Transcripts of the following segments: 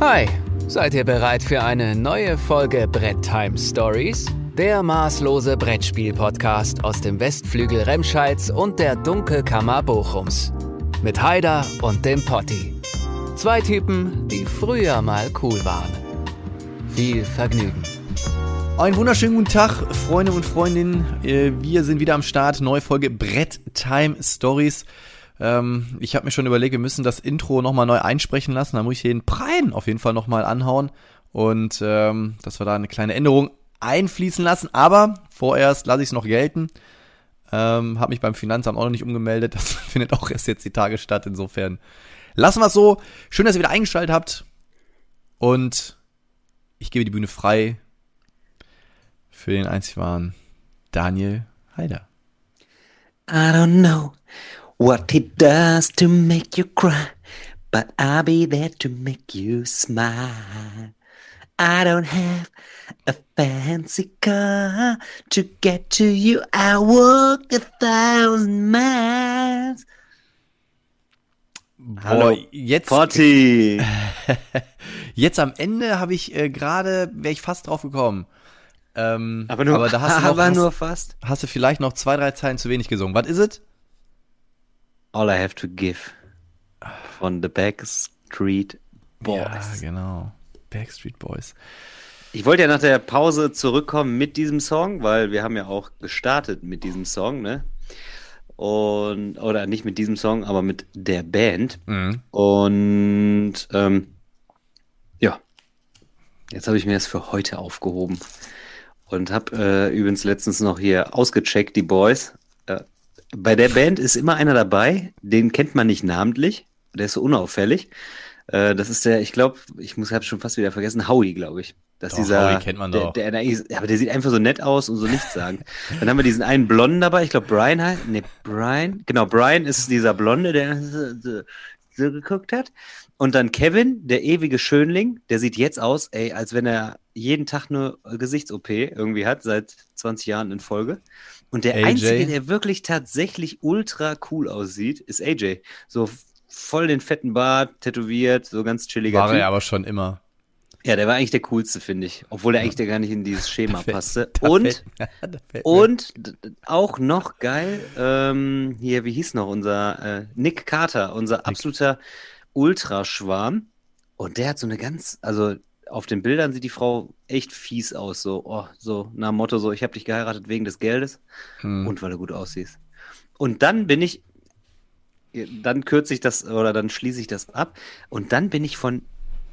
Hi, seid ihr bereit für eine neue Folge Brett Time Stories? Der maßlose Brettspiel-Podcast aus dem Westflügel Remscheids und der Dunkelkammer Bochums. Mit Haider und dem Potti. Zwei Typen, die früher mal cool waren. Viel Vergnügen. Einen wunderschönen guten Tag, Freunde und Freundinnen. Äh, Wir sind wieder am Start. Neue Folge Brett Time Stories. Ähm, ich habe mir schon überlegt, wir müssen das Intro nochmal neu einsprechen lassen. Da muss ich den Prein auf jeden Fall nochmal anhauen. Und ähm, dass wir da eine kleine Änderung einfließen lassen. Aber vorerst lasse ich es noch gelten. Ähm, habe mich beim Finanzamt auch noch nicht umgemeldet. Das findet auch erst jetzt die Tage statt. Insofern lassen wir es so. Schön, dass ihr wieder eingeschaltet habt. Und ich gebe die Bühne frei für den einzig wahren Daniel Haider. I don't know what he does to make you cry, but I'll be there to make you smile. I don't have a fancy car to get to you. I walk a thousand miles. Boah, jetzt, Potti. jetzt am Ende habe ich äh, gerade, wäre ich fast drauf gekommen. Ähm, Aber nur, da hast du, noch, aber hast, nur fast. hast du vielleicht noch zwei, drei Zeilen zu wenig gesungen. Was ist es? All I have to give von the Backstreet Boys. Ja, genau. Backstreet Boys. Ich wollte ja nach der Pause zurückkommen mit diesem Song, weil wir haben ja auch gestartet mit diesem Song, ne? Und, oder nicht mit diesem Song, aber mit der Band. Mhm. Und ähm, ja, jetzt habe ich mir das für heute aufgehoben. Und habe äh, übrigens letztens noch hier ausgecheckt, die Boys. Äh, bei der Band ist immer einer dabei, den kennt man nicht namentlich, der ist so unauffällig. Äh, das ist der, ich glaube, ich muss habe schon fast wieder vergessen, Howie, glaube ich. Das ist Doch, dieser, Howie kennt man der, doch. Der, der, ja, aber der sieht einfach so nett aus und so nichts sagen. Dann haben wir diesen einen Blonden dabei, ich glaube Brian heißt, nee, Brian, genau, Brian ist dieser Blonde, der so, so, so geguckt hat. Und dann Kevin, der ewige Schönling, der sieht jetzt aus, ey, als wenn er jeden Tag eine Gesichts-OP irgendwie hat, seit 20 Jahren in Folge. Und der AJ? Einzige, der wirklich tatsächlich ultra cool aussieht, ist AJ. So voll den fetten Bart, tätowiert, so ganz chilliger War Typ. er aber schon immer. Ja, der war eigentlich der coolste, finde ich. Obwohl der eigentlich der gar nicht in dieses Schema fällt- passte. Und, und auch noch geil, ähm, hier, wie hieß noch unser äh, Nick Carter, unser absoluter Ultraschwarm. Und der hat so eine ganz, also auf den Bildern sieht die Frau echt fies aus, so, oh, so nach dem Motto, so, ich habe dich geheiratet wegen des Geldes Hm. und weil du gut aussiehst. Und dann bin ich, dann kürze ich das oder dann schließe ich das ab und dann bin ich von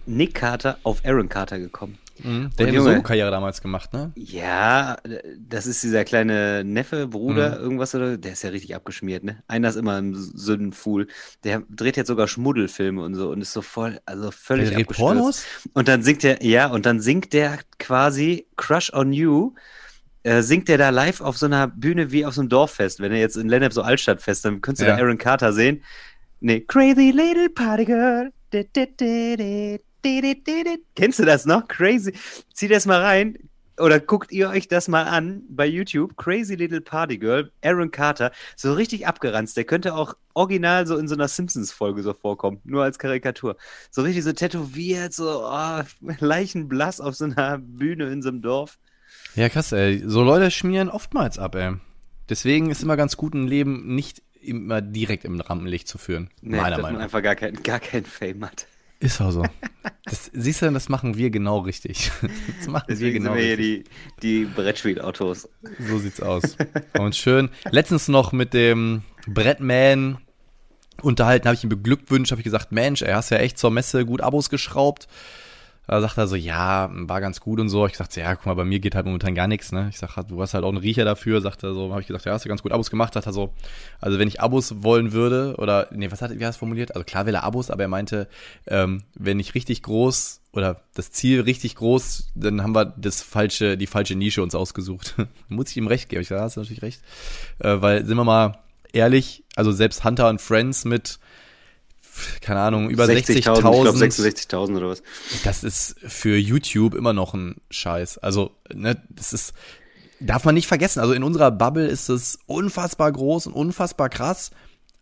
Nick Carter auf Aaron Carter gekommen. Mhm. Der hat eine Junge- Solo-Karriere damals gemacht, ne? Ja, das ist dieser kleine Neffe, Bruder, Mhm. irgendwas oder der ist ja richtig abgeschmiert, ne? Einer ist immer ein Sündenfuhl. Der dreht jetzt sogar Schmuddelfilme und so und ist so voll, also völlig Der dreht abgestürzt. Pornos? Und dann singt er, ja, und dann singt der quasi Crush on You, äh, singt der da live auf so einer Bühne wie auf so einem Dorffest. Wenn er jetzt in Lennep so Altstadtfest, dann könntest du Ja. da Aaron Carter sehen. Nee, Crazy Little Party Girl. Di, di, di, Kennst du das noch? Crazy. Zieh das mal rein. Oder guckt ihr euch das mal an bei YouTube. Crazy Little Party Girl, Aaron Carter. So richtig abgeranzt. Der könnte auch original so in so einer Simpsons-Folge so vorkommen. Nur als Karikatur. So richtig so tätowiert, so oh, leichenblass auf so einer Bühne in so einem Dorf. Ja, krass, ey. So Leute schmieren oftmals ab, ey. Deswegen ist immer ganz gut, ein Leben nicht immer direkt im Rampenlicht zu führen. Nee, meiner dass man Meinung nach. einfach gar kein, gar kein Fame hat. Ist auch so. Das, siehst du, das machen wir genau richtig. Das machen wir Deswegen genau sind wir hier richtig. die, die Brettspielautos. So sieht's aus. Und schön. Letztens noch mit dem Brettman unterhalten, habe ich ihn beglückwünscht, habe ich gesagt, Mensch, ey, hast ja echt zur Messe gut Abos geschraubt. Da sagt er so, ja, war ganz gut und so. Ich sagte, ja, guck mal, bei mir geht halt momentan gar nichts, ne? Ich sag, du hast halt auch einen Riecher dafür, sagt er so, habe ich gesagt, ja, hast du ganz gut Abos gemacht, sagt er so, also wenn ich Abos wollen würde, oder, nee, was hat, wie hat er formuliert? Also klar will er Abos, aber er meinte, ähm, wenn ich richtig groß, oder das Ziel richtig groß, dann haben wir das falsche, die falsche Nische uns ausgesucht. Muss ich ihm recht geben. Ich sage, hast du natürlich recht. Äh, weil, sind wir mal ehrlich, also selbst Hunter und Friends mit, keine Ahnung, über 60.000, ich glaube 60.000 66.000 oder was. das ist für YouTube immer noch ein Scheiß. Also, ne, das ist, darf man nicht vergessen. Also in unserer Bubble ist es unfassbar groß und unfassbar krass.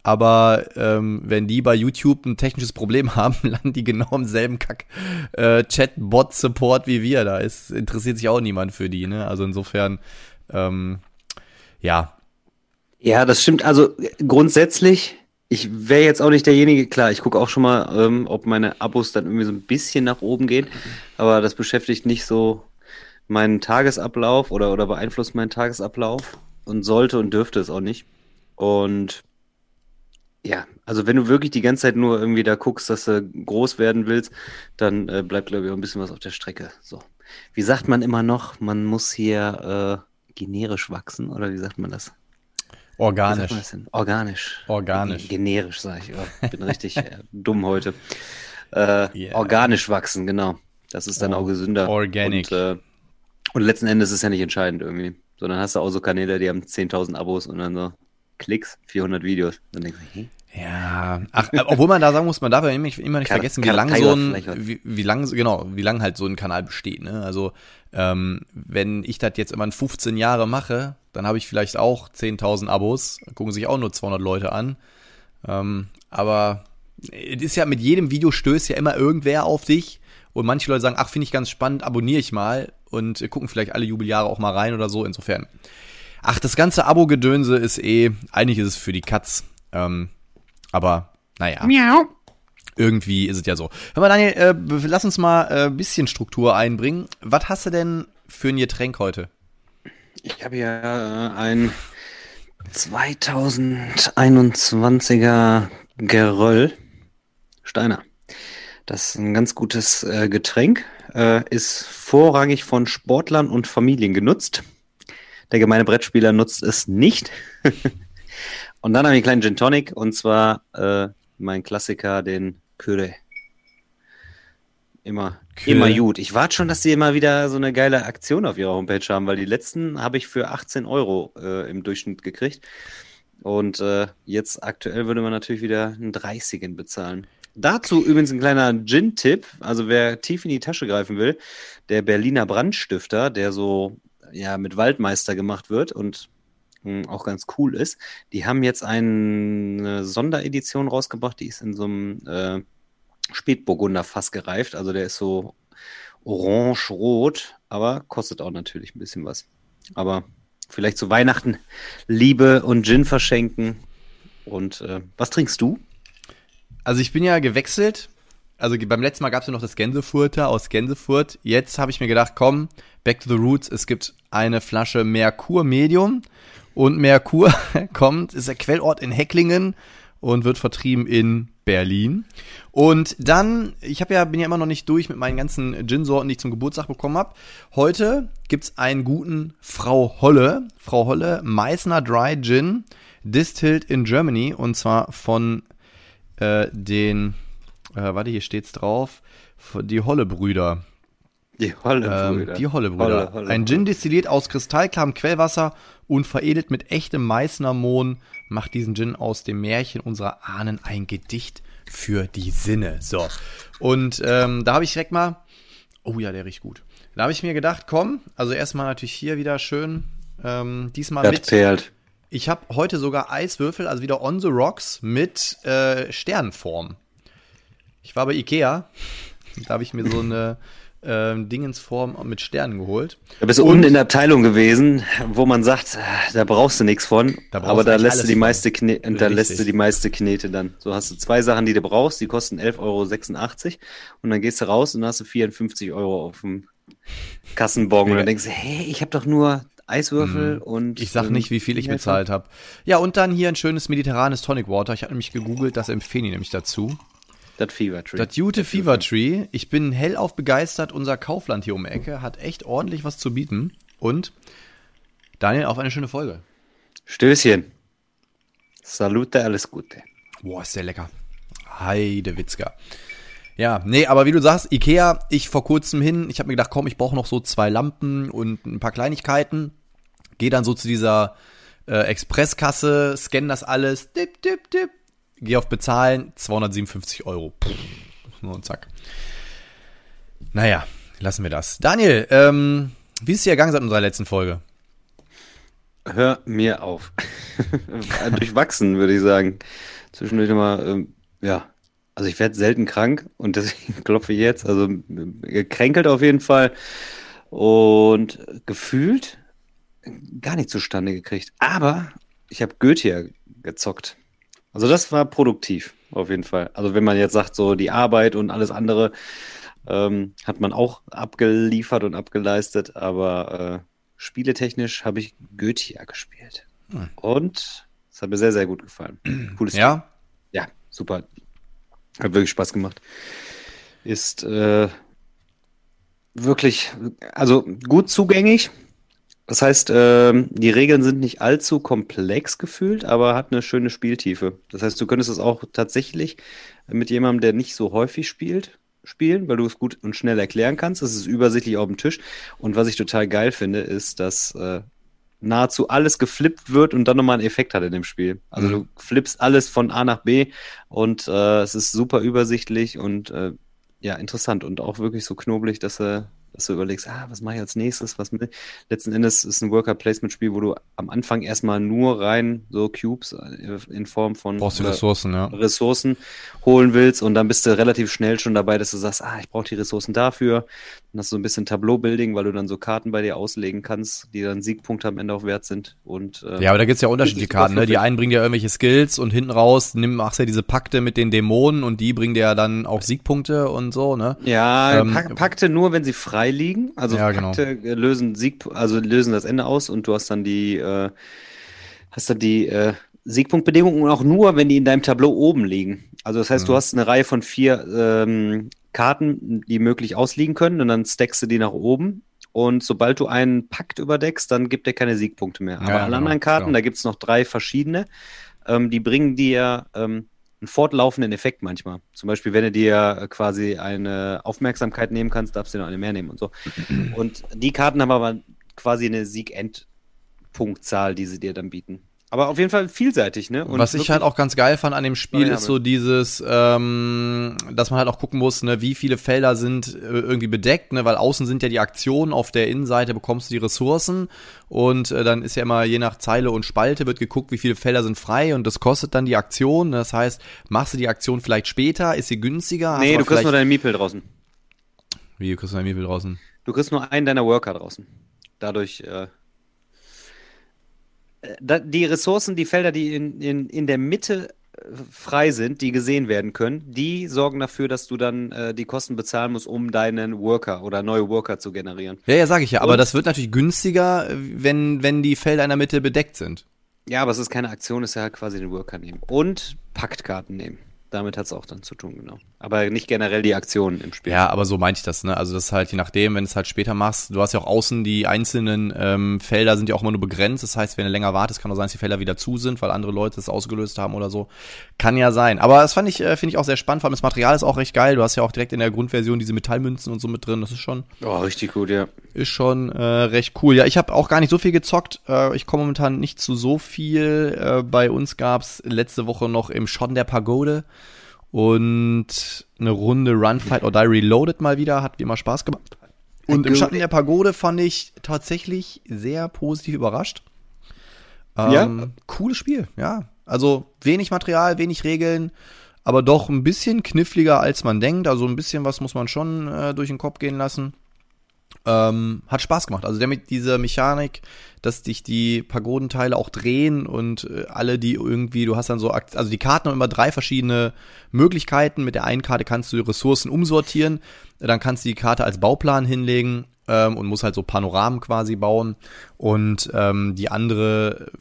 aber ähm, wenn die bei YouTube ein technisches Problem haben, landen die genau im selben Kack äh, Chatbot-Support wie wir. Da ist, interessiert sich auch niemand für die, ne? Also insofern, ähm, ja. Ja, das stimmt. Also grundsätzlich, ich wäre jetzt auch nicht derjenige, klar, ich gucke auch schon mal, ähm, ob meine Abos dann irgendwie so ein bisschen nach oben gehen, aber das beschäftigt nicht so meinen Tagesablauf oder, oder beeinflusst meinen Tagesablauf und sollte und dürfte es auch nicht. Und ja, also wenn du wirklich die ganze Zeit nur irgendwie da guckst, dass du groß werden willst, dann äh, bleibt, glaube ich, auch ein bisschen was auf der Strecke. So. Wie sagt man immer noch, man muss hier äh, generisch wachsen, oder wie sagt man das? Organisch. Organisch. Organisch. Generisch, sage ich. Ich bin richtig äh, dumm heute. Äh, yeah. Organisch wachsen, genau. Das ist dann oh, auch gesünder. Organic. Und, äh, und letzten Endes ist es ja nicht entscheidend irgendwie. Sondern hast du auch so Kanäle, die haben 10.000 Abos und dann so, Klicks, 400 Videos. Dann denkst du, hey. Ja, ach, äh, obwohl man da sagen muss, man darf ja immer nicht, immer nicht vergessen, wie lang so ein, wie, wie lang, genau, wie lang halt so ein Kanal besteht, ne? Also, ähm, wenn ich das jetzt immer in 15 Jahre mache, dann habe ich vielleicht auch 10.000 Abos, gucken sich auch nur 200 Leute an. Ähm, aber es ist ja mit jedem Video stößt ja immer irgendwer auf dich und manche Leute sagen, ach, finde ich ganz spannend, abonniere ich mal und gucken vielleicht alle Jubeljahre auch mal rein oder so, insofern. Ach, das ganze Abo-Gedönse ist eh, eigentlich ist es für die Katz. Ähm, aber, naja. Miau. Irgendwie ist es ja so. Hör mal, Daniel, äh, lass uns mal ein äh, bisschen Struktur einbringen. Was hast du denn für ein Getränk heute? Ich habe ja ein 2021er Geröll Steiner. Das ist ein ganz gutes äh, Getränk, äh, ist vorrangig von Sportlern und Familien genutzt. Der gemeine Brettspieler nutzt es nicht. und dann habe ich einen kleinen Gin Tonic und zwar äh, mein Klassiker, den Küre. Immer, Küre. immer gut. Ich warte schon, dass sie immer wieder so eine geile Aktion auf ihrer Homepage haben, weil die letzten habe ich für 18 Euro äh, im Durchschnitt gekriegt. Und äh, jetzt aktuell würde man natürlich wieder einen 30 bezahlen. Dazu übrigens ein kleiner Gin-Tipp. Also wer tief in die Tasche greifen will, der Berliner Brandstifter, der so ja mit Waldmeister gemacht wird und mh, hm, auch ganz cool ist. Die haben jetzt eine Sonderedition rausgebracht, die ist in so einem äh, Spätburgunder Fass gereift. Also der ist so orange-rot, aber kostet auch natürlich ein bisschen was. Aber vielleicht zu Weihnachten Liebe und Gin verschenken. Und äh, was trinkst du? Also ich bin ja gewechselt also beim letzten Mal gab es ja noch das Gänsefurter aus Gänsefurt. Jetzt habe ich mir gedacht, komm, back to the roots. Es gibt eine Flasche Merkur Medium und Merkur kommt, ist der Quellort in Hecklingen und wird vertrieben in Berlin. Und dann, ich habe ja, bin ja immer noch nicht durch mit meinen ganzen Gin-Sorten, die ich zum Geburtstag bekommen habe. Heute gibt's einen guten Frau Holle, Frau Holle Meißner Dry Gin, distilled in Germany und zwar von äh, den äh, warte, hier steht's drauf. Die Holle-Brüder. Die Holle-Brüder. Ähm, die Holle-Brüder. Holle, Holle, Ein Gin destilliert aus kristallklarem Quellwasser und veredelt mit echtem Meißner Mohn macht diesen Gin aus dem Märchen unserer Ahnen ein Gedicht für die Sinne. So. Und ähm, da habe ich direkt mal. Oh ja, der riecht gut. Da habe ich mir gedacht, komm, also erstmal natürlich hier wieder schön. Ähm, diesmal das mit. Perlt. Ich habe heute sogar Eiswürfel, also wieder on the rocks mit äh, Sternenform. Ich war bei Ikea, da habe ich mir so eine äh, Dingensform mit Sternen geholt. Da bist du unten in der Abteilung gewesen, wo man sagt, da brauchst du nichts von, da aber da lässt du die meiste Knete, da lässt du die meiste Knete dann. So hast du zwei Sachen, die du brauchst, die kosten 11,86 Euro und dann gehst du raus und dann hast du 54 Euro auf dem Kassenbon ja. und dann denkst du, hey, ich habe doch nur Eiswürfel hm. und. Ich sag nicht, wie viel ich bezahlt habe. Ja, und dann hier ein schönes mediterranes Tonic Water. Ich habe nämlich gegoogelt, das empfehlen die nämlich dazu. Das Fever Tree. Das Jute Fever Tree. Ich bin hellauf begeistert. Unser Kaufland hier um die Ecke hat echt ordentlich was zu bieten. Und Daniel, auf eine schöne Folge. Stößchen. Salute, alles Gute. Boah, ist sehr lecker. Heide Witzka. Ja, nee, aber wie du sagst, Ikea, ich vor kurzem hin, ich habe mir gedacht, komm, ich brauche noch so zwei Lampen und ein paar Kleinigkeiten. Geh dann so zu dieser äh, Expresskasse, scanne das alles, dip, dip, dip, Geh auf Bezahlen, 257 Euro. Puh, nur ein Zack. Naja, lassen wir das. Daniel, ähm, wie ist es dir ergangen seit unserer letzten Folge? Hör mir auf. durchwachsen, würde ich sagen. Zwischendurch immer, ähm, ja, also ich werde selten krank und deswegen klopfe ich jetzt. Also gekränkelt auf jeden Fall und gefühlt gar nicht zustande gekriegt. Aber ich habe Goethe gezockt. Also das war produktiv, auf jeden Fall. Also wenn man jetzt sagt, so die Arbeit und alles andere ähm, hat man auch abgeliefert und abgeleistet, aber äh, spieletechnisch habe ich Goethe gespielt. Hm. Und es hat mir sehr, sehr gut gefallen. Cooles Ja? Spiel. Ja, super. Hat wirklich Spaß gemacht. Ist äh, wirklich, also gut zugänglich. Das heißt, äh, die Regeln sind nicht allzu komplex gefühlt, aber hat eine schöne Spieltiefe. Das heißt, du könntest es auch tatsächlich mit jemandem, der nicht so häufig spielt, spielen, weil du es gut und schnell erklären kannst. Es ist übersichtlich auf dem Tisch. Und was ich total geil finde, ist, dass äh, nahezu alles geflippt wird und dann nochmal einen Effekt hat in dem Spiel. Also mhm. du flippst alles von A nach B und äh, es ist super übersichtlich und äh, ja, interessant und auch wirklich so knobelig, dass er dass du überlegst, ah, was mache ich als nächstes? Was mit? Letzten Endes ist ein Worker-Placement-Spiel, wo du am Anfang erstmal nur rein so Cubes äh, in Form von Ressourcen, ja. Ressourcen holen willst und dann bist du relativ schnell schon dabei, dass du sagst, ah, ich brauche die Ressourcen dafür. Dann hast du ein bisschen Tableau-Building, weil du dann so Karten bei dir auslegen kannst, die dann Siegpunkte am Ende auch wert sind. Und, äh, ja, aber da gibt's ja unterschiedliche Karten. Ne? Die einen bringen dir irgendwelche Skills und hinten raus nimm, machst ja diese Pakte mit den Dämonen und die bringen dir ja dann auch Siegpunkte und so, ne? Ja, ähm, Pakte nur, wenn sie frei liegen. Also ja, genau. Pakte lösen Sieg, also lösen das Ende aus und du hast dann die, äh, hast dann die äh, Siegpunktbedingungen auch nur, wenn die in deinem Tableau oben liegen. Also das heißt, mhm. du hast eine Reihe von vier ähm, Karten, die möglich ausliegen können und dann stackst du die nach oben. Und sobald du einen Pakt überdeckst, dann gibt er keine Siegpunkte mehr. Aber ja, alle genau, anderen Karten, genau. da gibt es noch drei verschiedene, ähm, die bringen dir ähm, einen fortlaufenden Effekt manchmal. Zum Beispiel, wenn du dir quasi eine Aufmerksamkeit nehmen kannst, darfst du noch eine mehr nehmen und so. Und die Karten haben aber quasi eine Sieg-End-Punktzahl, die sie dir dann bieten. Aber auf jeden Fall vielseitig, ne? Und Was ich halt auch ganz geil fand an dem Spiel ist so dieses, ähm, dass man halt auch gucken muss, ne, wie viele Felder sind äh, irgendwie bedeckt, ne, weil außen sind ja die Aktionen, auf der Innenseite bekommst du die Ressourcen und äh, dann ist ja immer je nach Zeile und Spalte wird geguckt, wie viele Felder sind frei und das kostet dann die Aktion. Ne? Das heißt, machst du die Aktion vielleicht später, ist sie günstiger? Nee, du kriegst nur deinen Miepel draußen. Wie, du kriegst nur deinen Miepel draußen? Du kriegst nur einen deiner Worker draußen. Dadurch, äh, die Ressourcen, die Felder, die in, in, in der Mitte äh, frei sind, die gesehen werden können, die sorgen dafür, dass du dann äh, die Kosten bezahlen musst, um deinen Worker oder neue Worker zu generieren. Ja, ja, sage ich ja. Und aber das wird natürlich günstiger, wenn, wenn die Felder in der Mitte bedeckt sind. Ja, aber es ist keine Aktion, es ist ja quasi den Worker nehmen. Und Paktkarten nehmen. Damit hat es auch dann zu tun, genau. Aber nicht generell die Aktionen im Spiel. Ja, aber so meinte ich das, ne? Also das ist halt je nachdem, wenn du es halt später machst, du hast ja auch außen die einzelnen ähm, Felder sind ja auch immer nur begrenzt. Das heißt, wenn du länger wartest, kann auch sein, dass die Felder wieder zu sind, weil andere Leute es ausgelöst haben oder so. Kann ja sein. Aber das fand ich, äh, finde ich auch sehr spannend. Vor allem das Material ist auch recht geil. Du hast ja auch direkt in der Grundversion diese Metallmünzen und so mit drin. Das ist schon. Oh, richtig gut, ja. Ist schon äh, recht cool. Ja, ich habe auch gar nicht so viel gezockt. Äh, ich komme momentan nicht zu so viel. Äh, bei uns gab's letzte Woche noch im Schatten der Pagode und eine Runde Run, Fight or Die Reloaded mal wieder, hat wie immer Spaß gemacht. Und im Schatten der Pagode fand ich tatsächlich sehr positiv überrascht. Ähm, ja. Cooles Spiel, ja. Also wenig Material, wenig Regeln, aber doch ein bisschen kniffliger als man denkt. Also ein bisschen was muss man schon äh, durch den Kopf gehen lassen. Ähm, hat Spaß gemacht. Also der mit dieser Mechanik, dass dich die Pagodenteile auch drehen und äh, alle, die irgendwie, du hast dann so, also die Karten haben immer drei verschiedene Möglichkeiten. Mit der einen Karte kannst du Ressourcen umsortieren, dann kannst du die Karte als Bauplan hinlegen ähm, und musst halt so Panoramen quasi bauen. Und ähm, die andere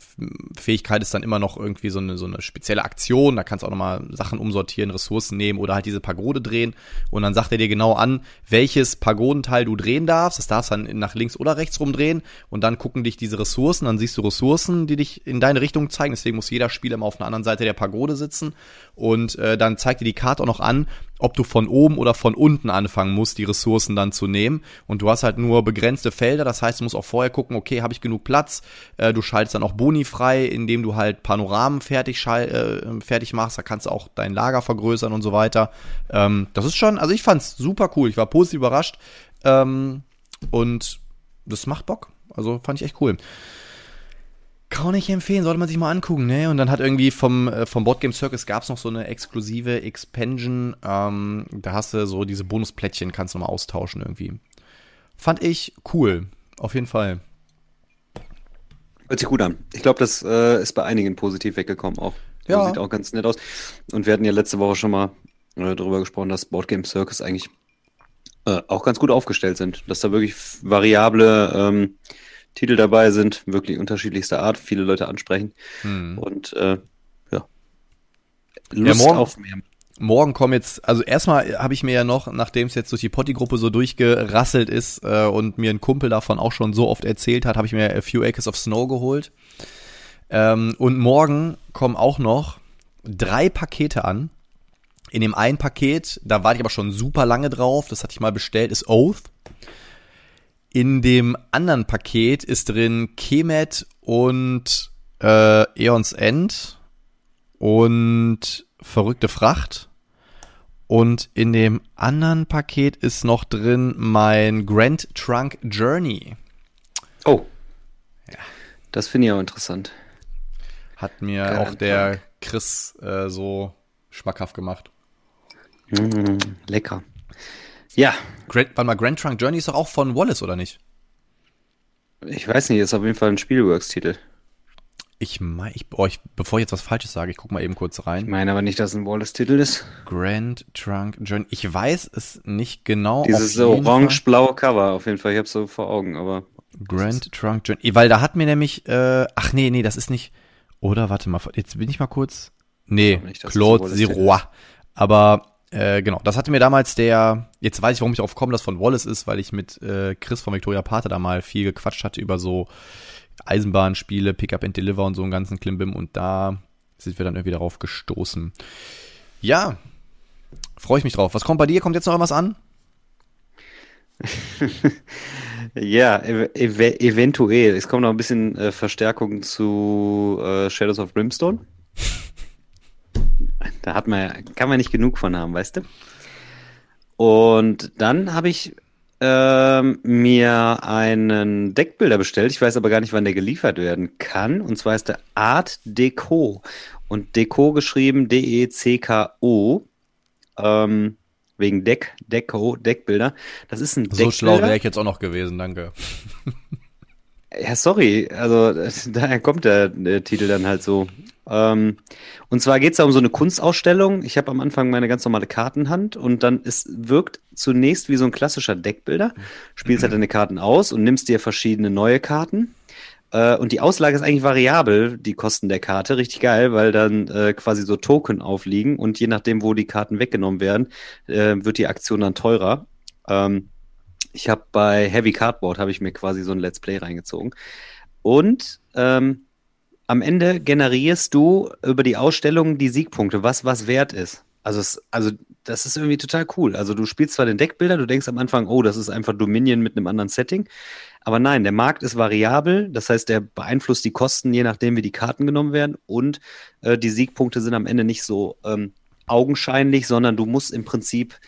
Fähigkeit ist dann immer noch irgendwie so eine, so eine spezielle Aktion. Da kannst du auch nochmal Sachen umsortieren, Ressourcen nehmen oder halt diese Pagode drehen. Und dann sagt er dir genau an, welches Pagodenteil du drehen darfst. Das darfst du dann nach links oder rechts rumdrehen. Und dann gucken dich diese Ressourcen. Dann siehst du Ressourcen, die dich in deine Richtung zeigen. Deswegen muss jeder Spieler immer auf einer anderen Seite der Pagode sitzen. Und äh, dann zeigt dir die Karte auch noch an, ob du von oben oder von unten anfangen musst, die Ressourcen dann zu nehmen. Und du hast halt nur begrenzte Felder. Das heißt, du musst auch vorher gucken, okay, habe ich genug Platz. Äh, du schaltest dann auch Boni frei, indem du halt Panoramen fertig, äh, fertig machst. Da kannst du auch dein Lager vergrößern und so weiter. Ähm, das ist schon, also ich fand's super cool. Ich war positiv überrascht. Ähm, und das macht Bock. Also fand ich echt cool. Kann ich empfehlen, sollte man sich mal angucken, ne? Und dann hat irgendwie vom, äh, vom Boardgame Circus gab es noch so eine exklusive Expansion. Ähm, da hast du so diese Bonusplättchen, kannst du mal austauschen irgendwie. Fand ich cool, auf jeden Fall. Hört sich gut an. Ich glaube, das äh, ist bei einigen positiv weggekommen auch. Ja. Sieht auch ganz nett aus. Und wir hatten ja letzte Woche schon mal äh, darüber gesprochen, dass Boardgame Circus eigentlich äh, auch ganz gut aufgestellt sind. Dass da wirklich variable ähm, Titel dabei sind, wirklich unterschiedlichster Art, viele Leute ansprechen. Hm. Und äh, ja. Lust morgen- auf mehr. Morgen kommen jetzt, also erstmal habe ich mir ja noch, nachdem es jetzt durch die Potti-Gruppe so durchgerasselt ist äh, und mir ein Kumpel davon auch schon so oft erzählt hat, habe ich mir A Few Acres of Snow geholt. Ähm, und morgen kommen auch noch drei Pakete an. In dem einen Paket, da warte ich aber schon super lange drauf, das hatte ich mal bestellt, ist Oath. In dem anderen Paket ist drin Kemet und äh, Eons End und verrückte Fracht. Und in dem anderen Paket ist noch drin mein Grand Trunk Journey. Oh. Das finde ich auch interessant. Hat mir Grand auch der Chris äh, so schmackhaft gemacht. Mm, lecker. Ja, Grand, warte mal, Grand Trunk Journey ist doch auch von Wallace, oder nicht? ich weiß nicht, ist auf jeden Fall ein Spielworks-Titel. Ich meine, ich, oh, ich, bevor ich jetzt was Falsches sage, ich guck mal eben kurz Ich rein. meine aber nicht, dass es ein Wallace-Titel ist. Grand Trunk Journey. Ich weiß es nicht genau. Dieses Fall. orange-blaue Cover auf jeden Fall. Ich habe so vor Augen, aber Grand Trunk Journey. Weil da hat mir nämlich, äh, ach nee, nee, das ist nicht. Oder warte mal, jetzt bin ich mal kurz. Nee, nicht, Claude Sirois. Aber äh, genau, das hatte mir damals der. Jetzt weiß ich, warum ich darauf komme, dass von Wallace ist, weil ich mit äh, Chris von Victoria Pate da mal viel gequatscht hatte über so Eisenbahnspiele, Pickup and Deliver und so einen ganzen Klimbim und da sind wir dann irgendwie darauf gestoßen. Ja, freue ich mich drauf. Was kommt bei dir? Kommt jetzt noch irgendwas an? ja, ev eventuell. Es kommt noch ein bisschen äh, Verstärkung zu äh, Shadows of Brimstone. Da hat man, kann man nicht genug von haben, weißt du? Und dann habe ich ähm, mir einen Deckbilder bestellt. Ich weiß aber gar nicht, wann der geliefert werden kann. Und zwar ist der Art Deco. Und Deco geschrieben D-E-C-K-O. Ähm, wegen Deck, Deco, Deckbilder. Das ist ein So Deckbilder. schlau wäre ich jetzt auch noch gewesen, danke. Ja, sorry, also daher kommt der, der Titel dann halt so. Ähm, und zwar geht es da um so eine Kunstausstellung. Ich habe am Anfang meine ganz normale Kartenhand und dann es wirkt zunächst wie so ein klassischer Deckbilder. Spielst halt deine Karten aus und nimmst dir verschiedene neue Karten. Äh, und die Auslage ist eigentlich variabel, die Kosten der Karte. Richtig geil, weil dann äh, quasi so Token aufliegen und je nachdem, wo die Karten weggenommen werden, äh, wird die Aktion dann teurer. Ähm, ich habe bei Heavy Cardboard habe ich mir quasi so ein Let's Play reingezogen. Und ähm, am Ende generierst du über die Ausstellung die Siegpunkte, was was wert ist. Also, es, also das ist irgendwie total cool. Also du spielst zwar den Deckbilder, du denkst am Anfang, oh, das ist einfach Dominion mit einem anderen Setting. Aber nein, der Markt ist variabel, das heißt, der beeinflusst die Kosten, je nachdem, wie die Karten genommen werden. Und äh, die Siegpunkte sind am Ende nicht so ähm, augenscheinlich, sondern du musst im Prinzip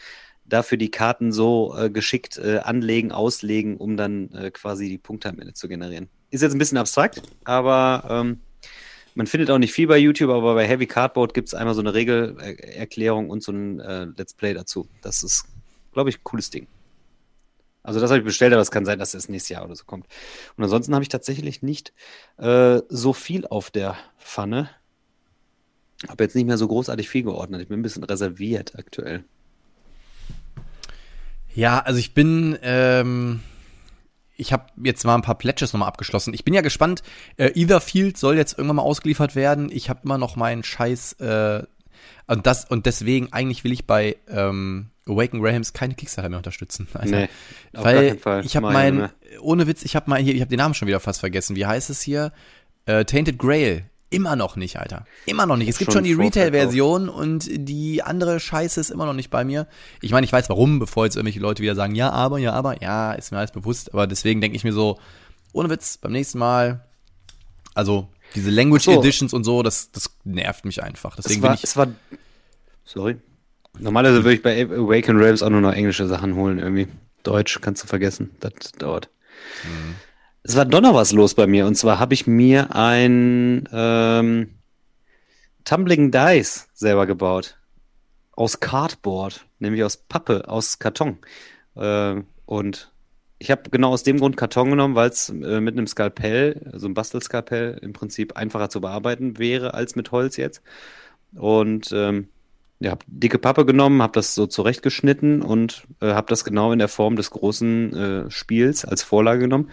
dafür die Karten so äh, geschickt äh, anlegen, auslegen, um dann äh, quasi die Punkte am Ende zu generieren. Ist jetzt ein bisschen abstrakt, aber ähm, man findet auch nicht viel bei YouTube, aber bei Heavy Cardboard gibt es einmal so eine Regelerklärung und so ein äh, Let's Play dazu. Das ist, glaube ich, ein cooles Ding. Also das habe ich bestellt, aber es kann sein, dass es nächstes Jahr oder so kommt. Und ansonsten habe ich tatsächlich nicht äh, so viel auf der Pfanne. Habe jetzt nicht mehr so großartig viel geordnet. Ich bin ein bisschen reserviert aktuell. Ja, also ich bin, ähm, ich habe jetzt mal ein paar Pledges nochmal abgeschlossen. Ich bin ja gespannt. Äh, Etherfield soll jetzt irgendwann mal ausgeliefert werden. Ich habe immer noch meinen Scheiß äh, und das und deswegen eigentlich will ich bei ähm, Awaken Rams keine Kickstarter mehr unterstützen. Also, Nee, auf weil keinen Fall. ich habe Mach ich mein, nicht ohne Witz, ich habe mal hier, ich habe den Namen schon wieder fast vergessen. Wie heißt es hier? Äh, Tainted Grail. Immer noch nicht, Alter. Immer noch nicht. Es gibt Schon schon die. Retail-Version und die andere Scheiße ist immer noch nicht bei mir. Ich meine, ich weiß warum, bevor jetzt irgendwelche Leute wieder sagen, ja, aber, ja, aber, ja, ist mir alles bewusst. Aber deswegen denke ich mir so, ohne Witz, beim nächsten Mal, also diese Language so. Editions und so, das, das nervt mich einfach. Es Deswegen war, bin ich, es war, sorry. Normalerweise würde ich bei Awaken Realms auch nur noch englische Sachen holen irgendwie. Deutsch kannst du vergessen. Das dauert. Es war doch noch was los bei mir. Und zwar habe ich mir ein ähm, Tumbling Dice selber gebaut. Aus Cardboard, nämlich aus Pappe, aus Karton. Äh, und ich habe genau aus dem Grund Karton genommen, weil es äh, mit einem Skalpell, so einem Bastelskalpell, im Prinzip einfacher zu bearbeiten wäre als mit Holz jetzt. Und ähm, ja, habe dicke Pappe genommen, habe das so zurechtgeschnitten und äh, habe das genau in der Form des großen äh, Spiels als Vorlage genommen.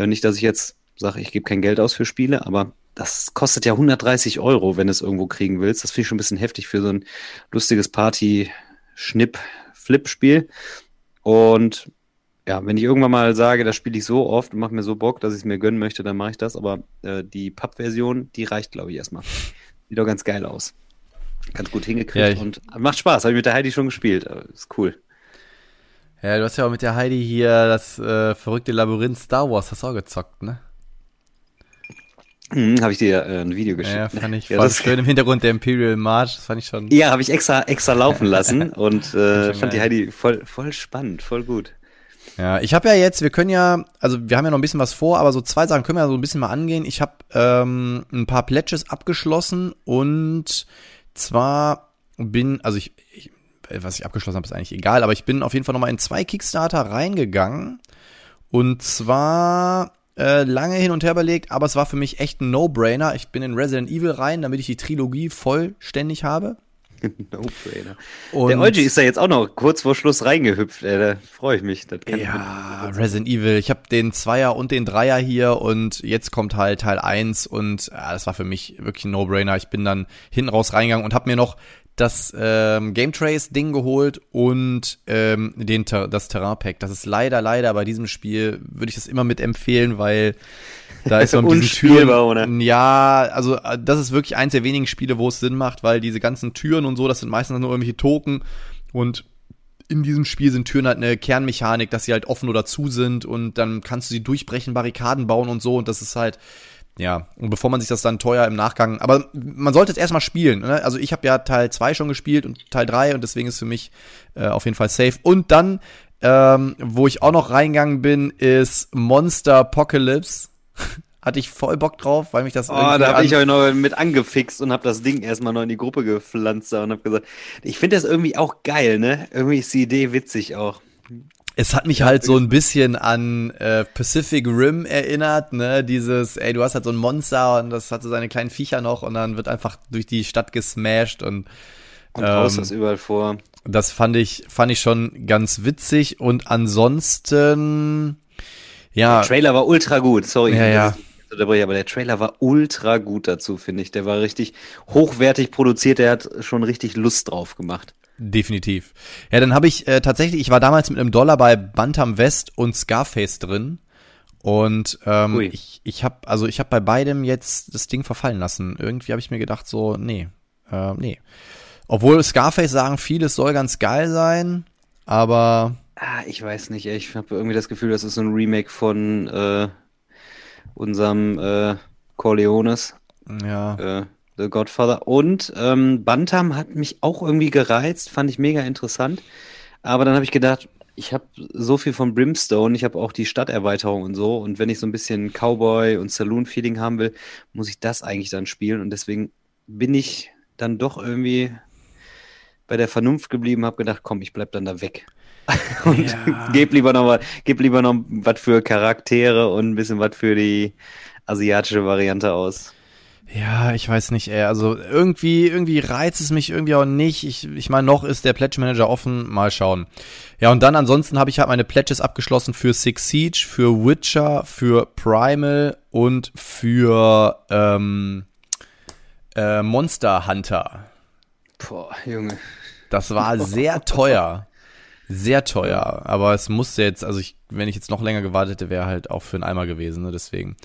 Äh, nicht, dass ich jetzt sage, ich gebe kein Geld aus für Spiele, aber das kostet ja 130 Euro, wenn du es irgendwo kriegen willst. Das finde ich schon ein bisschen heftig für so ein lustiges Party-Schnipp-Flip-Spiel. Und ja, wenn ich irgendwann mal sage, das spiele ich so oft und mache mir so Bock, dass ich es mir gönnen möchte, dann mache ich das. Aber äh, die Papp-Version, die reicht, glaube ich, erstmal. Sieht doch ganz geil aus. Ganz gut hingekriegt ja, und macht Spaß. Habe ich mit der Heidi schon gespielt. Ist cool. Ja, du hast ja auch mit der Heidi hier das äh, verrückte Labyrinth Star Wars, hast du auch gezockt, ne? Hm, habe ich dir äh, ein Video geschickt. Ja, fand ich ja, voll schön im Hintergrund der Imperial March, das fand ich schon. Ja, habe ich extra extra laufen lassen und äh, fand die Heidi voll voll spannend, voll gut. Ja, ich habe ja jetzt, wir können ja, also wir haben ja noch ein bisschen was vor, aber so zwei Sachen können wir ja so ein bisschen mal angehen. Ich habe ähm, ein paar Pledges abgeschlossen und zwar bin, also ich, ich was ich abgeschlossen habe, ist eigentlich egal, aber ich bin auf jeden Fall nochmal in zwei Kickstarter reingegangen. Und zwar äh, lange hin und her überlegt, aber es war für mich echt ein No-Brainer. Ich bin in Resident Evil rein, damit ich die Trilogie vollständig habe. No-Brainer. Der Eugi ist da jetzt auch noch kurz vor Schluss reingehüpft, ey, da freue ich mich. ja, Resident Evil. Ich habe den Zweier und den Dreier hier und jetzt kommt halt Teil 1 und ja, das war für mich wirklich ein No-Brainer. Ich bin dann hinten raus reingegangen und habe mir noch das ähm, Game Trace Ding geholt und ähm, den das Terrain Pack. Das ist leider leider bei diesem Spiel würde ich das immer mit empfehlen, weil da ist so ein bisschen Türen. Ja, also äh, das ist wirklich eins der wenigen Spiele, wo es Sinn macht, weil diese ganzen Türen und so, das sind meistens nur irgendwelche Token und in diesem Spiel sind Türen halt eine Kernmechanik, dass sie halt offen oder zu sind und dann kannst du sie durchbrechen, Barrikaden bauen und so und das ist halt ja, und bevor man sich das dann teuer im Nachgang, aber man sollte es erstmal spielen. Ne? Also ich habe ja Teil 2 schon gespielt und Teil 3 und deswegen ist für mich äh, auf jeden Fall safe. Und dann, ähm, wo ich auch noch reingegangen bin, ist Monster Apocalypse. Hatte ich voll Bock drauf, weil mich das Oh, da habe ich euch noch mit angefixt und habe das Ding erstmal noch in die Gruppe gepflanzt und habe gesagt, ich finde das irgendwie auch geil, ne? Irgendwie ist die Idee witzig auch. Es hat mich halt so ein bisschen an äh, Pacific Rim erinnert, ne? Dieses, ey, du hast halt so ein Monster und das hat so seine kleinen Viecher noch und dann wird einfach durch die Stadt gesmashed und und ähm, haust das überall vor. Das fand ich, fand ich schon ganz witzig und ansonsten, ja. Der Trailer war ultra gut, sorry. Ja, ja. Aber der Trailer war ultra gut dazu, finde ich. Der war richtig hochwertig produziert, der hat schon richtig Lust drauf gemacht. Definitiv. Ja, dann habe ich äh, tatsächlich, ich war damals mit einem Dollar bei Bantam West und Scarface drin. Und ähm, Ui. ich, ich habe also ich habe bei beidem jetzt das Ding verfallen lassen. Irgendwie habe ich mir gedacht so, nee, äh, nee. Obwohl Scarface sagen, vieles soll ganz geil sein, aber ah, ich weiß nicht, ich habe irgendwie das Gefühl, das ist so ein Remake von äh, unserem äh, Corleones. Ja. Äh, The Godfather. Und ähm, Bantam hat mich auch irgendwie gereizt, fand ich mega interessant. Aber dann habe ich gedacht, ich habe so viel von Brimstone, ich habe auch die Stadterweiterung und so. Und wenn ich so ein bisschen Cowboy und Saloon-Feeling haben will, muss ich das eigentlich dann spielen. Und deswegen bin ich dann doch irgendwie bei der Vernunft geblieben, habe gedacht, komm, ich bleib dann da weg. und ja. geb lieber noch geb lieber noch was für Charaktere und ein bisschen was für die asiatische Variante aus. Ja, ich weiß nicht, ey. Also irgendwie, irgendwie reizt es mich irgendwie auch nicht. Ich, ich meine, noch ist der Pledge Manager offen. Mal schauen. Ja, und dann ansonsten habe ich halt meine Pledges abgeschlossen für Six Siege, für Witcher, für Primal und für ähm, äh, Monster Hunter. Boah, Junge. Das war sehr teuer. Sehr teuer. Aber es musste jetzt, also ich, wenn ich jetzt noch länger gewartet hätte, wäre halt auch für einen Eimer gewesen, ne? Deswegen.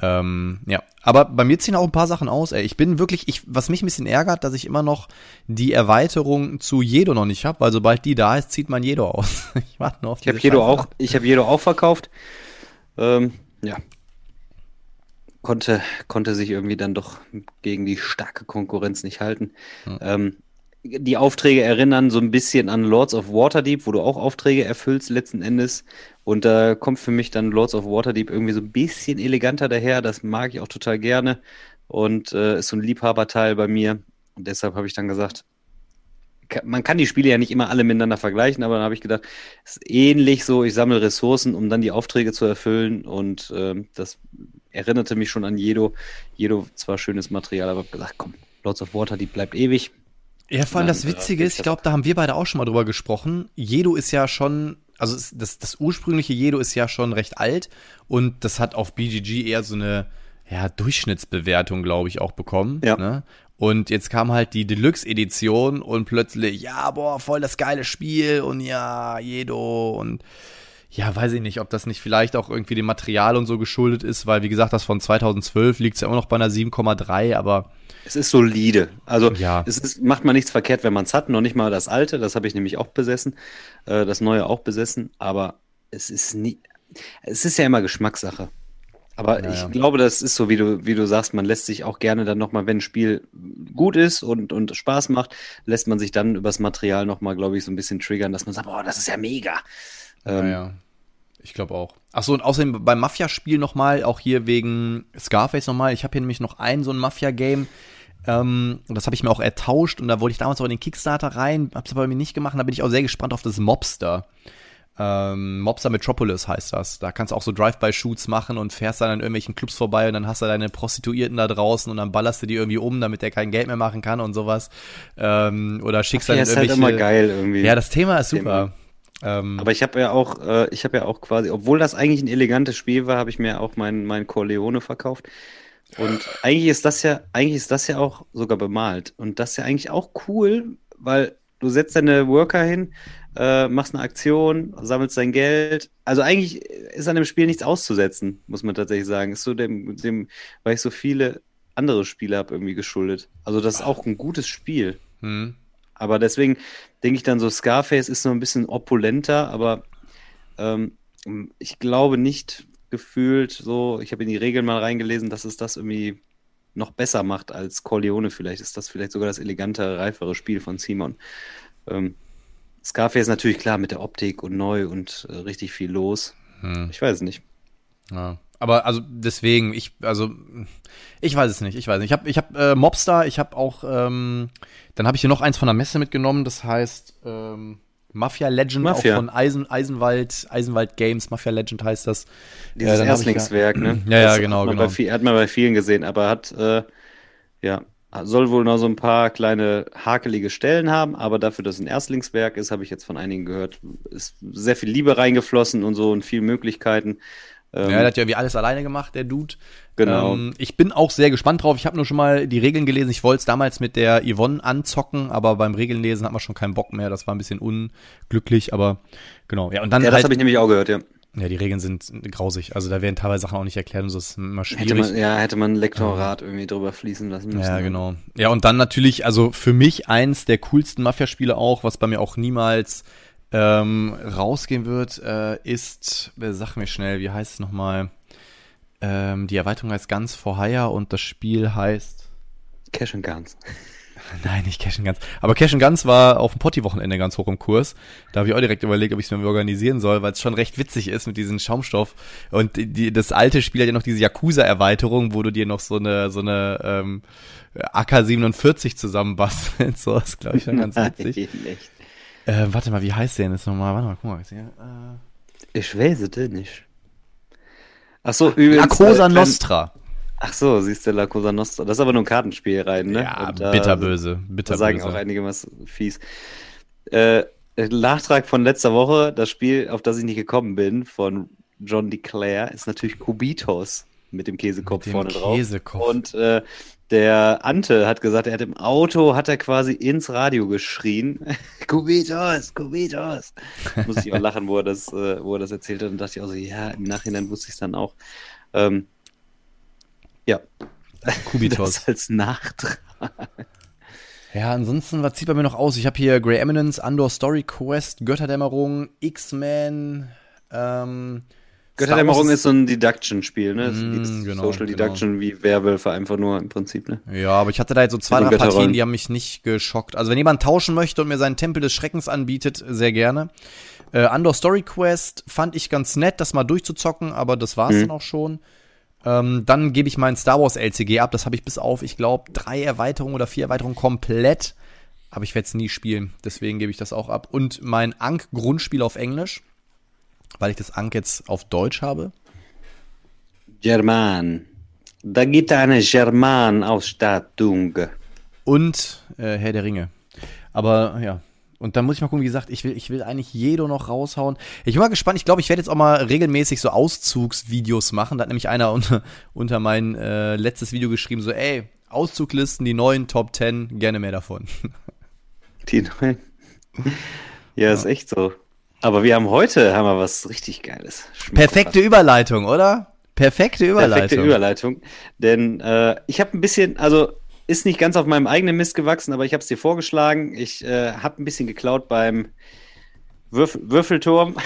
Ähm, ja, aber bei mir ziehen auch ein paar Sachen aus. Ey. Ich bin wirklich, ich, was mich ein bisschen ärgert, dass ich immer noch die Erweiterung zu Jedo noch nicht habe, weil sobald die da ist, zieht man Jedo aus. ich warte nur auf Ich habe Jedo auch, ich habe Jedo auch verkauft. Ähm, ja, konnte konnte sich irgendwie dann doch gegen die starke Konkurrenz nicht halten. Hm. Ähm, die Aufträge erinnern so ein bisschen an Lords of Waterdeep, wo du auch Aufträge erfüllst letzten Endes. Und da kommt für mich dann Lords of Waterdeep irgendwie so ein bisschen eleganter daher. Das mag ich auch total gerne und äh, ist so ein Liebhaberteil bei mir. Und deshalb habe ich dann gesagt, man kann die Spiele ja nicht immer alle miteinander vergleichen, aber dann habe ich gedacht, es ist ähnlich so, ich sammle Ressourcen, um dann die Aufträge zu erfüllen und äh, das erinnerte mich schon an Jedo. Jedo zwar schönes Material, aber habe gesagt, komm, Lords of Water, die bleibt ewig. Ja, vor allem das Witzige ist, ich glaube, da haben wir beide auch schon mal drüber gesprochen. Jedo ist ja schon, also das, das ursprüngliche Jedo ist ja schon recht alt und das hat auf BGG eher so eine ja, Durchschnittsbewertung, glaube ich, auch bekommen. Ja. Ne? Und jetzt kam halt die Deluxe-Edition und plötzlich, ja, boah, voll das geile Spiel und ja, Jedo und ja, weiß ich nicht, ob das nicht vielleicht auch irgendwie dem Material und so geschuldet ist, weil wie gesagt, das von 2012 liegt ja immer noch bei einer 7,3, aber es ist solide. Also ja. es ist, macht man nichts verkehrt, wenn man es hat. Noch nicht mal das alte, das habe ich nämlich auch besessen, äh, das neue auch besessen, aber es ist nie. Es ist ja immer Geschmackssache. Aber ja, ich glaube, das ist so, wie du, wie du sagst, man lässt sich auch gerne dann nochmal, wenn ein Spiel gut ist und, und Spaß macht, lässt man sich dann übers Material nochmal, glaube ich, so ein bisschen triggern, dass man sagt, boah, das ist ja mega. Ähm, ja. Ich glaube auch. Achso, und außerdem beim Mafia-Spiel nochmal, auch hier wegen Scarface nochmal. Ich habe hier nämlich noch ein so ein Mafia-Game. Ähm, und das habe ich mir auch ertauscht und da wollte ich damals auch in den Kickstarter rein, hab's aber bei mir nicht gemacht da bin ich auch sehr gespannt auf das Mobster. Ähm, Mobster Metropolis heißt das. Da kannst du auch so Drive-by-Shoots machen und fährst dann an irgendwelchen Clubs vorbei und dann hast du deine Prostituierten da draußen und dann ballerst du die irgendwie um, damit der kein Geld mehr machen kann und sowas. Ähm, oder schickst Ach, dann ja, irgendwelche. Ist halt immer geil irgendwie. Ja, das Thema ist super. Thema. Ähm, Aber ich habe ja auch, äh, ich habe ja auch quasi, obwohl das eigentlich ein elegantes Spiel war, habe ich mir auch mein, mein Corleone verkauft. Und eigentlich ist das ja, eigentlich ist das ja auch sogar bemalt. Und das ist ja eigentlich auch cool, weil du setzt deine Worker hin, äh, machst eine Aktion, sammelst dein Geld. Also eigentlich ist an dem Spiel nichts auszusetzen, muss man tatsächlich sagen. Ist so dem, dem weil ich so viele andere Spiele habe irgendwie geschuldet. Also das ist auch ein gutes Spiel. Hm. Aber deswegen denke ich dann so, Scarface ist so ein bisschen opulenter, aber ähm, ich glaube nicht gefühlt so, ich habe in die Regeln mal reingelesen, dass es das irgendwie noch besser macht als Corleone. Vielleicht ist das vielleicht sogar das elegantere, reifere Spiel von Simon. Ähm, Scarface ist natürlich klar mit der Optik und neu und äh, richtig viel los. Hm. Ich weiß es nicht. Ja. Aber also deswegen, ich, also, ich weiß es nicht, ich weiß nicht. Ich habe ich hab, äh, Mobster, ich habe auch, ähm, dann habe ich hier noch eins von der Messe mitgenommen, das heißt ähm, Mafia Legend, Mafia. auch von Eisen, Eisenwald, Eisenwald Games, Mafia Legend heißt das. Dieses äh, Erstlingswerk, ja, ne? Ja, ja, genau, hat genau. Viel, hat man bei vielen gesehen, aber hat, äh, ja, soll wohl noch so ein paar kleine hakelige Stellen haben, aber dafür, dass es ein Erstlingswerk ist, habe ich jetzt von einigen gehört, ist sehr viel Liebe reingeflossen und so und viel Möglichkeiten. Ähm, ja, der hat ja wie alles alleine gemacht, der Dude. Genau. Ähm, ich bin auch sehr gespannt drauf. Ich habe nur schon mal die Regeln gelesen. Ich wollte es damals mit der Yvonne anzocken, aber beim Regelnlesen hat man schon keinen Bock mehr. Das war ein bisschen unglücklich, aber genau. Ja, und dann ja das halt, habe ich nämlich auch gehört, ja. Ja, die Regeln sind grausig. Also da werden teilweise Sachen auch nicht erklärt und das ist immer schwierig. Hätte man, ja, hätte man ein Lektorat irgendwie drüber fließen lassen müssen. Ja, genau. Ja, und dann natürlich, also für mich eins der coolsten Mafia-Spiele auch, was bei mir auch niemals ähm, rausgehen wird, äh, ist, äh, sag mir schnell, wie heißt es nochmal? Ähm, die Erweiterung heißt Guns for Hire und das Spiel heißt Cash and Guns. Nein, nicht Cash and Guns. Aber Cash and Guns war auf dem Potti-Wochenende ganz hoch im Kurs. Da habe ich auch direkt überlegt, ob ich es mir organisieren soll, weil es schon recht witzig ist mit diesem Schaumstoff. Und die, das alte Spiel hat ja noch diese Yakuza-Erweiterung, wo du dir noch so eine, so eine ähm, AK-47 zusammenbastelst. so ist, glaube ich, schon ganz witzig. Nein, äh, warte mal, wie heißt der denn jetzt nochmal? Warte mal, guck mal. Äh, ich weiß es nicht. Ach so, übrigens. La Cosa äh, Nostra. Ach so, siehst du La Cosa Nostra. Das ist aber nur ein Kartenspiel rein, ne? Ja, da, bitterböse. bitterböse. Da sagen auch einige was fies. Äh, Nachtrag von letzter Woche, das Spiel, auf das ich nicht gekommen bin, von John DeClaire, ist natürlich Kubitos mit dem Käsekopf mit dem vorne Käsekopf. drauf. Und äh, der Ante hat gesagt, er hat im Auto, hat er quasi ins Radio geschrien, Kubitos, Kubitos. Muss ich auch lachen, wo er das, äh, wo er das erzählt hat und dachte ich auch so, ja, im Nachhinein wusste ich es dann auch. Ähm, ja. Kubitos. Das als Nachtrag. Ja, ansonsten, was sieht bei mir noch aus? Ich habe hier Grey Eminence, Andor Story Quest, Götterdämmerung, X-Men, ähm, Götterdämmerung ist so ein Deduction-Spiel, ne? Mm, genau, Social genau. Deduction wie Werwölfe einfach nur im Prinzip, ne? Ja, aber ich hatte da jetzt so zwei, drei. Partien, die haben mich nicht geschockt. Also wenn jemand tauschen möchte und mir seinen Tempel des Schreckens anbietet, sehr gerne. Äh, Andor Story Quest fand ich ganz nett, das mal durchzuzocken, aber das war's Mhm. dann auch schon. Ähm, dann gebe ich meinen Star Wars LCG ab. Das habe ich bis auf, ich glaube, drei Erweiterungen oder vier Erweiterungen komplett. Aber ich werde es nie spielen. Deswegen gebe ich das auch ab. Und mein Ankh-Grundspiel auf Englisch, weil ich das Ankh jetzt auf Deutsch habe. German. Da gibt eine German-Ausstattung. und äh, Herr der Ringe. Aber ja. Und dann muss ich mal gucken, wie gesagt, ich will, ich will eigentlich Jedo noch raushauen. Ich bin mal gespannt, ich glaube, ich werde jetzt auch mal regelmäßig so Auszugsvideos machen. Da hat nämlich einer unter, unter mein äh, letztes Video geschrieben, so, ey, Auszuglisten, die neuen Top 10, gerne mehr davon. Die neuen. Ja, ist echt so. Aber wir haben heute haben wir was richtig Geiles. Perfekte Überleitung, oder? Perfekte Überleitung. Perfekte Überleitung. Denn äh, ich habe ein bisschen, also ist nicht ganz auf meinem eigenen Mist gewachsen, aber ich habe es dir vorgeschlagen. Ich äh, habe ein bisschen geklaut beim Würf Würfelturm.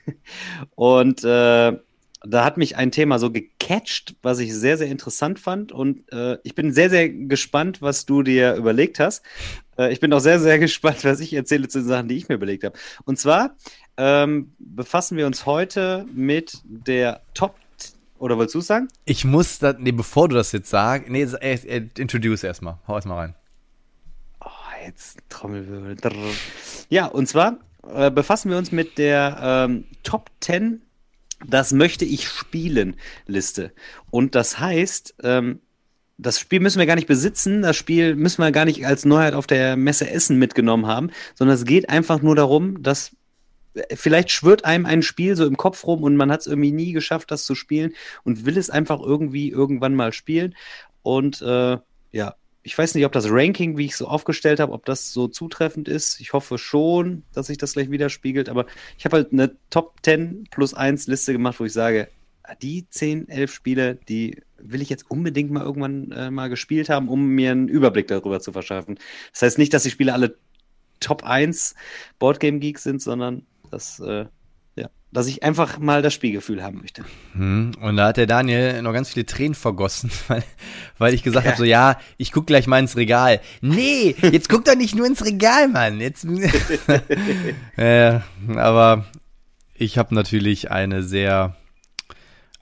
Und äh, da hat mich ein Thema so gecatcht, was ich sehr, sehr interessant fand. Und äh, ich bin sehr, sehr gespannt, was du dir überlegt hast. Äh, ich bin auch sehr, sehr gespannt, was ich erzähle zu den Sachen, die ich mir überlegt habe. Und zwar ähm, befassen wir uns heute mit der Top. Oder wolltest du es sagen? Ich muss da, nee, bevor du das jetzt sagst, nee, äh, äh, introduce erstmal. Hau erstmal rein. Oh, jetzt Trommelwirbel. Ja, und zwar äh, befassen wir uns mit der ähm, Top 10 Das möchte ich spielen Liste. Und das heißt, ähm, das Spiel müssen wir gar nicht besitzen, das Spiel müssen wir gar nicht als Neuheit auf der Messe Essen mitgenommen haben, sondern es geht einfach nur darum, dass äh, vielleicht schwirrt einem ein Spiel so im Kopf rum und man hat es irgendwie nie geschafft, das zu spielen und will es einfach irgendwie irgendwann mal spielen. Und äh, ja, ich weiß nicht, ob das Ranking, wie ich so aufgestellt habe, ob das so zutreffend ist. Ich hoffe schon, dass sich das gleich widerspiegelt. Aber ich habe halt eine Top 10 plus 1 Liste gemacht, wo ich sage, die 10, 11 Spiele, die will ich jetzt unbedingt mal irgendwann äh, mal gespielt haben, um mir einen Überblick darüber zu verschaffen. Das heißt nicht, dass die Spiele alle Top 1 Boardgame Geeks sind, sondern dass, äh, dass ich einfach mal das Spielgefühl haben möchte. Hm, Und da hat der Daniel noch ganz viele Tränen vergossen, weil, weil ich gesagt habe, so ja, ich guck gleich mal ins Regal. Nee, jetzt guck doch nicht nur ins Regal, Mann. Jetzt, äh, aber ich habe natürlich eine sehr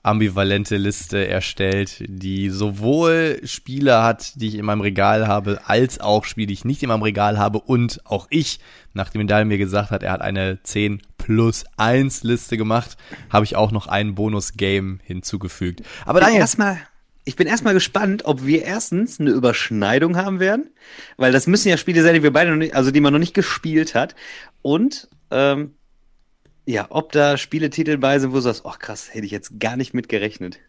ambivalente Liste erstellt, die sowohl Spiele hat, die ich in meinem Regal habe, als auch Spiele, die ich nicht in meinem Regal habe und auch ich, nachdem Daniel mir gesagt hat, er hat eine 10 plus 1 Liste gemacht, habe ich auch noch ein Bonus-Game hinzugefügt. Aber Daniel, erstmal, ich bin erstmal gespannt, ob wir erstens eine Überschneidung haben werden, weil das müssen ja Spiele sein, die wir beide noch nicht, also die man noch nicht gespielt hat. Und ähm, ja, ob da Spieletitel bei sind, wo du sagst, ach krass, hätte ich jetzt gar nicht mit gerechnet.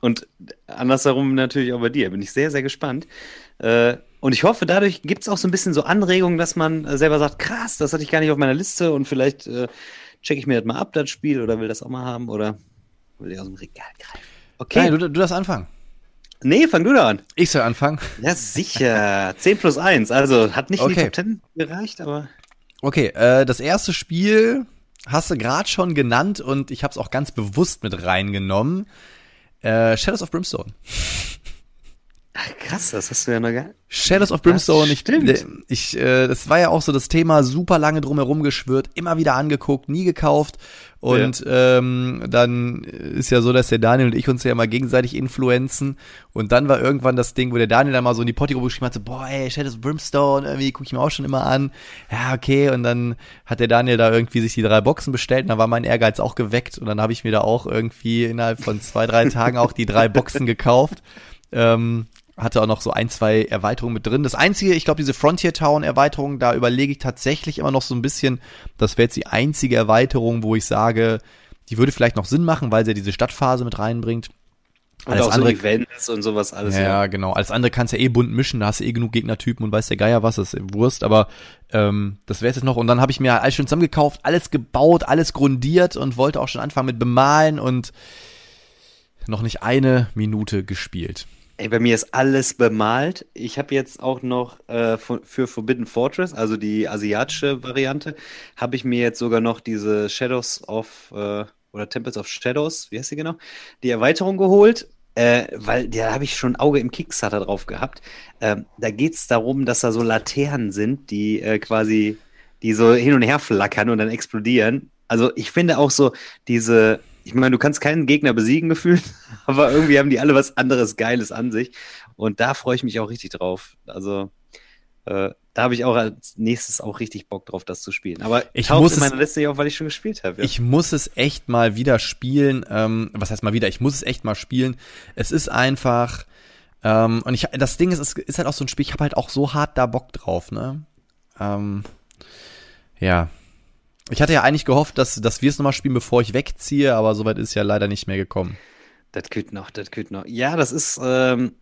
Und andersherum natürlich auch bei dir. Bin ich sehr, sehr gespannt. Äh, und ich hoffe, dadurch gibt es auch so ein bisschen so Anregungen, dass man äh, selber sagt, krass, das hatte ich gar nicht auf meiner Liste und vielleicht äh, checke ich mir das mal ab, das Spiel, oder will das auch mal haben, oder will ich aus dem Regal greifen. Okay. Daniel, du, du darfst anfangen. Nee, fang du da an. Ich soll anfangen. Ja, sicher. 10 plus 1. Also hat nicht in die Okay. Top 10 gereicht, aber. Okay, äh, das erste Spiel hast du gerade schon genannt und ich habe es auch ganz bewusst mit reingenommen. Äh, Shadows of Brimstone. Ach, krass, das hast du ja noch gar Shadows of Brimstone, ich, ich, äh, das war ja auch so das Thema, super lange drumherum geschwört, immer wieder angeguckt, nie gekauft. Und ähm, dann ist ja so, dass der Daniel und ich uns ja immer gegenseitig influenzen. Und dann war irgendwann das Ding, wo der Daniel dann mal so in die Potti-Gruppe geschrieben hat, so, boah, ey, Shadows of Brimstone, irgendwie gucke ich mir auch schon immer an. Ja, okay. Und dann hat der Daniel da irgendwie sich die drei Boxen bestellt und dann war mein Ehrgeiz auch geweckt. Und dann habe ich mir da auch irgendwie innerhalb von zwei, drei Tagen auch die drei Boxen gekauft. Ähm, hatte auch noch so ein, zwei Erweiterungen mit drin. Das einzige, ich glaube, diese Frontier Town Erweiterung, da überlege ich tatsächlich immer noch so ein bisschen, das wäre jetzt die einzige Erweiterung, wo ich sage, die würde vielleicht noch Sinn machen, weil sie ja diese Stadtphase mit reinbringt. Und Alles auch andere, so Events und sowas alles. ja, genau. Alles andere kannst du ja eh bunt mischen, da hast du eh genug Gegnertypen und weiß der Geier was, das ist Wurst, aber ähm, das wäre jetzt noch. Und dann habe ich mir alles schön zusammengekauft, alles gebaut, alles grundiert und wollte auch schon anfangen mit Bemalen und noch nicht eine Minute gespielt. Ey, bei mir ist alles bemalt. Ich habe jetzt auch noch äh, für, Forbidden Fortress, also die asiatische Variante, habe ich mir jetzt sogar noch diese Shadows of äh, oder Temples of Shadows, wie heißt sie genau, die Erweiterung geholt, äh, weil da habe ich schon ein Auge im Kickstarter drauf gehabt. Ähm, da geht es darum, dass da so Laternen sind, die äh, quasi, die so hin und her flackern und dann explodieren. Also ich finde auch so diese, ich meine, du kannst keinen Gegner besiegen gefühlt, aber irgendwie haben die alle was anderes Geiles an sich. Und da freue ich mich auch richtig drauf. Also äh, da habe ich auch als nächstes auch richtig Bock drauf, das zu spielen. Aber ich muss meiner Liste nicht auf, weil ich schon gespielt habe. Ja. Ich muss es echt mal wieder spielen. Ähm, was heißt mal wieder? Ich muss es echt mal spielen. Es ist einfach ähm, und ich das Ding ist, es ist halt auch so ein Spiel. Ich habe halt auch so hart da Bock drauf. Ne? Ähm, ja. Ich hatte ja eigentlich gehofft, dass, dass wir es nochmal spielen, bevor ich wegziehe, aber soweit ist ja leider nicht mehr gekommen. Das küt noch, das küt noch. Ja, das ist, ähm,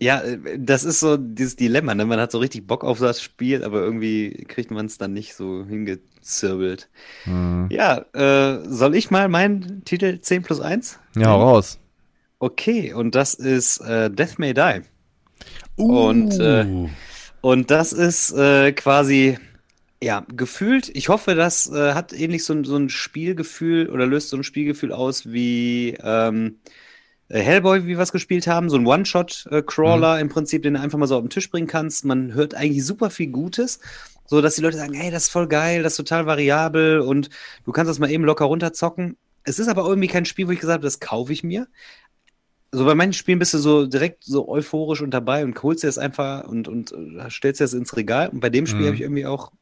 ja, äh, das ist so dieses Dilemma, ne? Man hat so richtig Bock auf das Spiel, aber irgendwie kriegt man es dann nicht so hingezirbelt. Mhm. Ja, äh, soll ich mal meinen Titel 10 plus 1? Ja, raus. Okay, und das ist äh, Death May Die. Uh. Und, äh, und das ist äh, quasi, ja, gefühlt, ich hoffe, das äh, hat ähnlich so, so ein Spielgefühl oder löst so ein Spielgefühl aus wie ähm, äh, Hellboy, wie wir es gespielt haben, so ein One-Shot-Crawler mhm. im Prinzip, den du einfach mal so auf den Tisch bringen kannst. Man hört eigentlich super viel Gutes, so dass die Leute sagen, hey, das ist voll geil, das ist total variabel und du kannst das mal eben locker runterzocken. Es ist aber irgendwie kein Spiel, wo ich gesagt habe, das kaufe ich mir. So bei manchen Spielen bist du so direkt so euphorisch und dabei und holst dir das einfach und, und äh, stellst dir das ins Regal. Und bei dem Spiel mhm. habe ich irgendwie auch,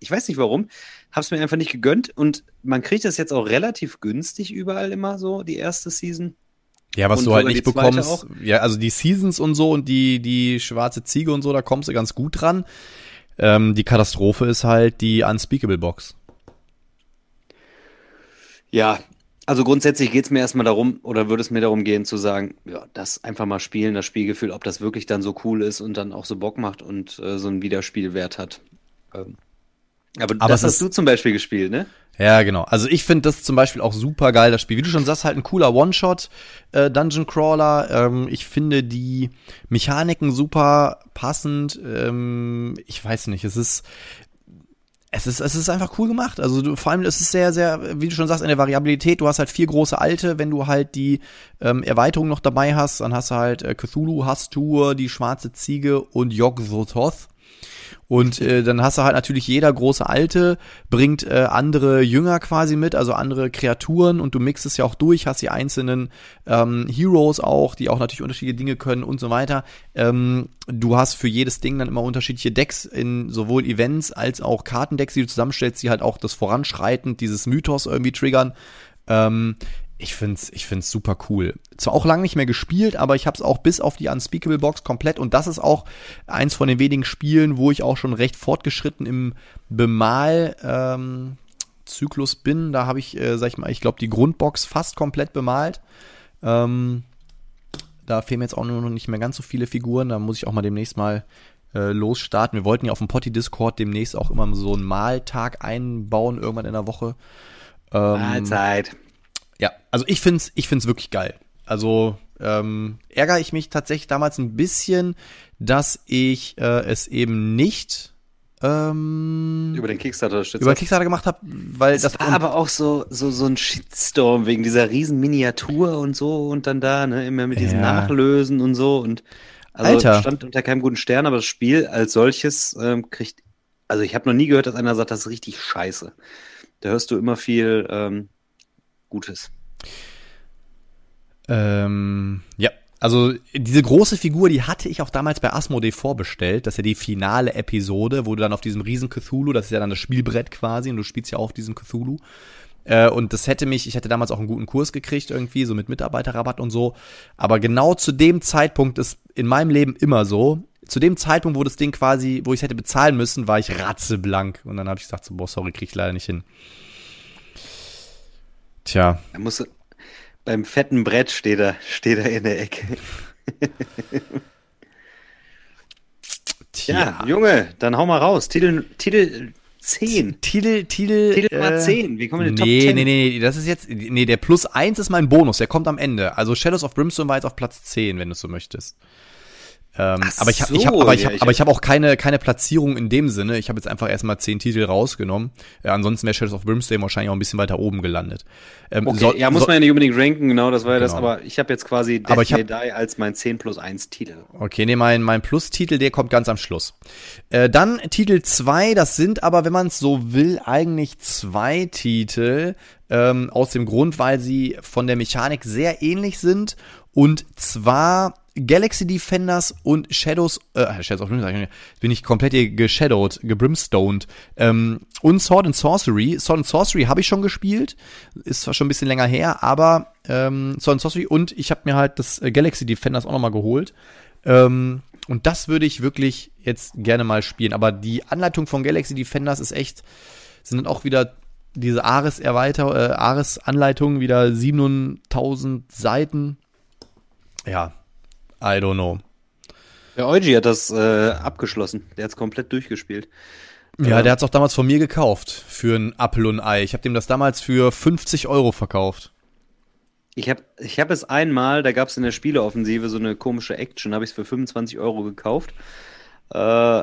ich weiß nicht warum, habe es mir einfach nicht gegönnt. Und man kriegt das jetzt auch relativ günstig überall immer so, die erste Season. Ja, was und du halt nicht bekommst, ja, also die Seasons und so und die, die schwarze Ziege und so, da kommst du ganz gut dran. Ähm, die Katastrophe ist halt die Unspeakable Box. Ja, also grundsätzlich geht es mir erstmal darum, oder würde es mir darum gehen, zu sagen, ja, das einfach mal spielen, das Spielgefühl, ob das wirklich dann so cool ist und dann auch so Bock macht und äh, so einen Wiederspielwert hat. Ähm, aber, aber das hast du zum Beispiel gespielt, ne? Ja, genau. Also ich finde das zum Beispiel auch super geil, das Spiel. Wie du schon sagst, halt ein cooler One-Shot äh, Dungeon Crawler. Ähm, ich finde die Mechaniken super passend. Ähm, ich weiß nicht, es ist es ist, es ist einfach cool gemacht. Also du, vor allem es ist sehr, sehr, wie du schon sagst, in der Variabilität. Du hast halt vier große Alte. Wenn du halt die ähm, Erweiterung noch dabei hast, dann hast du halt äh, Cthulhu, Hastur, die schwarze Ziege und Yog-Sothoth. Und äh, dann hast du halt natürlich jeder große Alte bringt äh, andere Jünger quasi mit, also andere Kreaturen und du mixst es ja auch durch, hast die einzelnen ähm, Heroes auch, die auch natürlich unterschiedliche Dinge können und so weiter. Ähm, du hast für jedes Ding dann immer unterschiedliche Decks in sowohl Events als auch Kartendecks, die du zusammenstellst, die halt auch das Voranschreiten dieses Mythos irgendwie triggern. Ähm, ich find's, ich find's super cool. Zwar auch lange nicht mehr gespielt, aber ich habe es auch bis auf die Unspeakable Box komplett und das ist auch eins von den wenigen Spielen, wo ich auch schon recht fortgeschritten im Bemal ähm, Zyklus bin. Da habe ich, äh, sag ich mal, ich glaube die Grundbox fast komplett bemalt. Ähm, da fehlen mir jetzt auch nur noch nicht mehr ganz so viele Figuren. Da muss ich auch mal demnächst mal äh, losstarten. Wir wollten ja auf dem Potty Discord demnächst auch immer so einen Maltag einbauen irgendwann in der Woche. Ähm, Mahlzeit. Ja, also ich find's, ich find's wirklich geil. Also ähm, ärgere ich mich tatsächlich damals ein bisschen, dass ich äh, es eben nicht ähm, über den Kickstarter über Kickstarter gemacht habe, weil das, das war aber auch so so so ein Shitstorm wegen dieser riesen Miniatur und so und dann da ne immer mit diesen ja. Nachlösen und so und also Alter. stand unter keinem guten Stern, aber das Spiel als solches ähm, kriegt also ich habe noch nie gehört, dass einer sagt, das ist richtig scheiße. Da hörst du immer viel ähm, Gutes. Ähm, ja, also diese große Figur, die hatte ich auch damals bei Asmodee vorbestellt. Das ist ja die finale Episode, wo du dann auf diesem riesen Cthulhu, das ist ja dann das Spielbrett quasi, und du spielst ja auch auf diesem Cthulhu. Äh, und das hätte mich, ich hätte damals auch einen guten Kurs gekriegt irgendwie, so mit Mitarbeiterrabatt und so. Aber genau zu dem Zeitpunkt ist in meinem Leben immer so. Zu dem Zeitpunkt, wo das Ding quasi, wo ich es hätte bezahlen müssen, war ich ratzeblank. Und dann habe ich gesagt, so, boah, sorry, krieg ich leider nicht hin. Tja. Er muss, beim fetten Brett steht er, steht er in der Ecke. Tja. Ja, Junge, dann hau mal raus. Titel, Titel 10. Titel, Titel. Titel äh, 10. Wie kommen wir in den nee, Top 10? Nee, nee, nee, das ist jetzt, nee, der Plus 1 ist mein Bonus, der kommt am Ende. Also Shadows of Brimstone war jetzt auf Platz 10, wenn du so möchtest. Ähm, aber ich habe so, ich hab, aber ich ja, hab, aber ich hab auch keine, keine Platzierung in dem Sinne. Ich habe jetzt einfach erstmal zehn Titel rausgenommen. Äh, ansonsten wäre Shadows of Brimstone wahrscheinlich auch ein bisschen weiter oben gelandet. Ähm, Okay, soll- ja, muss soll- man ja nicht unbedingt ranken, genau, das war ja das, Genau. aber ich habe jetzt quasi Death Aber ich hab- Die als mein 10 plus 1 Titel. Okay, nee, mein, mein Plus-Titel, der kommt ganz am Schluss. Äh, dann Titel 2, das sind aber, wenn man es so will, eigentlich zwei Titel. Ähm, aus dem Grund, weil sie von der Mechanik sehr ähnlich sind. Und zwar Galaxy Defenders und Shadows, äh, Shadows of jetzt bin ich komplett hier geshadowed, gebrimstoned. Ähm, und Sword and Sorcery. Sword and Sorcery habe ich schon gespielt. Ist zwar schon ein bisschen länger her, aber ähm, Sword and Sorcery und ich habe mir halt das äh, Galaxy Defenders auch nochmal geholt. Ähm, und das würde ich wirklich jetzt gerne mal spielen. Aber die Anleitung von Galaxy Defenders ist echt, sind dann auch wieder diese Ares Erweiter, äh, Ares Anleitung wieder 7000 Seiten. Ja, I don't know. Der Eugi hat das äh, abgeschlossen. Der hat's komplett durchgespielt. Ja, der hat's auch damals von mir gekauft für ein Apfel und Ei. Ich habe dem das damals für 50 Euro verkauft. Ich habe ich hab es einmal, da gab's in der Spieleoffensive so eine komische Action, habe ich es für 25 Euro gekauft äh,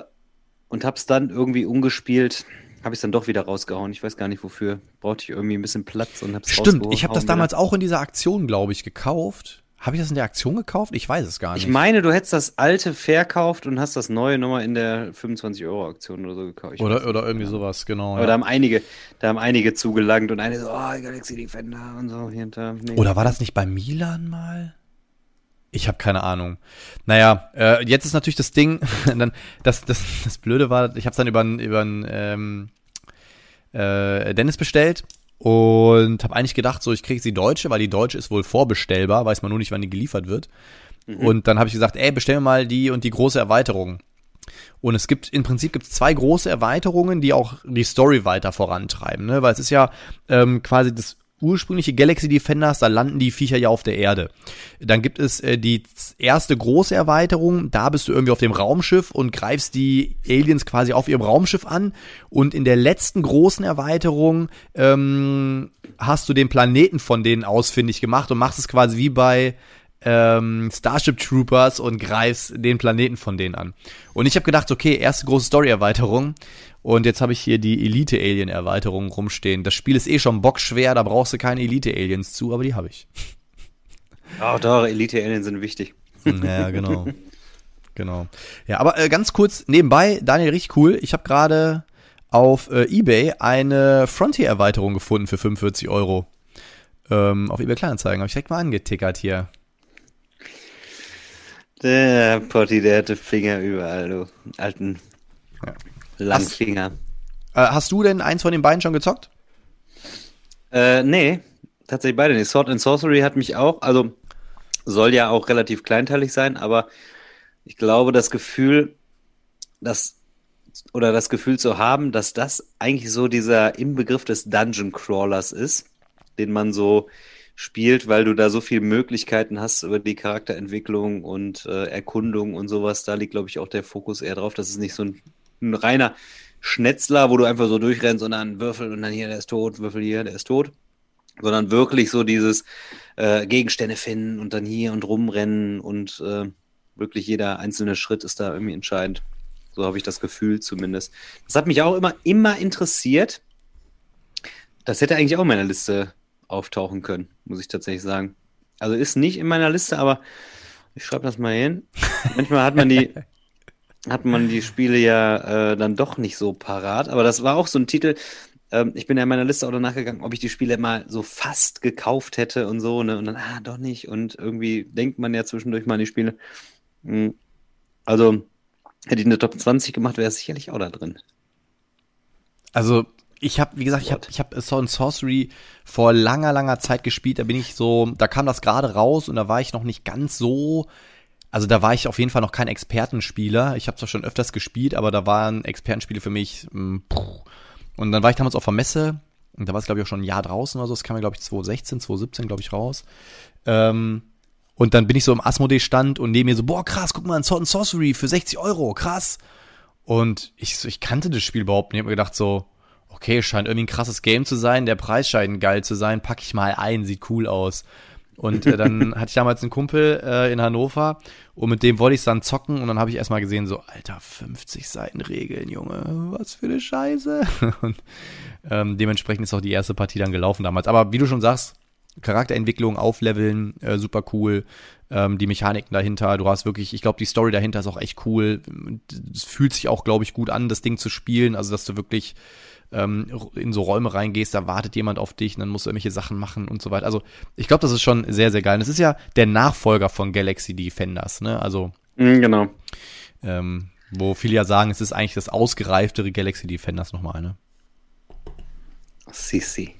und habe es dann irgendwie umgespielt, habe ich es dann doch wieder rausgehauen. Ich weiß gar nicht wofür. Brauchte ich irgendwie ein bisschen Platz und hab's Stimmt, ich habe das damals auch in dieser Aktion, glaube ich, gekauft. Habe ich das in der Aktion gekauft? Ich weiß es gar nicht. Ich meine, du hättest das alte verkauft und hast das neue nochmal in der 25-Euro-Aktion oder so gekauft. Ich oder, oder irgendwie sowas, genau. Aber ja. da haben einige, da haben einige zugelangt und eine so, oh, Galaxy Defender und so da. Nee. Oder war das nicht bei Milan mal? Ich habe keine Ahnung. Naja, äh, jetzt ist natürlich das Ding, dann, das, das, das Blöde war, ich habe es dann über über ähm, äh, Dennis bestellt und habe eigentlich gedacht, so ich kriege die deutsche, weil die deutsche ist wohl vorbestellbar, weiß man nur nicht, wann die geliefert wird. Und dann habe ich gesagt, ey, bestell mir mal die und die große Erweiterung. Und es gibt, im Prinzip gibt es zwei große Erweiterungen, die auch die Story weiter vorantreiben, ne? Weil es ist ja ähm, quasi das ursprüngliche Galaxy Defenders, da landen die Viecher ja auf der Erde. Dann gibt es äh, die erste große Erweiterung, da bist du irgendwie auf dem Raumschiff und greifst die Aliens quasi auf ihrem Raumschiff an. Und in der letzten großen Erweiterung ähm, hast du den Planeten von denen ausfindig gemacht und machst es quasi wie bei ähm, Starship Troopers und greifst den Planeten von denen an. Und ich habe gedacht, okay, erste große Story-Erweiterung. Und jetzt habe ich hier die Elite-Alien-Erweiterung rumstehen. Das Spiel ist eh schon bockschwer, da brauchst du keine Elite-Aliens zu, aber die habe ich. Oh, doch, Elite-Aliens sind wichtig. Ja, genau. genau. Ja, aber äh, ganz kurz nebenbei, Daniel, richtig cool. Ich habe gerade auf äh, eBay eine Frontier-Erweiterung gefunden für 45 Euro. Ähm, auf eBay Kleinanzeigen. Habe ich direkt mal angetickert hier. Der Potti, der hatte Finger überall, du alten Ja. Langfinger. Äh, hast du denn eins von den beiden schon gezockt? Äh, nee, tatsächlich beide nicht. Sword and Sorcery hat mich auch, also soll ja auch relativ kleinteilig sein, aber ich glaube, das Gefühl, dass oder das Gefühl zu haben, dass das eigentlich so dieser Inbegriff des Dungeon Crawlers ist, den man so spielt, weil du da so viele Möglichkeiten hast über die Charakterentwicklung und äh, Erkundung und sowas. Da liegt, glaube ich, auch der Fokus eher drauf. Das ist nicht so ein, ein reiner Schnetzler, wo du einfach so durchrennst und dann Würfel und dann hier, der ist tot, Würfel hier, der ist tot. Sondern wirklich so dieses äh, Gegenstände finden und dann hier und rumrennen und äh, wirklich jeder einzelne Schritt ist da irgendwie entscheidend. So habe ich das Gefühl zumindest. Das hat mich auch immer, immer interessiert. Das hätte eigentlich auch in meiner Liste auftauchen können, muss ich tatsächlich sagen. Also ist nicht in meiner Liste, aber ich schreibe das mal hin. Manchmal hat man die, hat man die Spiele ja äh, dann doch nicht so parat, aber das war auch so ein Titel. Ähm, ich bin ja in meiner Liste auch danach gegangen, ob ich die Spiele mal so fast gekauft hätte und so, ne? Und dann, ah, doch nicht. Und irgendwie denkt man ja zwischendurch mal an die Spiele. Hm. Also, hätte ich eine Top 20 gemacht, wäre es sicherlich auch da drin. Also, ich habe, wie gesagt, ich habe ich hab Sword Sorcery vor langer, langer Zeit gespielt. Da bin ich so, da kam das gerade raus und da war ich noch nicht ganz so. Also da war ich auf jeden Fall noch kein Expertenspieler. Ich habe zwar schon öfters gespielt, aber da waren Expertenspiele für mich. Mh, puh. Und dann war ich damals auf der Messe und da war es glaube ich auch schon ein Jahr draußen oder so. Das kam ja glaube ich 2016, 2017 glaube ich raus. Ähm, und dann bin ich so im Asmodee-Stand und neben mir so, boah krass, guck mal, ein Sword Sorcery für 60 Euro, krass. Und ich, ich kannte das Spiel überhaupt nicht. Ich hab mir gedacht so, okay, scheint irgendwie ein krasses Game zu sein, der Preis scheint geil zu sein, pack ich mal ein, sieht cool aus. Und äh, dann hatte ich damals einen Kumpel äh, in Hannover und mit dem wollte ich dann zocken und dann habe ich erstmal gesehen, so, Alter, 50 Seiten Regeln, Junge, was für eine Scheiße. Und ähm, dementsprechend ist auch die erste Partie dann gelaufen damals. Aber wie du schon sagst, Charakterentwicklung, Aufleveln, äh, super cool. Ähm, die Mechaniken dahinter, du hast wirklich, ich glaube, die Story dahinter ist auch echt cool. Es fühlt sich auch, glaube ich, gut an, das Ding zu spielen. Also, dass du wirklich ähm, in so Räume reingehst, da wartet jemand auf dich und dann musst du irgendwelche Sachen machen und so weiter. Also ich glaube, das ist schon sehr, sehr geil. Und das ist ja der Nachfolger von Galaxy Defenders, ne? Also Mhm, genau. ähm, wo viele ja sagen, es ist eigentlich das ausgereiftere Galaxy Defenders nochmal, ne? CC.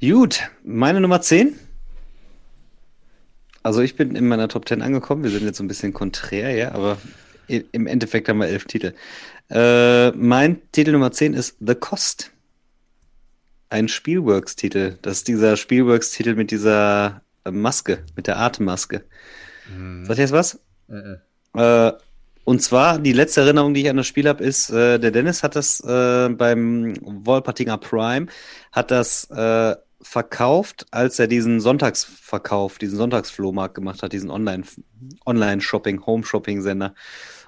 Gut, meine Nummer 10. Also ich bin in meiner Top 10 angekommen. Wir sind jetzt so ein bisschen konträr, ja, aber im Endeffekt haben wir elf Titel. Äh, mein Titel Nummer 10 ist The Cost. Ein Spielworks-Titel. Das ist dieser Spielworks-Titel mit dieser äh, Maske, mit der Atemmaske. Sagt ihr jetzt was? Äh, und zwar, die letzte Erinnerung, die ich an das Spiel habe, ist, äh, der Dennis hat das äh, beim Wolpertinger Prime, hat das äh, verkauft, als er diesen Sonntagsverkauf, diesen Sonntagsflohmarkt gemacht hat, diesen Online- Online-Shopping, Home-Shopping-Sender.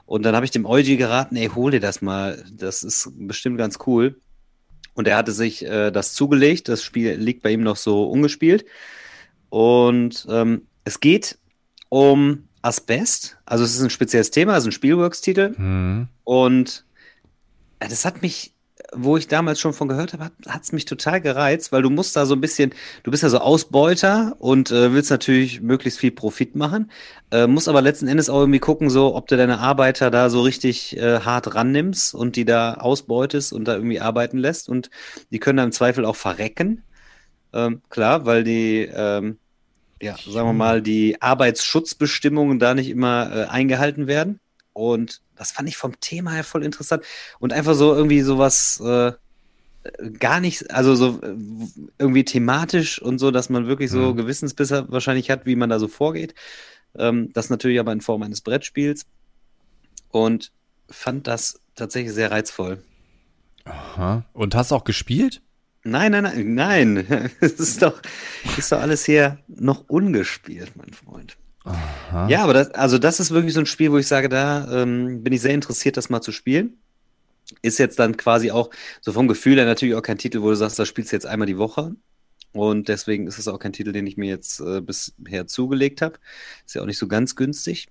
Und dann habe ich dem Eugi geraten, ey, hol dir das mal, das ist bestimmt ganz cool. Und er hatte sich äh, das zugelegt, das Spiel liegt bei ihm noch so ungespielt. Und ähm, es geht um Asbest, also es ist ein spezielles Thema, es ist ein Spielworks-Titel. Mhm. Und äh, das hat mich, wo ich damals schon von gehört habe, hat es mich total gereizt, weil du musst da so ein bisschen, du bist ja so Ausbeuter und äh, willst natürlich möglichst viel Profit machen, äh, musst aber letzten Endes auch irgendwie gucken, so ob du deine Arbeiter da so richtig äh, hart rannimmst und die da ausbeutest und da irgendwie arbeiten lässt und die können dann im Zweifel auch verrecken. Ähm, klar, weil die, ähm, ja, sagen wir mal, die Arbeitsschutzbestimmungen da nicht immer äh, eingehalten werden. Und das fand ich vom Thema her voll interessant. Und einfach so irgendwie sowas äh, gar nicht, also so äh, irgendwie thematisch und so, dass man wirklich so Mhm. Gewissensbisse wahrscheinlich hat, wie man da so vorgeht. Ähm, das natürlich aber in Form eines Brettspiels. Und fand das tatsächlich sehr reizvoll. Aha. Und hast auch gespielt? Nein, nein, nein, nein. Es ist doch, ist doch alles hier noch ungespielt, mein Freund. Aha. Ja, aber das, also das ist wirklich so ein Spiel, wo ich sage, da ähm, bin ich sehr interessiert, das mal zu spielen. Ist jetzt dann quasi auch so vom Gefühl her natürlich auch kein Titel, wo du sagst, das spielst du jetzt einmal die Woche. Und deswegen ist es auch kein Titel, den ich mir jetzt äh, bisher zugelegt habe. Ist ja auch nicht so ganz günstig.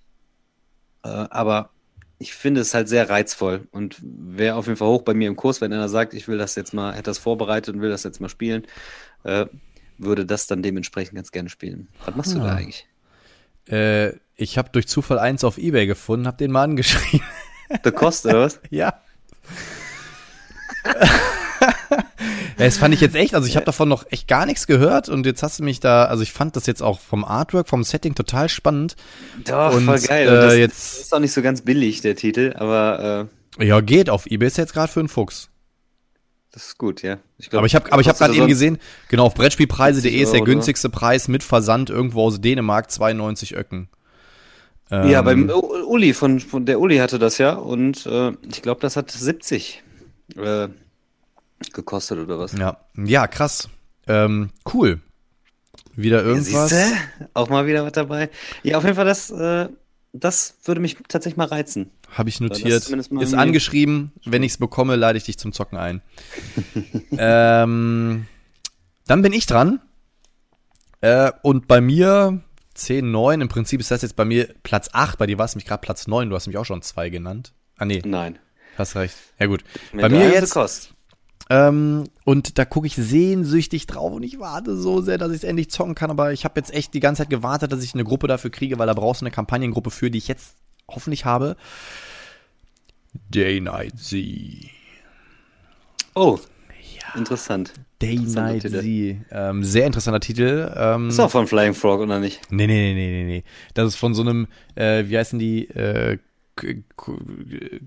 Äh, aber ich finde es halt sehr reizvoll und wäre auf jeden Fall hoch bei mir im Kurs, wenn einer sagt, ich will das jetzt mal, hätte das vorbereitet und will das jetzt mal spielen, äh, würde das dann dementsprechend ganz gerne spielen. Was machst du da Ah. eigentlich? Äh, ich habe durch Zufall eins auf Ebay gefunden, hab den mal angeschrieben. Cost, oder was? Ja. Das fand ich jetzt echt, also ich habe davon noch echt gar nichts gehört und jetzt hast du mich da, also ich fand das jetzt auch vom Artwork, vom Setting total spannend. Doch, Und, voll geil. äh, Und das, jetzt- das ist auch nicht so ganz billig, der Titel, aber äh, Ja, geht auf eBay ist jetzt gerade für einen Fuchs. Das ist gut, ja. Ich glaub, Aber ich habe kostet gerade eben gesehen, genau auf Brettspielpreise.de ist der günstigste Preis mit Versand irgendwo aus Dänemark 92 Öcken. Ja, Ähm, beim U- Uli, von, von der Uli hatte das ja und äh, ich glaube, das hat 70 äh, gekostet oder was. Ja, ja, krass. Ähm, cool. Wieder irgendwas. Siehste? Auch mal wieder was dabei. Ja, auf jeden Fall, das, äh, das würde mich tatsächlich mal reizen. Habe ich notiert. Ist angeschrieben. Wenn ich es bekomme, lade ich dich zum Zocken ein. ähm, dann bin ich dran. Äh, und bei mir 10, 9. Im Prinzip ist das jetzt bei mir Platz 8. Bei dir war es nämlich gerade Platz 9. Du hast mich auch schon 2 genannt. Ah, nee, Nein. hast recht. Ja, gut. Mit bei mir jetzt. Cost. Ähm, und da gucke ich sehnsüchtig drauf und ich warte so sehr, dass ich es endlich zocken kann. Aber ich habe jetzt echt die ganze Zeit gewartet, dass ich eine Gruppe dafür kriege, weil da brauchst du eine Kampagnengruppe für, die ich jetzt hoffentlich habe. Day Night Z. Oh, interessant. Day Night. Z. Ähm, sehr interessanter Titel. Ähm, Ist auch von Flying Frog, oder nicht? Nee, nee, nee, nee, nee. Das ist von so einem, äh, wie heißen die, äh,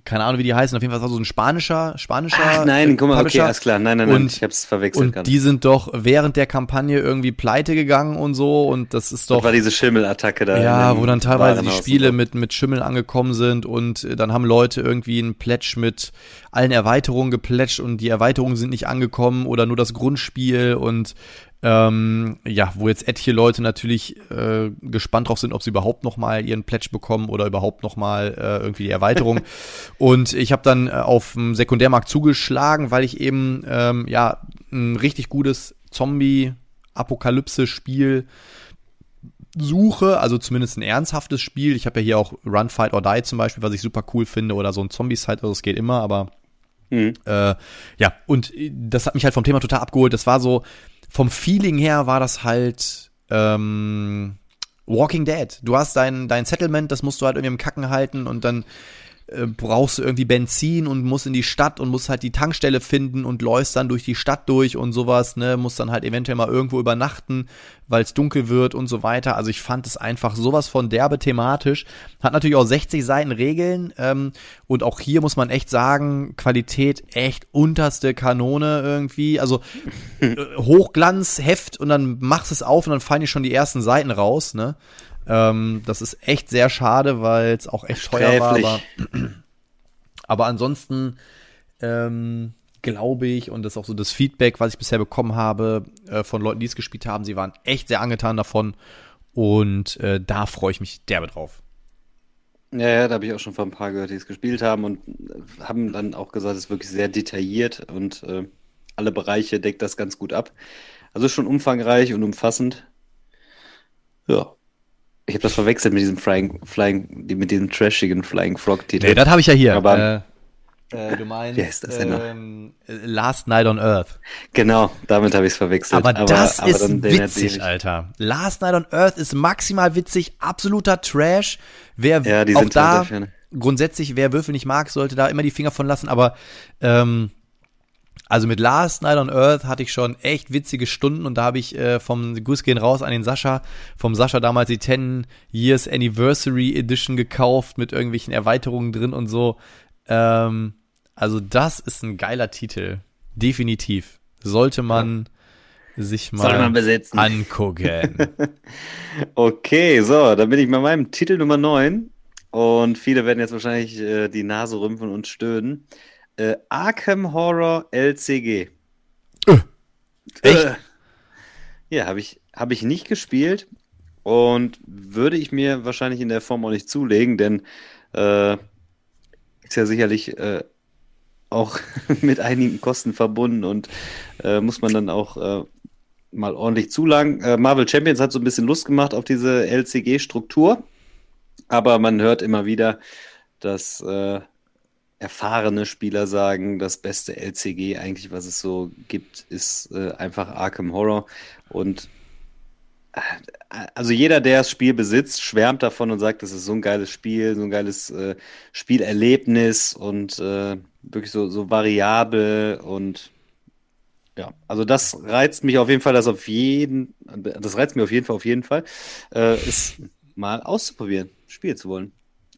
keine Ahnung, wie die heißen. Auf jeden Fall das so ein spanischer, spanischer. Ach, nein, guck mal, okay, Publisher. alles klar. Nein, nein, nein, Und- ich hab's verwechselt Und die sind doch während der Kampagne irgendwie pleite gegangen und so und das ist Das doch war diese Schimmelattacke da. ja, wo dann teilweise die Spiele mit mit Schimmeln angekommen sind und dann haben Leute irgendwie einen Pledge mit allen Erweiterungen geplätscht und die Erweiterungen sind nicht angekommen oder nur das Grundspiel und Ähm, ja, wo jetzt etliche Leute natürlich äh, gespannt drauf sind, ob sie überhaupt noch mal ihren Pledge bekommen oder überhaupt noch mal äh, irgendwie die Erweiterung. und ich habe dann äh, auf dem Sekundärmarkt zugeschlagen, weil ich eben ähm, ja ein richtig gutes Zombie-Apokalypse-Spiel suche, also zumindest ein ernsthaftes Spiel. Ich habe ja hier auch Run, Fight or Die zum Beispiel, was ich super cool finde, oder so ein Zombie-Side, also es geht immer, aber mhm. äh, ja, und das hat mich halt vom Thema total abgeholt. Das war so, vom Feeling her war das halt ähm, Walking Dead. Du hast dein, dein Settlement, das musst du halt irgendwie im Kacken halten und dann äh, brauchst du irgendwie Benzin und musst in die Stadt und musst halt die Tankstelle finden und läufst dann durch die Stadt durch und sowas, ne, musst dann halt eventuell mal irgendwo übernachten, weil es dunkel wird und so weiter. Also ich fand es einfach sowas von derbe thematisch. Hat natürlich auch 60 Seiten Regeln ähm, und auch hier muss man echt sagen, Qualität echt unterste Kanone irgendwie. Also äh, Hochglanzheft und dann machst es auf und dann fallen dir schon die ersten Seiten raus, ne? Ähm, das ist echt sehr schade, weil es auch echt teuer war. Aber, aber ansonsten ähm, glaube ich, und das ist auch so das Feedback, was ich bisher bekommen habe äh, von Leuten, die es gespielt haben, sie waren echt sehr angetan davon. Und äh, da freue ich mich derbe drauf. Ja, ja, da habe ich auch schon von ein paar gehört, die es gespielt haben und äh, haben dann auch gesagt, es ist wirklich sehr detailliert und äh, alle Bereiche deckt das ganz gut ab. Also schon umfangreich und umfassend. Ja, ich habe das verwechselt mit diesem Flying, Flying, mit diesem trashigen Flying Frog-Titel. Nee, das habe ich ja hier. Aber, äh, äh, du meinst wie heißt das denn ähm, Last Night on Earth. Genau, damit habe ich es verwechselt. Aber, aber das aber ist witzig, Alter. Last Night on Earth ist maximal witzig, absoluter Trash. Wer ja, die auch sind da grundsätzlich, wer Würfel nicht mag, sollte da immer die Finger von lassen. Aber ähm, also mit Last Night on Earth hatte ich schon echt witzige Stunden und da habe ich äh, vom Gruß gehen raus an den Sascha, vom Sascha damals die 10 Years Anniversary Edition gekauft mit irgendwelchen Erweiterungen drin und so. Ähm, also das ist ein geiler Titel. Definitiv. Sollte man ja. sich mal man angucken. okay, so, dann bin ich bei meinem Titel Nummer 9 und viele werden jetzt wahrscheinlich äh, die Nase rümpfen und stöhnen. Äh, Arkham Horror LCG. Äh, echt? Äh, ja, habe ich, hab ich nicht gespielt und würde ich mir wahrscheinlich in der Form auch nicht zulegen, denn äh, ist ja sicherlich äh, auch mit einigen Kosten verbunden und äh, muss man dann auch äh, mal ordentlich zulangen. Äh, Marvel Champions hat so ein bisschen Lust gemacht auf diese LCG-Struktur, aber man hört immer wieder, dass äh, erfahrene Spieler sagen, das beste LCG eigentlich, was es so gibt, ist äh, einfach Arkham Horror. Und äh, also jeder, der das Spiel besitzt, schwärmt davon und sagt, das ist so ein geiles Spiel, so ein geiles äh, Spielerlebnis und äh, wirklich so, so variabel und ja, also das reizt mich auf jeden Fall, das auf jeden, das reizt mich auf jeden Fall, auf jeden Fall, äh, ist mal auszuprobieren, spielen zu wollen.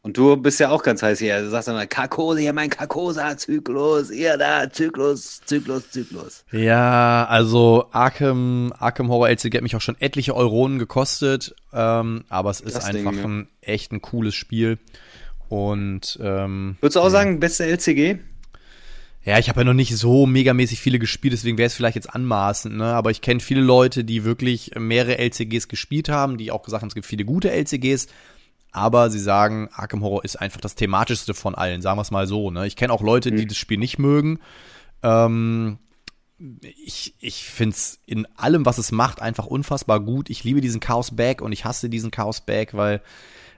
Und du bist ja auch ganz heiß hier. Du sagst immer, Karkose, hier mein Karkosa-Zyklus, ihr da, Zyklus, Zyklus, Zyklus. Ja, also Arkham, Arkham Horror LCG hat mich auch schon etliche Euronen gekostet, ähm, aber es ist das einfach Ding, ein echt ein cooles Spiel. Und ähm, Würdest du auch ja. sagen, beste LCG? Ja, ich habe ja noch nicht so megamäßig viele gespielt, deswegen wäre es vielleicht jetzt anmaßend, ne? Aber ich kenne viele Leute, die wirklich mehrere LCGs gespielt haben, die auch gesagt haben, es gibt viele gute LCGs aber sie sagen, Arkham Horror ist einfach das thematischste von allen, sagen wir es mal so. Ne? Ich kenne auch Leute, die mhm. das Spiel nicht mögen. Ähm, ich ich finde es in allem, was es macht, einfach unfassbar gut. Ich liebe diesen Chaos Bag und ich hasse diesen Chaos Bag, weil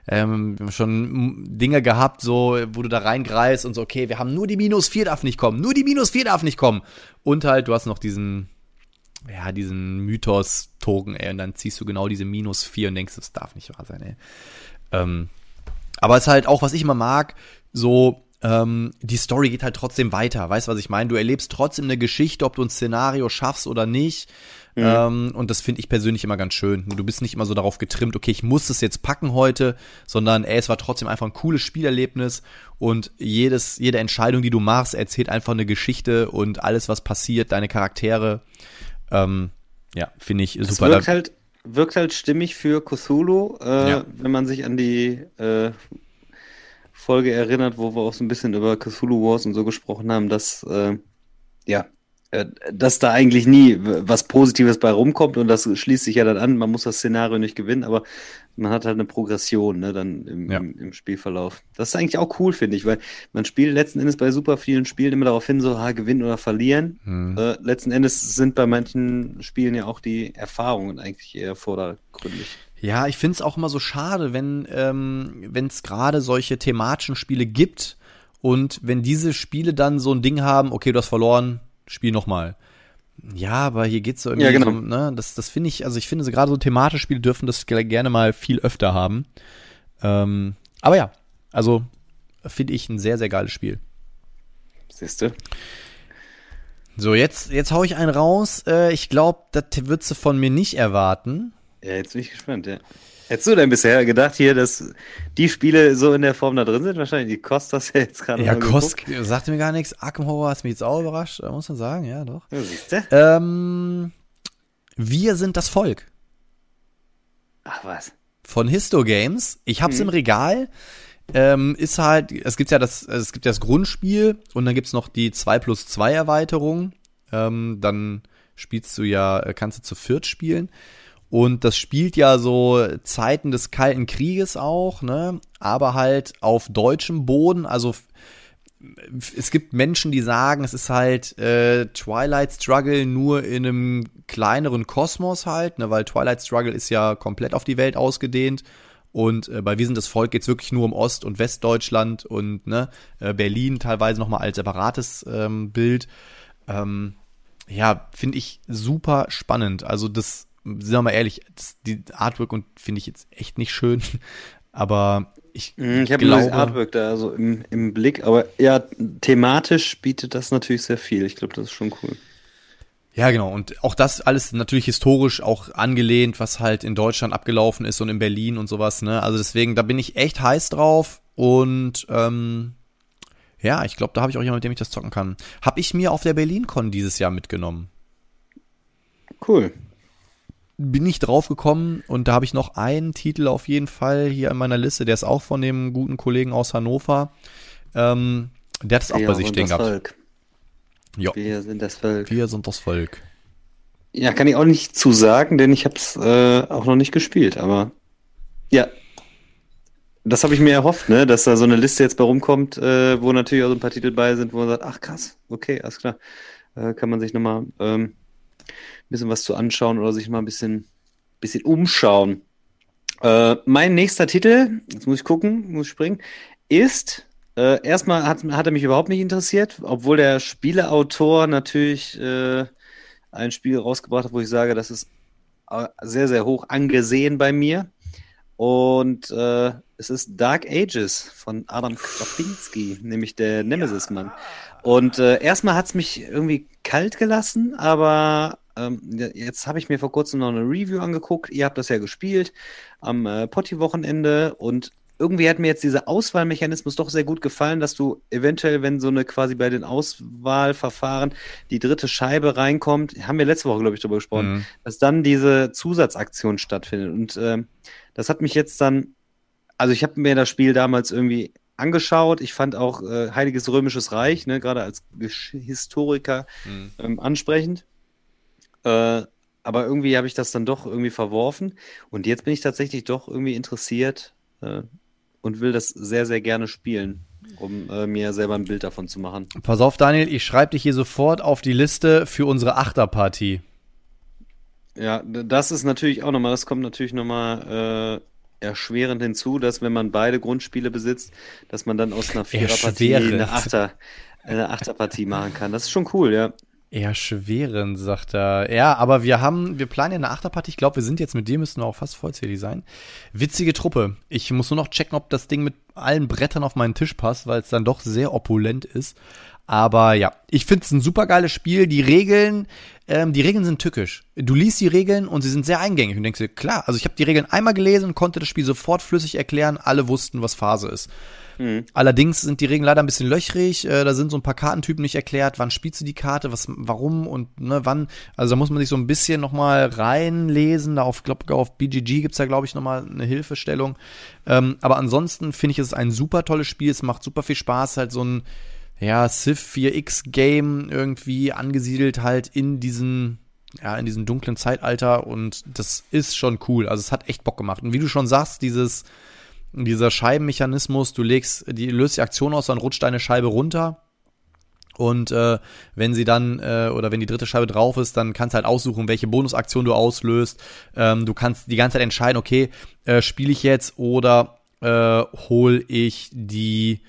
ähm, wir haben schon Dinge gehabt, so, wo du da reingreifst und so, okay, wir haben nur die Minus 4 darf nicht kommen, nur die Minus 4 darf nicht kommen. Und halt, du hast noch diesen, ja, diesen Mythos-Token, ey, und dann ziehst du genau diese Minus 4 und denkst, das darf nicht wahr sein, ey. Ähm, aber es ist halt auch, was ich immer mag, so, ähm, die Story geht halt trotzdem weiter. Weißt du, was ich meine? Du erlebst trotzdem eine Geschichte, ob du ein Szenario schaffst oder nicht. Mhm. Ähm, und das finde ich persönlich immer ganz schön. Du bist nicht immer so darauf getrimmt, okay, ich muss es jetzt packen heute, sondern ey, es war trotzdem einfach ein cooles Spielerlebnis und jedes, jede Entscheidung, die du machst, erzählt einfach eine Geschichte und alles, was passiert, deine Charaktere. Ähm, ja, finde ich super. Es wirkt halt, wirkt halt stimmig für Cthulhu, äh, ja. wenn man sich an die äh, Folge erinnert, wo wir auch so ein bisschen über Cthulhu Wars und so gesprochen haben, dass äh, ja äh, dass da eigentlich nie was Positives bei rumkommt und das schließt sich ja dann an. Man muss das Szenario nicht gewinnen, aber man hat halt eine Progression ne, dann im, ja. im, im, Spielverlauf. Das ist eigentlich auch cool, finde ich, weil man spielt letzten Endes bei super vielen Spielen immer darauf hin, so ha, gewinnen oder verlieren. Hm. Äh, letzten Endes sind bei manchen Spielen ja auch die Erfahrungen eigentlich eher vordergründig. Ja, ich finde es auch immer so schade, wenn ähm, es gerade solche thematischen Spiele gibt und wenn diese Spiele dann so ein Ding haben, okay, du hast verloren, spiel nochmal. Ja, aber hier geht's so irgendwie, ja, genau. so, ne, das, das finde ich, also ich finde, so gerade so thematische Spiele dürfen das gerne mal viel öfter haben. Ähm, aber ja, also finde ich ein sehr, sehr geiles Spiel. Siehste. So, jetzt, jetzt hau ich einen raus. Äh, ich glaube, das würdest du von mir nicht erwarten. Ja, jetzt bin ich gespannt, ja. Hättest du denn bisher gedacht hier, dass die Spiele so in der Form da drin sind? Wahrscheinlich die Kost das ja jetzt gerade Ja, Kost sagte mir gar nichts. Arkham Horror hat mich jetzt auch überrascht, muss man sagen, ja doch. Ja, siehst du? Ähm, wir sind das Volk. Ach was. Von Histo Games. Ich hab's hm. im Regal. Ähm, ist halt, es gibt ja das, es gibt ja das Grundspiel und dann gibt's noch die 2 plus 2 Erweiterung. Ähm, dann spielst du ja, kannst du zu viert spielen. Und das spielt ja so Zeiten des Kalten Krieges auch, ne? Aber halt auf deutschem Boden. Also es gibt Menschen, die sagen, es ist halt äh, Twilight Struggle nur in einem kleineren Kosmos halt, ne? Weil Twilight Struggle ist ja komplett auf die Welt ausgedehnt. Und äh, bei Wir sind das Volk geht's wirklich nur um Ost- und Westdeutschland und ne, äh, Berlin teilweise nochmal als separates ähm, Bild. Ähm, ja, finde ich super spannend. Also das sind wir mal ehrlich, das, die Artwork und finde ich jetzt echt nicht schön. Aber ich, mhm, ich habe das Artwork da so im, im Blick, aber ja, thematisch bietet das natürlich sehr viel. Ich glaube, das ist schon cool. Ja, genau. Und auch das alles natürlich historisch auch angelehnt, was halt in Deutschland abgelaufen ist und in Berlin und sowas. Ne? Also deswegen, da bin ich echt heiß drauf. Und ähm, ja, ich glaube, da habe ich auch jemanden, mit dem ich das zocken kann. Habe ich mir auf der BerlinCon dieses Jahr mitgenommen. Cool bin ich drauf gekommen und da habe ich noch einen Titel auf jeden Fall hier in meiner Liste, der ist auch von dem guten Kollegen aus Hannover. Ähm, der hat es auch bei sich stehen gehabt. Volk. Ja. Wir sind das Volk. Wir sind das Volk. Ja, kann ich auch nicht zu sagen, denn ich habe es äh, auch noch nicht gespielt, aber ja, das habe ich mir erhofft, ne, dass da so eine Liste jetzt bei rumkommt, äh, wo natürlich auch so ein paar Titel bei sind, wo man sagt, ach krass, okay, alles klar, äh, kann man sich nochmal ähm, bisschen was zu anschauen oder sich mal ein bisschen, bisschen umschauen. Äh, mein nächster Titel, jetzt muss ich gucken, muss ich springen, ist, äh, erstmal hat, hat er mich überhaupt nicht interessiert, obwohl der Spieleautor natürlich äh, ein Spiel rausgebracht hat, wo ich sage, das ist äh, sehr, sehr hoch angesehen bei mir. Und äh, es ist Dark Ages von Adam Krapinski, nämlich der Nemesis-Mann. Und äh, erstmal hat es mich irgendwie kalt gelassen, aber ähm, jetzt habe ich mir vor kurzem noch eine Review angeguckt. Ihr habt das ja gespielt am äh, Potti-Wochenende und irgendwie hat mir jetzt dieser Auswahlmechanismus doch sehr gut gefallen, dass du eventuell, wenn so eine quasi bei den Auswahlverfahren die dritte Scheibe reinkommt, haben wir letzte Woche, glaube ich, darüber gesprochen, mhm. dass dann diese Zusatzaktion stattfindet. Und äh, das hat mich jetzt dann, also ich habe mir das Spiel damals irgendwie angeschaut. Ich fand auch äh, Heiliges Römisches Reich, ne, gerade als Historiker, mhm. ähm, ansprechend. Äh, aber irgendwie habe ich das dann doch irgendwie verworfen. Und jetzt bin ich tatsächlich doch irgendwie interessiert äh, und will das sehr, sehr gerne spielen, um äh, mir selber ein Bild davon zu machen. Pass auf, Daniel, ich schreibe dich hier sofort auf die Liste für unsere Achterpartie. Ja, das ist natürlich auch nochmal, das kommt natürlich nochmal äh, erschwerend hinzu, dass wenn man beide Grundspiele besitzt, dass man dann aus einer Viererpartie eine, Achter, eine Achterpartie machen kann. Das ist schon cool, ja. Erschwerend, sagt er. Ja, aber wir haben, wir planen ja eine Achterpartie. Ich glaube, wir sind jetzt mit dir, müssten wir auch fast vollzählig sein. Witzige Truppe. Ich muss nur noch checken, ob das Ding mit allen Brettern auf meinen Tisch passt, weil es dann doch sehr opulent ist. Aber ja, ich finde es ein super geiles Spiel. Die Regeln, ähm, die Regeln sind tückisch. Du liest die Regeln und sie sind sehr eingängig und denkst dir, klar, also ich habe die Regeln einmal gelesen und konnte das Spiel sofort flüssig erklären. Alle wussten, was Phase ist. Mhm. Allerdings sind die Regeln leider ein bisschen löchrig. Äh, da sind so ein paar Kartentypen nicht erklärt. Wann spielst du die Karte? Was, warum und ne, wann? Also da muss man sich so ein bisschen nochmal reinlesen. Da auf, glaub, auf BGG gibt's da, glaube ich, nochmal eine Hilfestellung. Ähm, aber ansonsten finde ich, es ist ein super tolles Spiel. Es macht super viel Spaß, halt so ein ja, Civ 4X Game irgendwie angesiedelt halt in diesen ja, in diesem dunklen Zeitalter und das ist schon cool. Also es hat echt Bock gemacht. Und wie du schon sagst, dieses, dieser Scheibenmechanismus, du legst, die löst die Aktion aus, dann rutscht deine Scheibe runter. Und äh, wenn sie dann, äh, oder wenn die dritte Scheibe drauf ist, dann kannst du halt aussuchen, welche Bonusaktion du auslöst. Ähm, du kannst die ganze Zeit entscheiden, okay, äh, spiele ich jetzt oder äh, hol ich die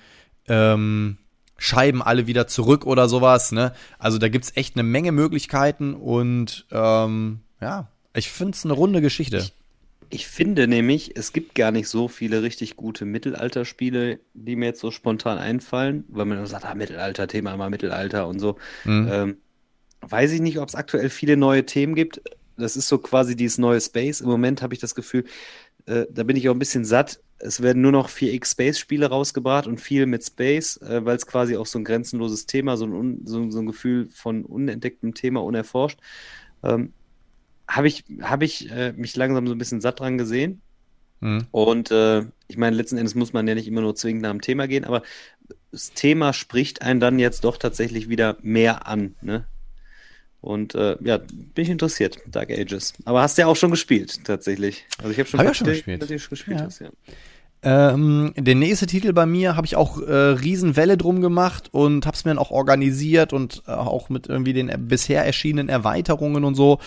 ähm, Scheiben alle wieder zurück oder sowas. Ne? Also da gibt's echt eine Menge Möglichkeiten und ähm, ja, ich find's eine runde Geschichte. Ich, ich finde nämlich, es gibt gar nicht so viele richtig gute Mittelalterspiele, die mir jetzt so spontan einfallen, weil man sagt, ah, Mittelalter, Thema immer Mittelalter und so. Mhm. Ähm, weiß ich nicht, ob es aktuell viele neue Themen gibt. Das ist so quasi dieses neue Space. Im Moment habe ich das Gefühl, äh, da bin ich auch ein bisschen satt. Es werden nur noch 4X Space-Spiele rausgebracht und viel mit Space, äh, weil es quasi auch so ein grenzenloses Thema, so ein, un, so, so ein Gefühl von unentdecktem Thema, unerforscht. Ähm, habe ich, hab ich äh, mich langsam so ein bisschen satt dran gesehen. Mhm. Und äh, ich meine, letzten Endes muss man ja nicht immer nur zwingend nach dem Thema gehen, aber das Thema spricht einen dann jetzt doch tatsächlich wieder mehr an. Ne? Und äh, ja, bin ich interessiert, Dark Ages. Aber hast du ja auch schon gespielt, tatsächlich. Also ich habe schon, Hab schon gespielt. dass du gespielt Ja. hast, ja. Ähm, der nächste Titel bei mir habe ich auch äh, Riesenwelle drum gemacht und habe es mir dann auch organisiert und äh, auch mit irgendwie den bisher erschienenen Erweiterungen und so.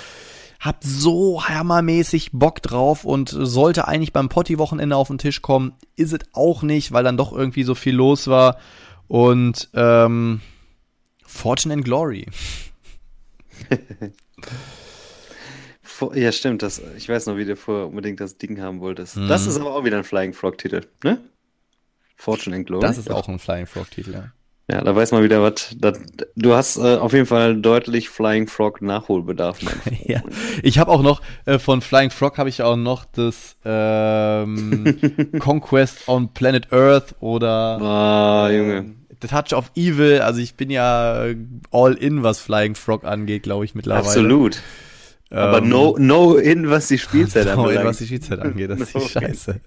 Hab so hammermäßig Bock drauf und sollte eigentlich beim Potti-Wochenende auf den Tisch kommen. Ist es auch nicht, weil dann doch irgendwie so viel los war. Und ähm, Fortune and Glory. Ja, stimmt. Das, ich weiß noch, wie du vorher unbedingt das Ding haben wolltest. Mhm. Das ist aber auch wieder ein Flying Frog-Titel, ne? Fortune and Glory. Das ist auch ein Flying Frog-Titel, ja. Ja, da weiß man wieder, was. Du hast äh, auf jeden Fall deutlich Flying Frog Nachholbedarf. Ja, ich habe auch noch äh, von Flying Frog habe ich auch noch das ähm, Conquest on Planet Earth oder Ah, Junge. ähm, The Touch of Evil. Also ich bin ja äh, all in, was Flying Frog angeht, glaube ich mittlerweile. Absolut. Aber Ähm, no, no in, was die Spielzeit no, anbelangt. was die Spielzeit angeht, das ist die No in. Scheiße.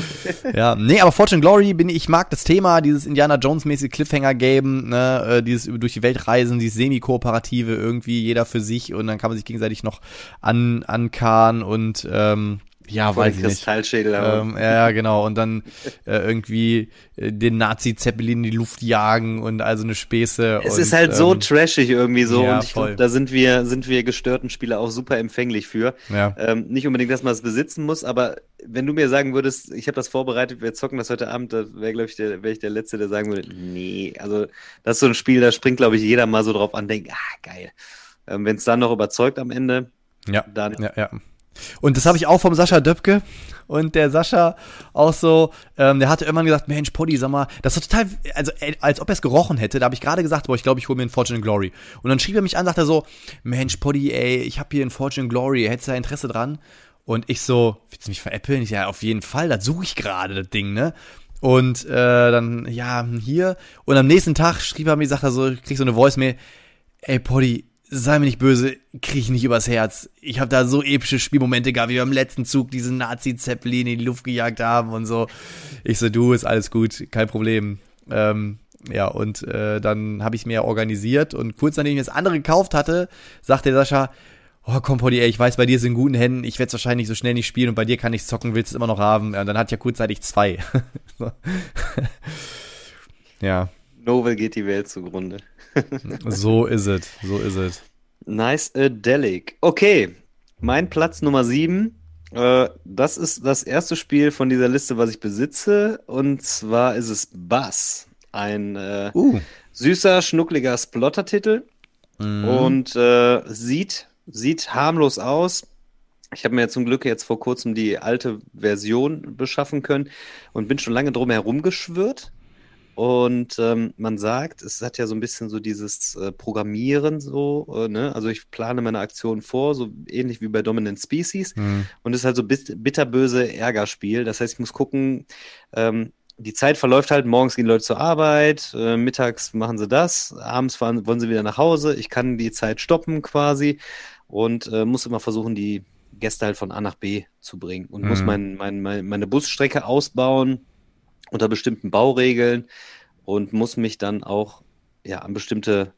ja, nee, aber Fortune Glory bin ich, mag das Thema, dieses Indiana Jones mäßige Cliffhanger Game, ne, äh, dieses durch die Welt reisen, dieses semi-kooperative irgendwie jeder für sich und dann kann man sich gegenseitig noch an ankarren und ähm, ja, weiß ich nicht. Ähm, ja, genau. Und dann äh, irgendwie äh, den Nazi-Zeppelin in die Luft jagen und also eine Späße. Es und, ist halt so ähm, trashig irgendwie so ja, und ich glaube, da sind wir, sind wir gestörten Spieler auch super empfänglich für. Ja. Ähm, nicht unbedingt, dass man es besitzen muss, aber wenn du mir sagen würdest, ich habe das vorbereitet, wir zocken das heute Abend, da wäre, glaube ich, der, wär ich der Letzte, der sagen würde, nee, also das ist so ein Spiel, da springt, glaube ich, jeder mal so drauf an, denkt, ah, geil. Ähm, wenn es dann noch überzeugt am Ende, Ja, dann ja, ja. Und das habe ich auch vom Sascha Döpke. Und der Sascha auch so, ähm, der hatte irgendwann gesagt, Mensch, Poddy, sag mal, das ist total, also äh, als ob er es gerochen hätte. Da habe ich gerade gesagt, boah, ich glaube, ich hole mir einen Fortune Glory. Und dann schrieb er mich an, sagt er so, Mensch, Poddy, ey, ich habe hier einen Fortune Glory, hättest du da Interesse dran? Und ich so, willst du mich veräppeln? Ich, ja, auf jeden Fall, das suche ich gerade, das Ding, ne? Und äh, dann, ja, hier. Und am nächsten Tag schrieb er mir, sagt er so, ich krieg so eine Voice-Mail, ey, Poddy, sei mir nicht böse, krieg ich nicht übers Herz. Ich habe da so epische Spielmomente gehabt, wie wir im letzten Zug diesen Nazi-Zeppelin in die Luft gejagt haben und so. Ich so, du, ist alles gut, kein Problem. Ähm, ja, und äh, dann habe ich mir organisiert und kurz nachdem ich das andere gekauft hatte, sagte Sascha, oh komm, Poddy, ey, ich weiß, bei dir ist in guten Händen, ich werde es wahrscheinlich so schnell nicht spielen und bei dir kann ich zocken, willst du es immer noch haben. Ja, und dann hat ja kurzzeitig zwei. Ja, Novel geht die Welt zugrunde. So ist es, so ist es. Nice Adelic. Okay, mein Platz Nummer 7. Äh, das ist das erste Spiel von dieser Liste, was ich besitze. Und zwar ist es Bass. Ein äh, Uh. süßer, schnuckliger Splotter-Titel. Mhm. Und äh, sieht, sieht harmlos aus. Ich habe mir zum Glück jetzt vor kurzem die alte Version beschaffen können und bin schon lange drum herum geschwirrt. Und ähm, man sagt, es hat ja so ein bisschen so dieses äh, Programmieren so, äh, ne? Also ich plane meine Aktion vor, so ähnlich wie bei Dominant Species. Mhm. Und es ist halt so bit bitterböse Ärgerspiel. Das heißt, ich muss gucken, ähm, die Zeit verläuft halt, morgens gehen Leute zur Arbeit, äh, mittags machen sie das, abends fahren, wollen sie wieder nach Hause. Ich kann die Zeit stoppen quasi und äh, muss immer versuchen, die Gäste halt von A nach B zu bringen und muss Mhm. mein, mein, mein, meine Busstrecke ausbauen unter bestimmten Bauregeln und muss mich dann auch ja, an bestimmte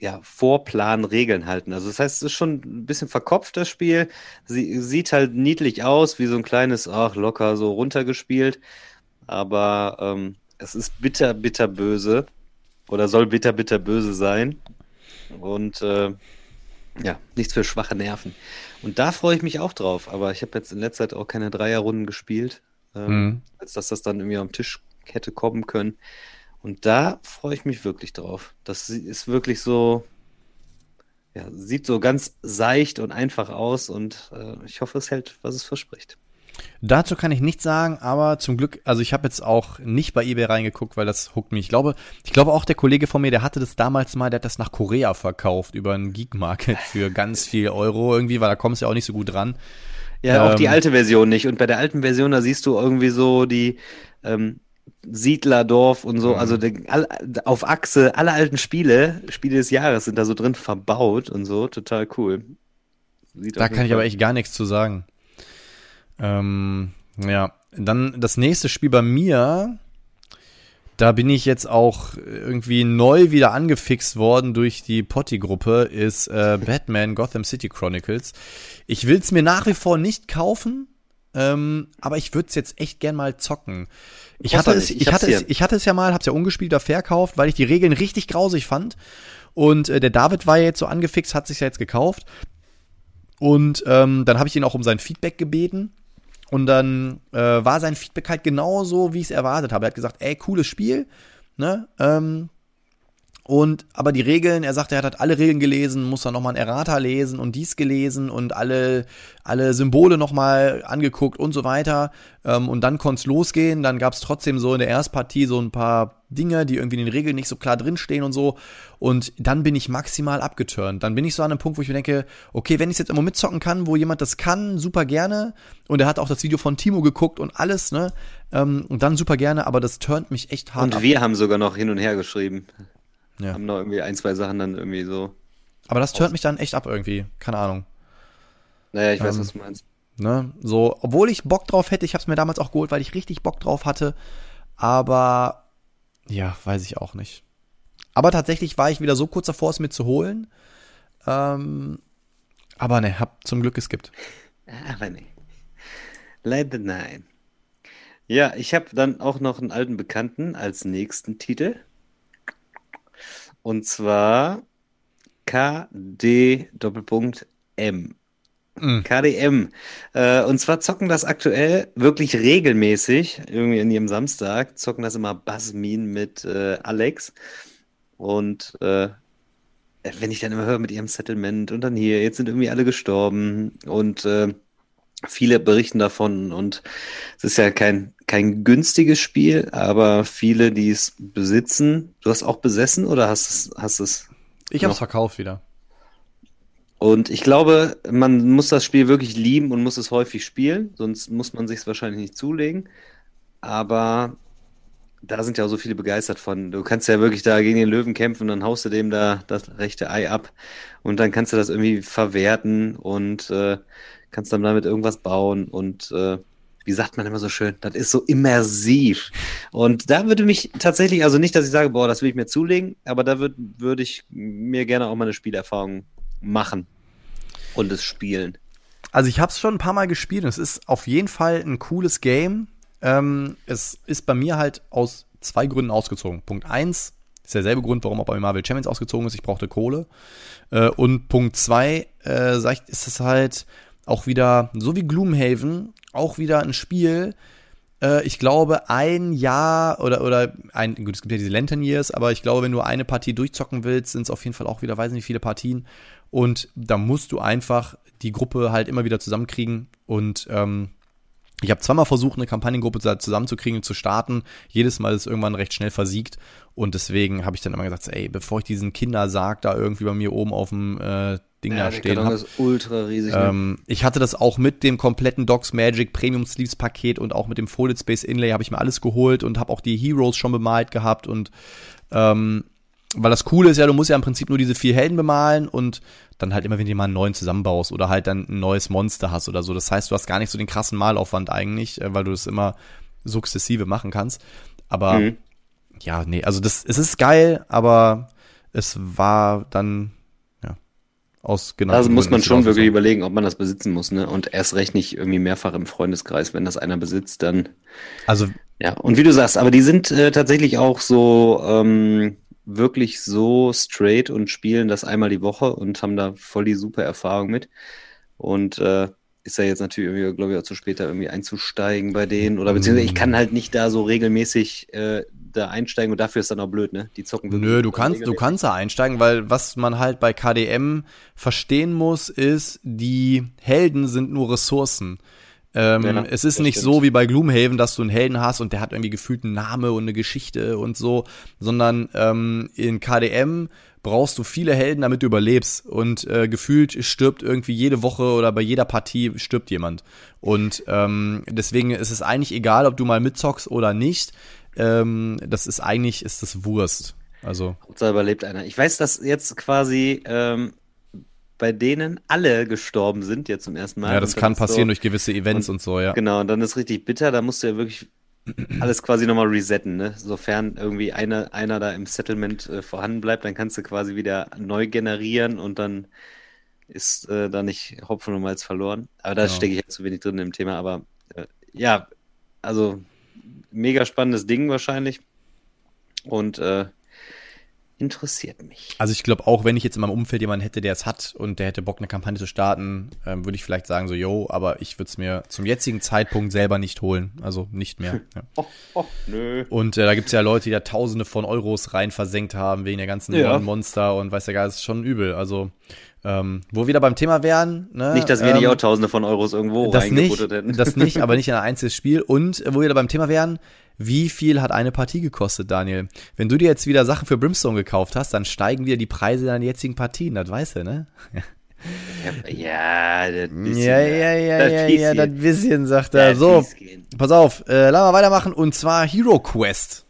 ja, Vorplanregeln halten. Also das heißt, es ist schon ein bisschen verkopft, das Spiel. Sie sieht halt niedlich aus, wie so ein kleines, ach, locker so runtergespielt. Aber ähm, es ist bitter, bitter böse. Oder soll bitter, bitter böse sein. Und äh, ja, nichts für schwache Nerven. Und da freue ich mich auch drauf. Aber ich habe jetzt in letzter Zeit auch keine Dreierrunden gespielt, ähm, mhm. als dass das dann irgendwie am Tisch hätte kommen können. Und da freue ich mich wirklich drauf. Das ist wirklich so, ja, sieht so ganz seicht und einfach aus und äh, ich hoffe, es hält, was es verspricht. Dazu kann ich nichts sagen, aber zum Glück, also ich habe jetzt auch nicht bei eBay reingeguckt, weil das huckt mich. Ich glaube, ich glaube auch der Kollege von mir, der hatte das damals mal, der hat das nach Korea verkauft über einen Geek Market für ganz viel Euro irgendwie, weil da kommst du ja auch nicht so gut dran. Ja, ähm, auch die ähm, alte Version nicht. Und bei der alten Version, da siehst du irgendwie so die ähm, Siedlerdorf und so, mhm. also der, all, auf Achse, alle alten Spiele, Spiele des Jahres sind da so drin verbaut und so, total cool. Sieht da kann ich aber echt gar nichts zu sagen. Ähm, ja, dann das nächste Spiel bei mir, da bin ich jetzt auch irgendwie neu wieder angefixt worden durch die Potty-Gruppe, ist äh, Batman Gotham City Chronicles. Ich will es mir nach wie vor nicht kaufen, ähm, aber ich würde es jetzt echt gern mal zocken. Ich hatte, es, ich, ich hatte es, ich hatte es ja mal, hab's ja ungespielt da verkauft, weil ich die Regeln richtig grausig fand. Und äh, der David war ja jetzt so angefixt, hat sich ja jetzt gekauft. Und ähm, dann habe ich ihn auch um sein Feedback gebeten. Und dann äh, war sein Feedback halt genauso, wie ich es erwartet habe. Er hat gesagt, ey, cooles Spiel, ne? Ähm, und aber die Regeln, er sagt, er hat halt alle Regeln gelesen, muss dann nochmal ein Errata lesen und dies gelesen und alle, alle Symbole nochmal angeguckt und so weiter. Ähm, und dann konnte es losgehen. Dann gab es trotzdem so in der Erstpartie so ein paar Dinge, die irgendwie in den Regeln nicht so klar drinstehen und so. Und dann bin ich maximal abgeturnt. Dann bin ich so an einem Punkt, wo ich mir denke, okay, wenn ich jetzt immer mitzocken kann, wo jemand das kann, super gerne. Und er hat auch das Video von Timo geguckt und alles, ne? Ähm, und dann super gerne, aber das turnt mich echt hart Und ab. wir haben sogar noch hin und her geschrieben. Ja. Haben noch irgendwie ein, zwei Sachen dann irgendwie so. Aber das hört mich dann echt ab irgendwie. Keine Ahnung. Naja, ich weiß, ähm, was du meinst. Ne? So, obwohl ich Bock drauf hätte, ich habe es mir damals auch geholt, weil ich richtig Bock drauf hatte. Aber ja, weiß ich auch nicht. Aber tatsächlich war ich wieder so kurz davor, es mir zu holen. Ähm, aber ne, hab zum Glück es gibt. Aber ne. Leider nein. Ja, ich habe dann auch noch einen alten Bekannten als nächsten Titel. Und zwar KD Doppelpunkt M. Mhm. KDM. Äh, und zwar zocken das aktuell wirklich regelmäßig, irgendwie in jedem Samstag, zocken das immer Basmin mit äh, Alex. Und äh, wenn ich dann immer höre mit ihrem Settlement und dann hier, jetzt sind irgendwie alle gestorben und äh, viele berichten davon und es ist ja kein, kein günstiges Spiel, aber viele, die es besitzen, du hast auch besessen oder hast es, hast es? Ich habe es verkauft wieder. Und ich glaube, man muss das Spiel wirklich lieben und muss es häufig spielen, sonst muss man sich es wahrscheinlich nicht zulegen. Aber da sind ja auch so viele begeistert von. Du kannst ja wirklich da gegen den Löwen kämpfen, dann haust du dem da das rechte Ei ab und dann kannst du das irgendwie verwerten und äh, kannst dann damit irgendwas bauen und äh, wie sagt man immer so schön, das ist so immersiv. Und da würde mich tatsächlich, also nicht, dass ich sage, boah, das will ich mir zulegen, aber da würde würd ich mir gerne auch mal eine Spielerfahrung machen und es spielen. Also ich habe es schon ein paar Mal gespielt und es ist auf jeden Fall ein cooles Game. Ähm, es ist bei mir halt aus zwei Gründen ausgezogen. Punkt eins ist derselbe Grund, warum auch bei Marvel Champions ausgezogen ist. Ich brauchte Kohle. Äh, und Punkt zwei äh, ist es halt auch wieder, so wie Gloomhaven, auch wieder ein Spiel, äh, ich glaube, ein Jahr oder, oder ein, gut, es gibt ja diese Lantern Years, aber ich glaube, wenn du eine Partie durchzocken willst, sind es auf jeden Fall auch wieder, weiß nicht, viele Partien. Und da musst du einfach die Gruppe halt immer wieder zusammenkriegen und ähm, ich habe zweimal versucht, eine Kampagnengruppe zusammenzukriegen und zu starten. Jedes Mal ist irgendwann recht schnell versiegt. Und deswegen habe ich dann immer gesagt, ey, bevor ich diesen Kindersarg da irgendwie bei mir oben auf dem äh, Ding ja, da stehen habe. ist ultra riesig. Ne? Ähm, ich hatte das auch mit dem kompletten Docs Magic Premium Sleeves Paket und auch mit dem Folded Space Inlay habe ich mir alles geholt und habe auch die Heroes schon bemalt gehabt und ähm, weil das Coole ist ja, du musst ja im Prinzip nur diese vier Helden bemalen und dann halt immer, wenn du mal einen neuen zusammenbaust oder halt dann ein neues Monster hast oder so. Das heißt, du hast gar nicht so den krassen Malaufwand eigentlich, äh, weil du das immer sukzessive machen kannst. Aber mhm. ja, nee, also das, es ist geil, aber es war dann, aus genau. Also muss man schon wirklich überlegen, ob man das besitzen muss, ne? Und erst recht nicht irgendwie mehrfach im Freundeskreis. Wenn das einer besitzt, dann. Also. Ja, und wie du sagst, aber die sind äh, tatsächlich auch so, ähm, wirklich so straight und spielen das einmal die Woche und haben da voll die super Erfahrung mit. Und äh, ist ja jetzt natürlich irgendwie, glaube ich, auch zu später irgendwie einzusteigen bei denen. Oder beziehungsweise ich kann halt nicht da so regelmäßig äh, da einsteigen und dafür ist dann auch blöd, ne? Die zocken wirklich. Nö, du kannst, du kannst da einsteigen, weil was man halt bei KDM verstehen muss, ist, die Helden sind nur Ressourcen. Ähm, ja, es ist nicht stimmt. so wie bei Gloomhaven, dass du einen Helden hast und der hat irgendwie gefühlt einen Name und eine Geschichte und so, sondern ähm, in KDM brauchst du viele Helden, damit du überlebst. Und äh, gefühlt stirbt irgendwie jede Woche oder bei jeder Partie stirbt jemand. Und ähm, deswegen ist es eigentlich egal, ob du mal mitzockst oder nicht. Ähm, das ist eigentlich, ist das Wurst. Also. Hauptsache überlebt einer. Ich weiß, dass jetzt quasi ähm, bei denen alle gestorben sind, jetzt zum ersten Mal. Ja, das kann passieren so, durch gewisse Events und, und, so, ja. Genau, und dann ist richtig bitter, da musst du ja wirklich alles quasi nochmal resetten, ne? Sofern irgendwie einer, einer da im Settlement äh, vorhanden bleibt, dann kannst du quasi wieder neu generieren und dann ist äh, da nicht Hopfen und Malz verloren. Aber da genau. stecke ich jetzt zu wenig drin im Thema. Aber äh, ja, also mega spannendes Ding wahrscheinlich. Und äh, interessiert mich. Also ich glaube auch, wenn ich jetzt in meinem Umfeld jemanden hätte, der es hat und der hätte Bock, eine Kampagne zu starten, ähm, würde ich vielleicht sagen so, yo, aber ich würde es mir zum jetzigen Zeitpunkt selber nicht holen. Also nicht mehr. Ja. oh, oh, nö. Und äh, da gibt's ja Leute, die da Tausende von Euros rein versenkt haben wegen der ganzen ja. Monster und weiß ja gar, das ist schon übel. Also ähm, wo wir wieder beim Thema wären. Ne? Nicht, dass wir ähm, nicht auch Tausende von Euros irgendwo das nicht, hätten. Das nicht, aber nicht in ein einzelnes Spiel. Und äh, wo wir da beim Thema wären, wie viel hat eine Partie gekostet, Daniel? Wenn du dir jetzt wieder Sachen für Brimstone gekauft hast, dann steigen wieder die Preise deiner jetzigen Partien, das weißt du, ne? Ja, das bisschen. Ja, ja, ja, das ja, ja, das bisschen, sagt er. So, pass auf, äh, lass mal weitermachen. Und zwar Hero Quest.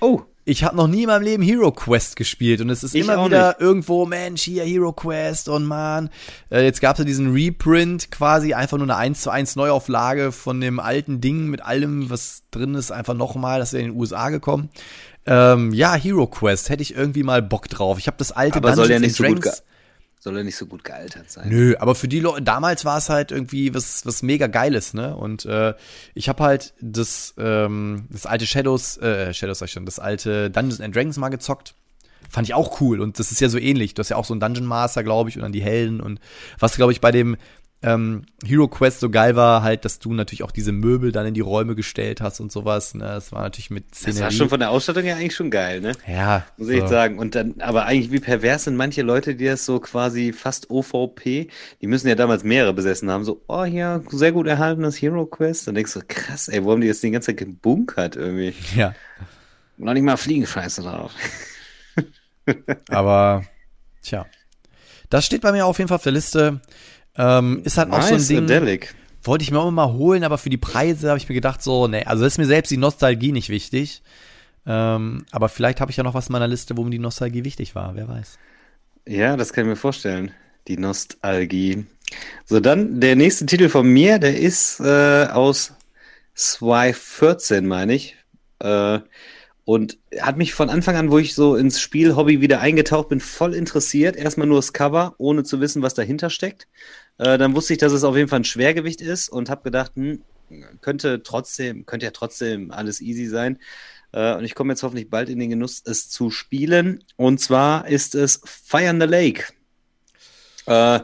Oh ich habe noch nie in meinem Leben Hero Quest gespielt und es ist ich immer wieder nicht. irgendwo, Mensch, hier Hero Quest und man. Äh, jetzt gab es ja diesen Reprint, quasi einfach nur eine 1 zu 1 Neuauflage von dem alten Ding mit allem, was drin ist, einfach nochmal, das ist ja in den USA gekommen. Ähm, ja, Hero Quest, hätte ich irgendwie mal Bock drauf. Ich habe das alte Aber Dungeons soll ja nicht so gut soll er nicht so gut gealtert sein. Nö, aber für die Leute, damals war es halt irgendwie was, was mega geiles, ne? Und äh, ich habe halt das, ähm, das alte Shadows, äh, Shadows sag ich schon, das alte Dungeons and Dragons mal gezockt. Fand ich auch cool und das ist ja so ähnlich. Du hast ja auch so einen Dungeon Master, glaube ich, und dann die Helden und was, glaube ich, bei dem ähm, Hero Quest so geil war halt, dass du natürlich auch diese Möbel dann in die Räume gestellt hast und sowas. Ne? Das war natürlich mit Szenerie. Das war schon von der Ausstattung ja eigentlich schon geil, ne? Ja. Muss so. ich sagen. Und dann, aber eigentlich wie pervers sind manche Leute, die das so quasi fast OVP, die müssen ja damals mehrere besessen haben. So, oh ja, sehr gut erhaltenes Hero Quest. Dann denkst du, krass, ey, wo haben die jetzt die ganze Zeit gebunkert irgendwie? Ja. Und noch nicht mal Fliegenscheiße drauf. aber, tja. Das steht bei mir auf jeden Fall auf der Liste. Ähm, ist halt nice, auch so ein Ding. Adelic. Wollte ich mir auch mal holen, aber für die Preise habe ich mir gedacht, so, nee, also ist mir selbst die Nostalgie nicht wichtig. Ähm, aber vielleicht habe ich ja noch was in meiner Liste, wo mir die Nostalgie wichtig war, wer weiß. Ja, das kann ich mir vorstellen. Die Nostalgie. So, dann der nächste Titel von mir, der ist äh, aus 2014, meine ich. Äh, und hat mich von Anfang an, wo ich so ins Spielhobby wieder eingetaucht bin, voll interessiert. Erstmal nur das Cover, ohne zu wissen, was dahinter steckt. Äh, dann wusste ich, dass es auf jeden Fall ein Schwergewicht ist und habe gedacht, hm, könnte trotzdem, könnte ja trotzdem alles easy sein. Äh, und ich komme jetzt hoffentlich bald in den Genuss, es zu spielen. Und zwar ist es Fire in the Lake. Äh,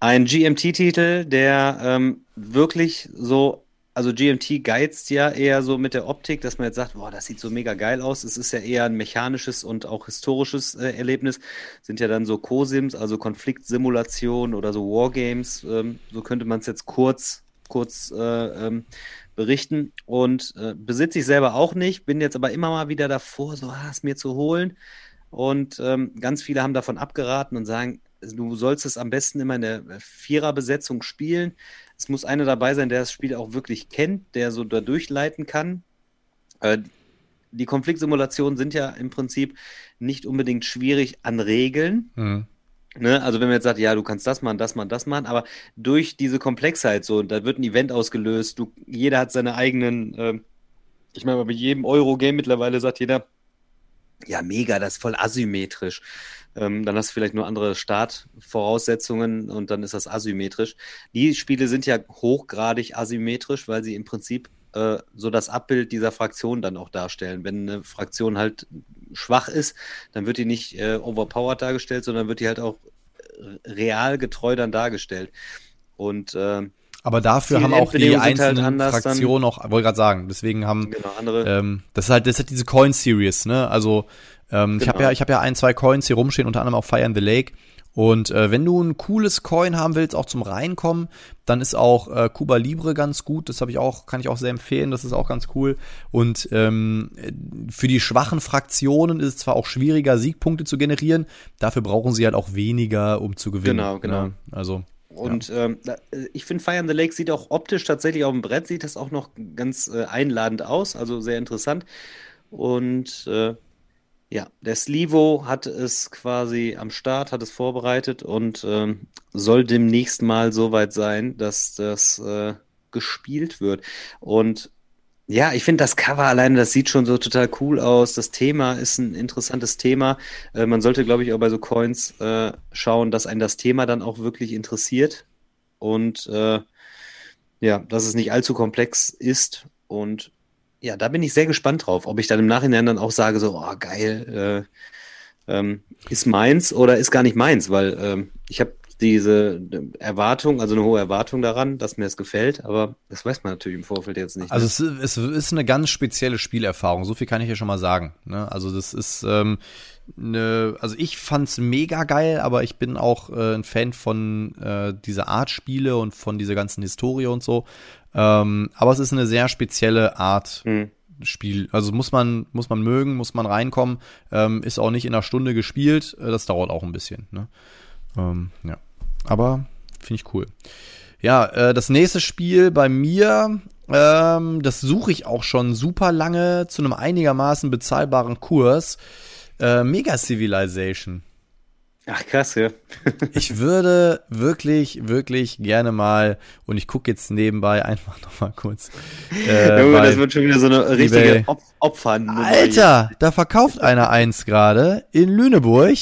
ein GMT-Titel, der ähm, wirklich so also GMT geizt ja eher so mit der Optik, dass man jetzt sagt, boah, das sieht so mega geil aus. Es ist ja eher ein mechanisches und auch historisches äh, Erlebnis. Sind ja dann so Co-Sims, also Konfliktsimulationen oder so Wargames. Ähm, so könnte man es jetzt kurz, kurz äh, ähm, berichten. Und äh, besitze ich selber auch nicht, bin jetzt aber immer mal wieder davor, so ah, es mir zu holen. Und ähm, ganz viele haben davon abgeraten und sagen, du sollst es am besten immer in der Viererbesetzung spielen es muss einer dabei sein, der das Spiel auch wirklich kennt, der so da durchleiten kann. Äh, die Konfliktsimulationen sind ja im Prinzip nicht unbedingt schwierig an Regeln. Mhm. Ne? Also wenn man jetzt sagt, ja, du kannst das machen, das machen, das machen, aber durch diese Komplexheit so, da wird ein Event ausgelöst, du, jeder hat seine eigenen, äh, ich meine, bei jedem Euro-Game mittlerweile sagt jeder, Ja, mega, das ist voll asymmetrisch. Ähm, dann hast du vielleicht nur andere Startvoraussetzungen und dann ist das asymmetrisch. Die Spiele sind ja hochgradig asymmetrisch, weil sie im Prinzip äh, so das Abbild dieser Fraktion dann auch darstellen. Wenn eine Fraktion halt schwach ist, dann wird die nicht äh, overpowered dargestellt, sondern wird die halt auch äh, real getreu dann dargestellt. Und äh, aber dafür haben auch die halt einzelnen halt Fraktionen auch, wollte gerade sagen, deswegen haben genau, andere. Ähm, das ist halt, das ist halt diese Coin Series, ne? Also ähm, genau. ich habe ja, ich habe ja ein, zwei Coins hier rumstehen, unter anderem auch Fire in the Lake. Und äh, wenn du ein cooles Coin haben willst, auch zum Reinkommen, dann ist auch äh, Cuba Libre ganz gut. Das habe ich auch, kann ich auch sehr empfehlen. Das ist auch ganz cool. Und ähm, für die schwachen Fraktionen ist es zwar auch schwieriger, Siegpunkte zu generieren. Dafür brauchen sie halt auch weniger, um zu gewinnen. Genau, genau. Ne? Also und ja. ähm, ich finde, Fire in the Lake sieht auch optisch tatsächlich auf dem Brett, sieht das auch noch ganz äh, einladend aus, also sehr interessant. Und äh, ja, der Slivo hat es quasi am Start, hat es vorbereitet und ähm, soll demnächst mal soweit sein, dass das äh, gespielt wird. Und ja, ich finde das Cover alleine, das sieht schon so total cool aus. Das Thema ist ein interessantes Thema. Äh, man sollte, glaube ich, auch bei so Coins äh, schauen, dass einen das Thema dann auch wirklich interessiert und äh, ja, dass es nicht allzu komplex ist und ja, da bin ich sehr gespannt drauf, ob ich dann im Nachhinein dann auch sage, so, oh, geil, äh, ähm, ist meins oder ist gar nicht meins, weil ähm, ich habe diese Erwartung, also eine hohe Erwartung daran, dass mir das gefällt, aber das weiß man natürlich im Vorfeld jetzt nicht. Also ne? es, es, ist eine ganz spezielle Spielerfahrung, so viel kann ich ja schon mal sagen. Ne? Also das ist ähm, eine, also ich fand's mega geil, aber ich bin auch äh, ein Fan von äh, dieser Art Spiele und von dieser ganzen Historie und so. Ähm, aber es ist eine sehr spezielle Art hm. Spiel. Also muss man, muss man mögen, muss man reinkommen. Ähm, ist auch nicht in einer Stunde gespielt. Äh, das dauert auch ein bisschen. Ne? Ähm, ja. Aber finde ich cool. Ja, äh, das nächste Spiel bei mir, ähm, das suche ich auch schon super lange zu einem einigermaßen bezahlbaren Kurs. Äh, Mega Civilization. Ach krass, ja. ich würde wirklich, wirklich gerne mal, und ich gucke jetzt nebenbei einfach nochmal kurz. Äh, Junge, das wird schon wieder so eine richtige Op Opfer. Alter, da verkauft einer eins gerade in Lüneburg.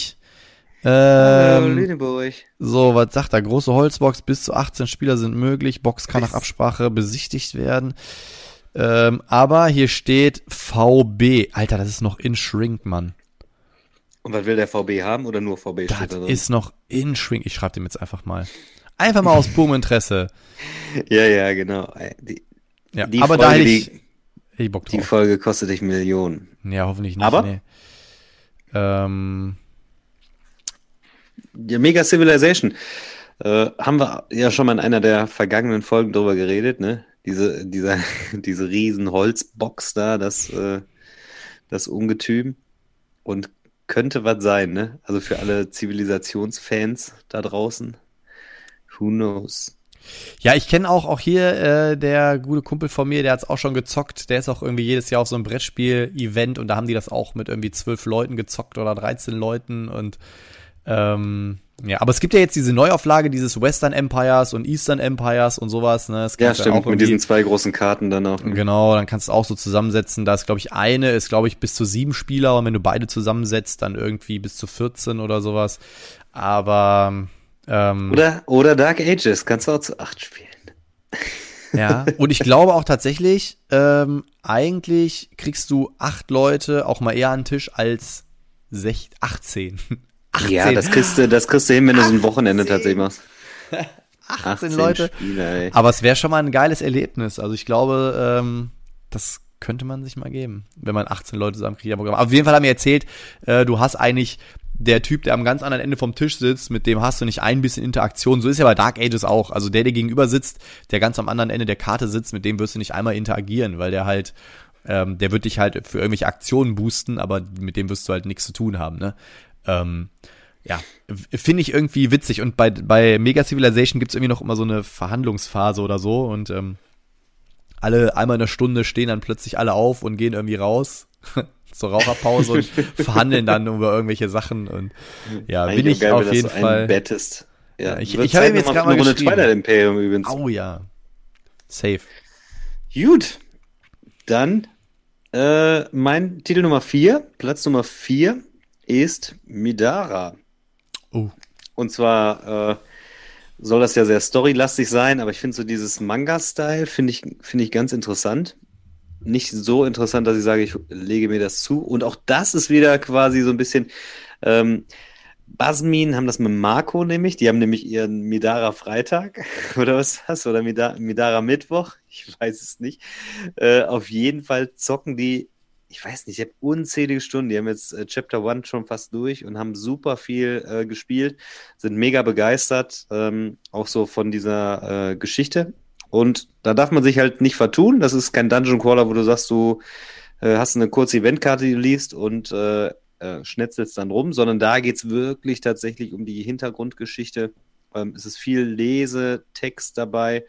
Ähm, Lüneburg. So, was sagt er? Große Holzbox, bis zu 18 Spieler sind möglich. Box kann nach Absprache besichtigt werden. Ähm, aber hier steht VB. Alter, das ist noch in Shrink, Mann. Und was will der VB haben oder nur VB das da ist noch in Shrink. Ich schreibe dem jetzt einfach mal. Einfach mal aus purem Interesse. ja, ja, genau. Die, ja, die aber Folge, da hätte ich, die, ich Bock drauf. Die Folge kostet dich Millionen. Ja, hoffentlich nicht. Aber? Nee. Ähm, ja, Mega Civilization. Äh, haben wir ja schon mal in einer der vergangenen Folgen drüber geredet, ne? Diese, dieser, diese riesen Holzbox da, das, äh, das Ungetüm. Und könnte was sein, ne? Also für alle Zivilisationsfans da draußen. Who knows? Ja, ich kenne auch, auch hier äh, der gute Kumpel von mir, der hat's auch schon gezockt. Der ist auch irgendwie jedes Jahr auf so einem Brettspiel-Event und da haben die das auch mit irgendwie zwölf Leuten gezockt oder 13 Leuten und ähm, ja, aber es gibt ja jetzt diese Neuauflage dieses Western Empires und Eastern Empires und sowas. Ne? Das ja, stimmt, mit diesen zwei großen Karten dann auch. Ne? Genau, dann kannst du auch so zusammensetzen. Da ist, glaube ich, eine ist, glaube ich, bis zu sieben Spieler und wenn du beide zusammensetzt, dann irgendwie bis zu 14 oder sowas. Aber ähm, oder, oder Dark Ages, kannst du auch zu acht spielen. Ja, und ich glaube auch tatsächlich, ähm, eigentlich kriegst du acht Leute auch mal eher an den Tisch als 16, 18. 18. Ja, das kriegst du, das kriegst du hin, wenn du so ein Wochenende tatsächlich machst. 18, 18 Leute. Spieler, Aber es wäre schon mal ein geiles Erlebnis. Also ich glaube, ähm, das könnte man sich mal geben, wenn man 18 Leute zusammenkriegt. Aber auf jeden Fall haben wir erzählt, äh, du hast eigentlich der Typ, der am ganz anderen Ende vom Tisch sitzt, mit dem hast du nicht ein bisschen Interaktion. So ist ja bei Dark Ages auch. Also der, der gegenüber sitzt, der ganz am anderen Ende der Karte sitzt, mit dem wirst du nicht einmal interagieren, weil der halt, ähm, der wird dich halt für irgendwelche Aktionen boosten, aber mit dem wirst du halt nichts zu tun haben, ne? Ähm, ja, finde ich irgendwie witzig. Und bei, bei Mega Civilization gibt es irgendwie noch immer so eine Verhandlungsphase oder so. Und ähm, alle einmal in einer Stunde stehen dann plötzlich alle auf und gehen irgendwie raus zur Raucherpause und verhandeln dann über irgendwelche Sachen. Und ja, Eigentlich bin ich geil, auf jeden Fall. Bettest. Ja, ich, ich habe jetzt gerade mal eine Twilight Imperium übrigens. Oh ja. Safe. Gut. Dann Äh, mein Titel Nummer 4, Platz Nummer 4 ist Midara. Oh. Und zwar äh, soll das ja sehr storylastig sein, aber ich finde so dieses Manga-Style finde ich, finde ich ganz interessant. Nicht so interessant, dass ich sage, ich lege mir das zu. Und auch das ist wieder quasi so ein bisschen. Ähm, Basmin haben das mit Marco nämlich. Die haben nämlich ihren Midara Freitag oder was ist das? Oder Midara, Midara Mittwoch. Ich weiß es nicht. Äh, auf jeden Fall zocken die ich weiß nicht, ich habe unzählige Stunden. Die haben jetzt äh, Chapter One schon fast durch und haben super viel äh, gespielt, sind mega begeistert, ähm, auch so von dieser äh, Geschichte. Und da darf man sich halt nicht vertun. Das ist kein Dungeon Crawler, wo du sagst, du äh, hast eine kurze Eventkarte, die du liest und äh, äh, schnetzelst dann rum, sondern da geht es wirklich tatsächlich um die Hintergrundgeschichte. Ähm, es ist viel Lesetext dabei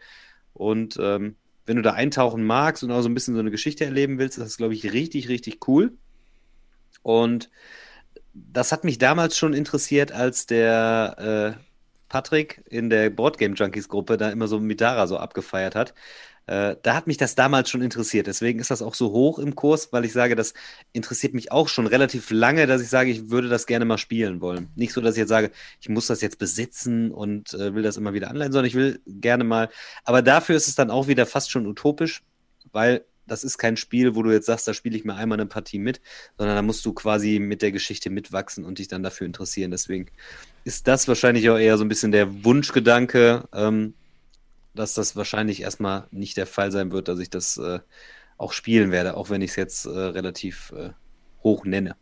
und ähm, wenn du da eintauchen magst und auch so ein bisschen so eine Geschichte erleben willst, ist das, glaube ich, richtig, richtig cool. Und das hat mich damals schon interessiert, als der äh, Patrick in der Boardgame Junkies Gruppe da immer so Midara so abgefeiert hat. Äh, da hat mich das damals schon interessiert. Deswegen ist das auch so hoch im Kurs, weil ich sage, das interessiert mich auch schon relativ lange, dass ich sage, ich würde das gerne mal spielen wollen. Nicht so, dass ich jetzt sage, ich muss das jetzt besitzen und äh, will das immer wieder anleihen, sondern ich will gerne mal. Aber dafür ist es dann auch wieder fast schon utopisch, weil das ist kein Spiel, wo du jetzt sagst, da spiele ich mir einmal eine Partie mit, sondern da musst du quasi mit der Geschichte mitwachsen und dich dann dafür interessieren. Deswegen ist das wahrscheinlich auch eher so ein bisschen der Wunschgedanke, ähm, dass das wahrscheinlich erstmal nicht der Fall sein wird, dass ich das äh, auch spielen werde, auch wenn ich es jetzt äh, relativ äh, hoch nenne.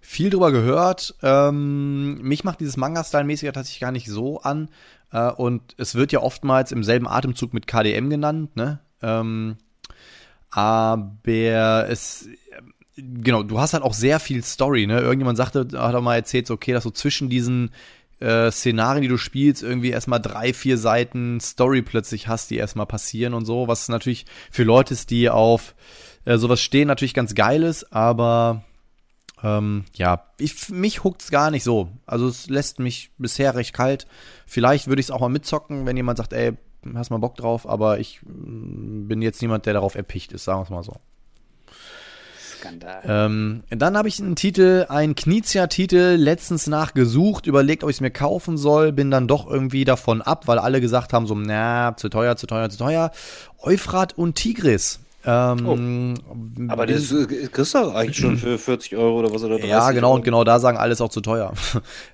Viel drüber gehört. Ähm, mich macht dieses Manga-Style-mäßiger tatsächlich gar nicht so an. Äh, und es wird ja oftmals im selben Atemzug mit KDM genannt, ne? Ähm, aber es genau, du hast halt auch sehr viel Story, ne? Irgendjemand sagte, hat auch mal erzählt, okay, dass so zwischen diesen äh, Szenarien, die du spielst, irgendwie erstmal drei, vier Seiten Story plötzlich hast, die erstmal passieren und so, was natürlich für Leute ist, die auf äh, sowas stehen, natürlich ganz geil ist, aber ähm, ja, ich, mich huckt's gar nicht so. Also es lässt mich bisher recht kalt. Vielleicht würde ich es auch mal mitzocken, wenn jemand sagt, ey, hast mal Bock drauf, aber ich mm, bin jetzt niemand, der darauf erpicht ist, sagen wir es mal so. Skandal. Ähm, dann habe ich einen Titel, einen Knizia-Titel, letztens nachgesucht, überlegt, ob ich es mir kaufen soll, bin dann doch irgendwie davon ab, weil alle gesagt haben, so, na, zu teuer, zu teuer, zu teuer. Euphrat und Tigris ähm, oh. Aber das kriegst du eigentlich schon für 40 Euro oder was oder 30 Ja, genau, Euro. und genau da sagen alles auch zu teuer.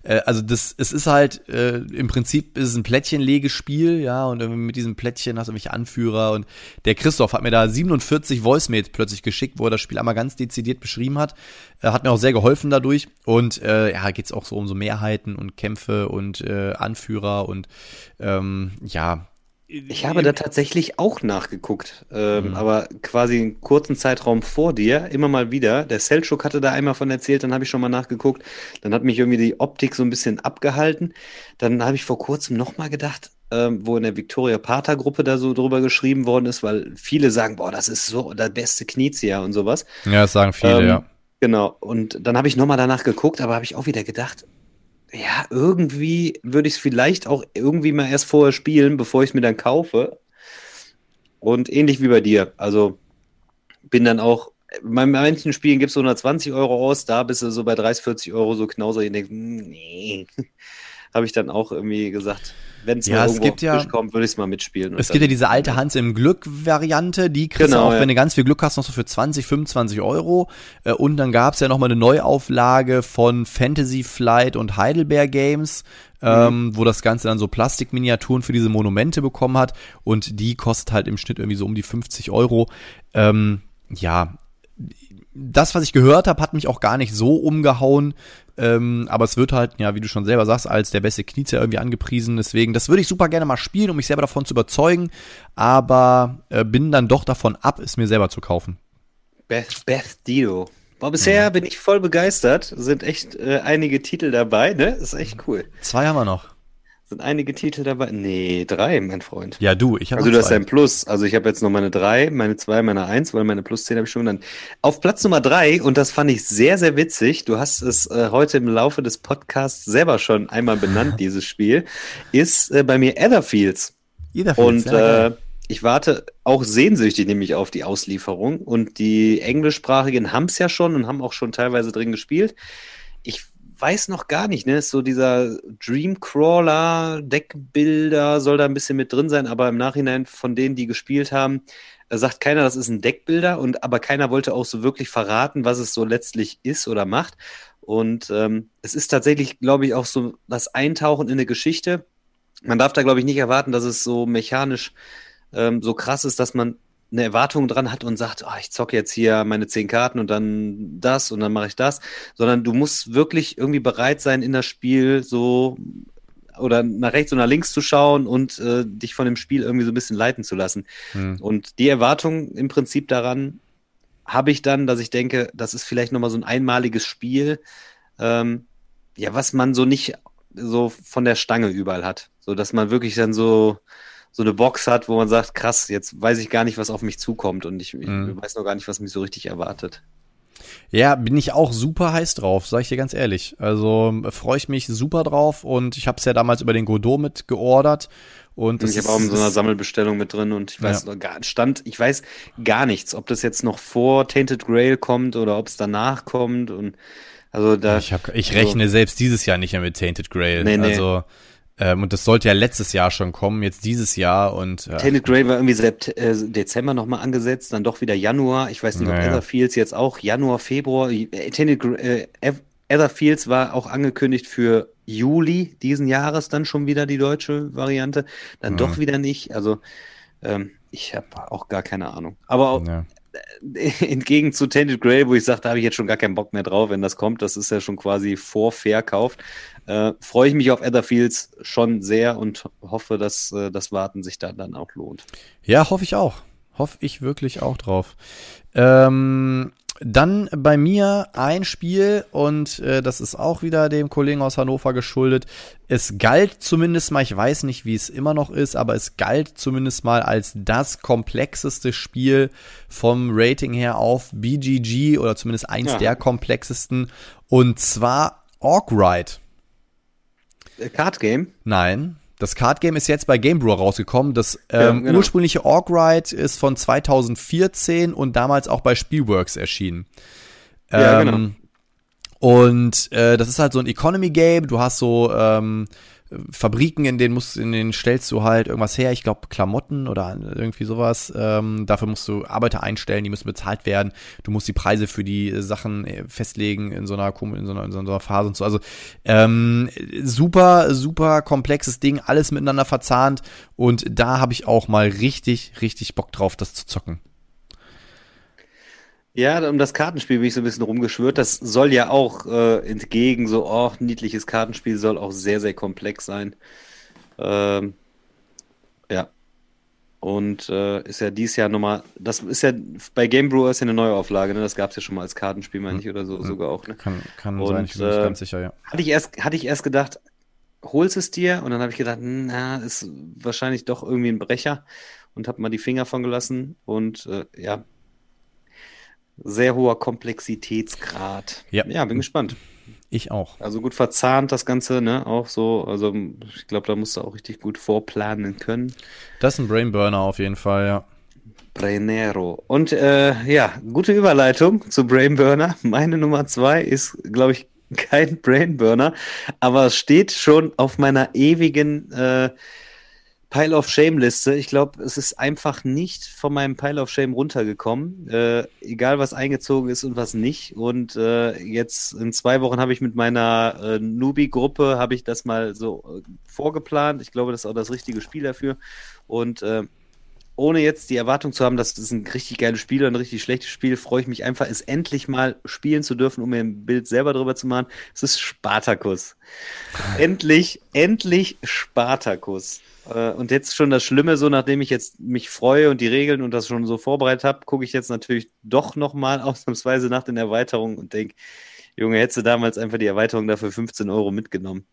Äh, also das, es ist halt, äh, im Prinzip ist es ein Plättchenlegespiel, ja, und mit diesem Plättchen hast du irgendwelche Anführer und der Christoph hat mir da 47 Voicemails plötzlich geschickt, wo er das Spiel einmal ganz dezidiert beschrieben hat. Er hat mir auch sehr geholfen dadurch und äh, ja, geht's auch so um so Mehrheiten und Kämpfe und äh, Anführer und ähm, ja, ich habe da tatsächlich auch nachgeguckt, ähm, mhm. aber quasi einen kurzen Zeitraum vor dir, immer mal wieder. Der Selchuk hatte da einmal von erzählt, dann habe ich schon mal nachgeguckt. Dann hat mich irgendwie die Optik so ein bisschen abgehalten. Dann habe ich vor kurzem nochmal gedacht, ähm, wo in der Victoria Pater Gruppe da so drüber geschrieben worden ist, weil viele sagen, boah, das ist so der beste Knizia und sowas. Ja, das sagen viele, ähm, ja. Genau. Und dann habe ich nochmal danach geguckt, aber habe ich auch wieder gedacht, ja, irgendwie würde ich es vielleicht auch irgendwie mal erst vorher spielen, bevor ich es mir dann kaufe. Und ähnlich wie bei dir. Also bin dann auch, bei manchen Spielen gibt es 120 Euro aus, da bist du so bei 30, 40 Euro so knauser. Ich denke, hm, nee. Habe ich dann auch irgendwie gesagt, wenn es ja, mal irgendwo es gibt ja, kommt, würde ich es mal mitspielen. Es gibt ja diese alte Hans im Glück-Variante, die kriegst genau, du auch, ja. wenn du ganz viel Glück hast, noch so für 20, 25 Euro. Äh, und dann gab es ja nochmal eine Neuauflage von Fantasy Flight und Heidelberg Games, mhm. ähm, wo das Ganze dann so Plastikminiaturen für diese Monumente bekommen hat. Und die kostet halt im Schnitt irgendwie so um die 50 Euro. Ähm, ja, das, was ich gehört habe, hat mich auch gar nicht so umgehauen. Ähm, aber es wird halt, ja, wie du schon selber sagst, als der beste Knizia irgendwie angepriesen. Deswegen, das würde ich super gerne mal spielen, um mich selber davon zu überzeugen. Aber äh, bin dann doch davon ab, es mir selber zu kaufen. Beth, Beth Dio. Boah, bisher ja. bin ich voll begeistert. Sind echt äh, einige Titel dabei, ne? ist echt cool. Zwei haben wir noch. Sind einige Titel dabei? Nee, drei, mein Freund. Ja, du, ich habe Also du hast ein Plus. Also ich habe jetzt noch meine drei, meine zwei, meine eins, weil meine Plus zehn habe ich schon genannt. Auf Platz Nummer drei, und das fand ich sehr, sehr witzig, du hast es äh, heute im Laufe des Podcasts selber schon einmal benannt, dieses Spiel, ist äh, bei mir Etherfields. Etherfields, und ja, äh, ich warte auch sehnsüchtig nämlich auf die Auslieferung und die englischsprachigen haben es ja schon und haben auch schon teilweise drin gespielt. Weiß noch gar nicht, ne? So dieser Dreamcrawler, Deckbilder soll da ein bisschen mit drin sein, aber im Nachhinein von denen, die gespielt haben, äh, sagt keiner, das ist ein Deckbilder und aber keiner wollte auch so wirklich verraten, was es so letztlich ist oder macht. Und ähm, es ist tatsächlich, glaube ich, auch so das Eintauchen in eine Geschichte. Man darf da, glaube ich, nicht erwarten, dass es so mechanisch ähm, so krass ist, dass man eine Erwartung dran hat und sagt, oh, ich zocke jetzt hier meine zehn Karten und dann das und dann mache ich das, sondern du musst wirklich irgendwie bereit sein, in das Spiel so oder nach rechts oder nach links zu schauen und äh, dich von dem Spiel irgendwie so ein bisschen leiten zu lassen. Hm. Und die Erwartung im Prinzip daran habe ich dann, dass ich denke, das ist vielleicht nochmal so ein einmaliges Spiel, ähm, ja, was man so nicht so von der Stange überall hat. So dass man wirklich dann so so eine Box hat, wo man sagt, krass, jetzt weiß ich gar nicht, was auf mich zukommt und ich, mhm. ich weiß noch gar nicht, was mich so richtig erwartet. Ja, bin ich auch super heiß drauf, sag ich dir ganz ehrlich. Also freue ich mich super drauf und ich habe es ja damals über den Godot mit geordert und ich habe auch in so einer Sammelbestellung mit drin und ich weiß ja. gar stand, ich weiß gar nichts, ob das jetzt noch vor Tainted Grail kommt oder ob es danach kommt und also da ich, hab, ich rechne selbst dieses Jahr nicht mehr mit Tainted Grail. Nee, nee. Also ähm, und das sollte ja letztes Jahr schon kommen, jetzt dieses Jahr und. Äh, Tainted Grey war irgendwie seit äh, Dezember nochmal angesetzt, dann doch wieder Januar. Ich weiß nicht, naja. ob Etherfields jetzt auch Januar, Februar. Äh, Tainted äh, Etherfields war auch angekündigt für Juli diesen Jahres dann schon wieder die deutsche Variante. Dann mhm. doch wieder nicht. Also ähm, ich habe auch gar keine Ahnung. Aber auch, ja. entgegen zu Tainted Grey, wo ich sage, da habe ich jetzt schon gar keinen Bock mehr drauf, wenn das kommt. Das ist ja schon quasi vorverkauft äh, freue ich mich auf Etherfields schon sehr und hoffe, dass äh, das Warten sich da dann auch lohnt. Ja, hoffe ich auch. Hoffe ich wirklich auch drauf. Ähm, dann bei mir ein Spiel und äh, das ist auch wieder dem Kollegen aus Hannover geschuldet. Es galt zumindest mal, ich weiß nicht, wie es immer noch ist, aber es galt zumindest mal als das komplexeste Spiel vom Rating her auf BGG oder zumindest eins ja. der komplexesten und zwar Orc Ride. Äh, Card Game? Nein. Das Card Game ist jetzt bei Game Brewer rausgekommen. Das ähm, ja, genau. ursprüngliche Orc Ride ist von 2014 und damals auch bei Spielworks erschienen. Ja, genau. ähm, genau. Und äh, das ist halt so ein Economy Game. Du hast so ähm, Fabriken, in denen musst, in denen stellst du halt irgendwas her, ich glaube Klamotten oder irgendwie sowas. Ähm, dafür musst du Arbeiter einstellen, die müssen bezahlt werden. Du musst die Preise für die Sachen äh, festlegen in so einer in so einer, in so einer Phase und so. Also ähm, super, super komplexes Ding, alles miteinander verzahnt und da habe ich auch mal richtig, richtig Bock drauf, das zu zocken. Ja, um das Kartenspiel bin ich so ein bisschen rumgeschwört. Das soll ja auch äh, entgegen so, oh, niedliches Kartenspiel soll auch sehr, sehr komplex sein. Ähm, ja. Und äh, ist ja dieses Jahr nochmal, das ist ja, bei Game Brewer ist ja eine Neuauflage, ne? Das gab es ja schon mal als Kartenspiel, meine ich, oder so, hm. sogar auch, ne? Kann, kann und, sein, ich bin äh, nicht ganz sicher, ja. Hatte ich erst, hatte ich erst gedacht, holst es dir? Und dann habe ich gedacht, na, ist wahrscheinlich doch irgendwie ein Brecher und habe mal die Finger von gelassen und äh, ja, sehr hoher Komplexitätsgrad. Ja, ja bin gespannt. Ich auch. Also gut verzahnt das Ganze, ne? Auch so, also ich glaube, da musst du auch richtig gut vorplanen können. Das ist ein Brainburner auf jeden Fall, ja. Brainero. Und äh, ja, gute Überleitung zu Brainburner. Meine Nummer zwei ist, glaube ich, kein Brainburner, aber es steht schon auf meiner ewigen äh, Pile of Shame Liste. Ich glaube, es ist einfach nicht von meinem Pile of Shame runtergekommen. Äh, egal, was eingezogen ist und was nicht. Und äh, jetzt in zwei Wochen habe ich mit meiner äh, Newbie-Gruppe habe ich das mal so äh, vorgeplant. Ich glaube, das ist auch das richtige Spiel dafür. Und äh, ohne jetzt die Erwartung zu haben, dass das ein richtig geiles Spiel oder ein richtig schlechtes Spiel, freue ich mich einfach, es endlich mal spielen zu dürfen, um mir ein Bild selber drüber zu machen. Es ist Spartacus. endlich, endlich Spartacus. Äh, und jetzt schon das Schlimme, so nachdem ich jetzt mich freue und die Regeln und das schon so vorbereitet habe, gucke ich jetzt natürlich doch nochmal ausnahmsweise nach den Erweiterungen und denke, Junge, hättest du damals einfach die Erweiterung dafür 15 Euro mitgenommen.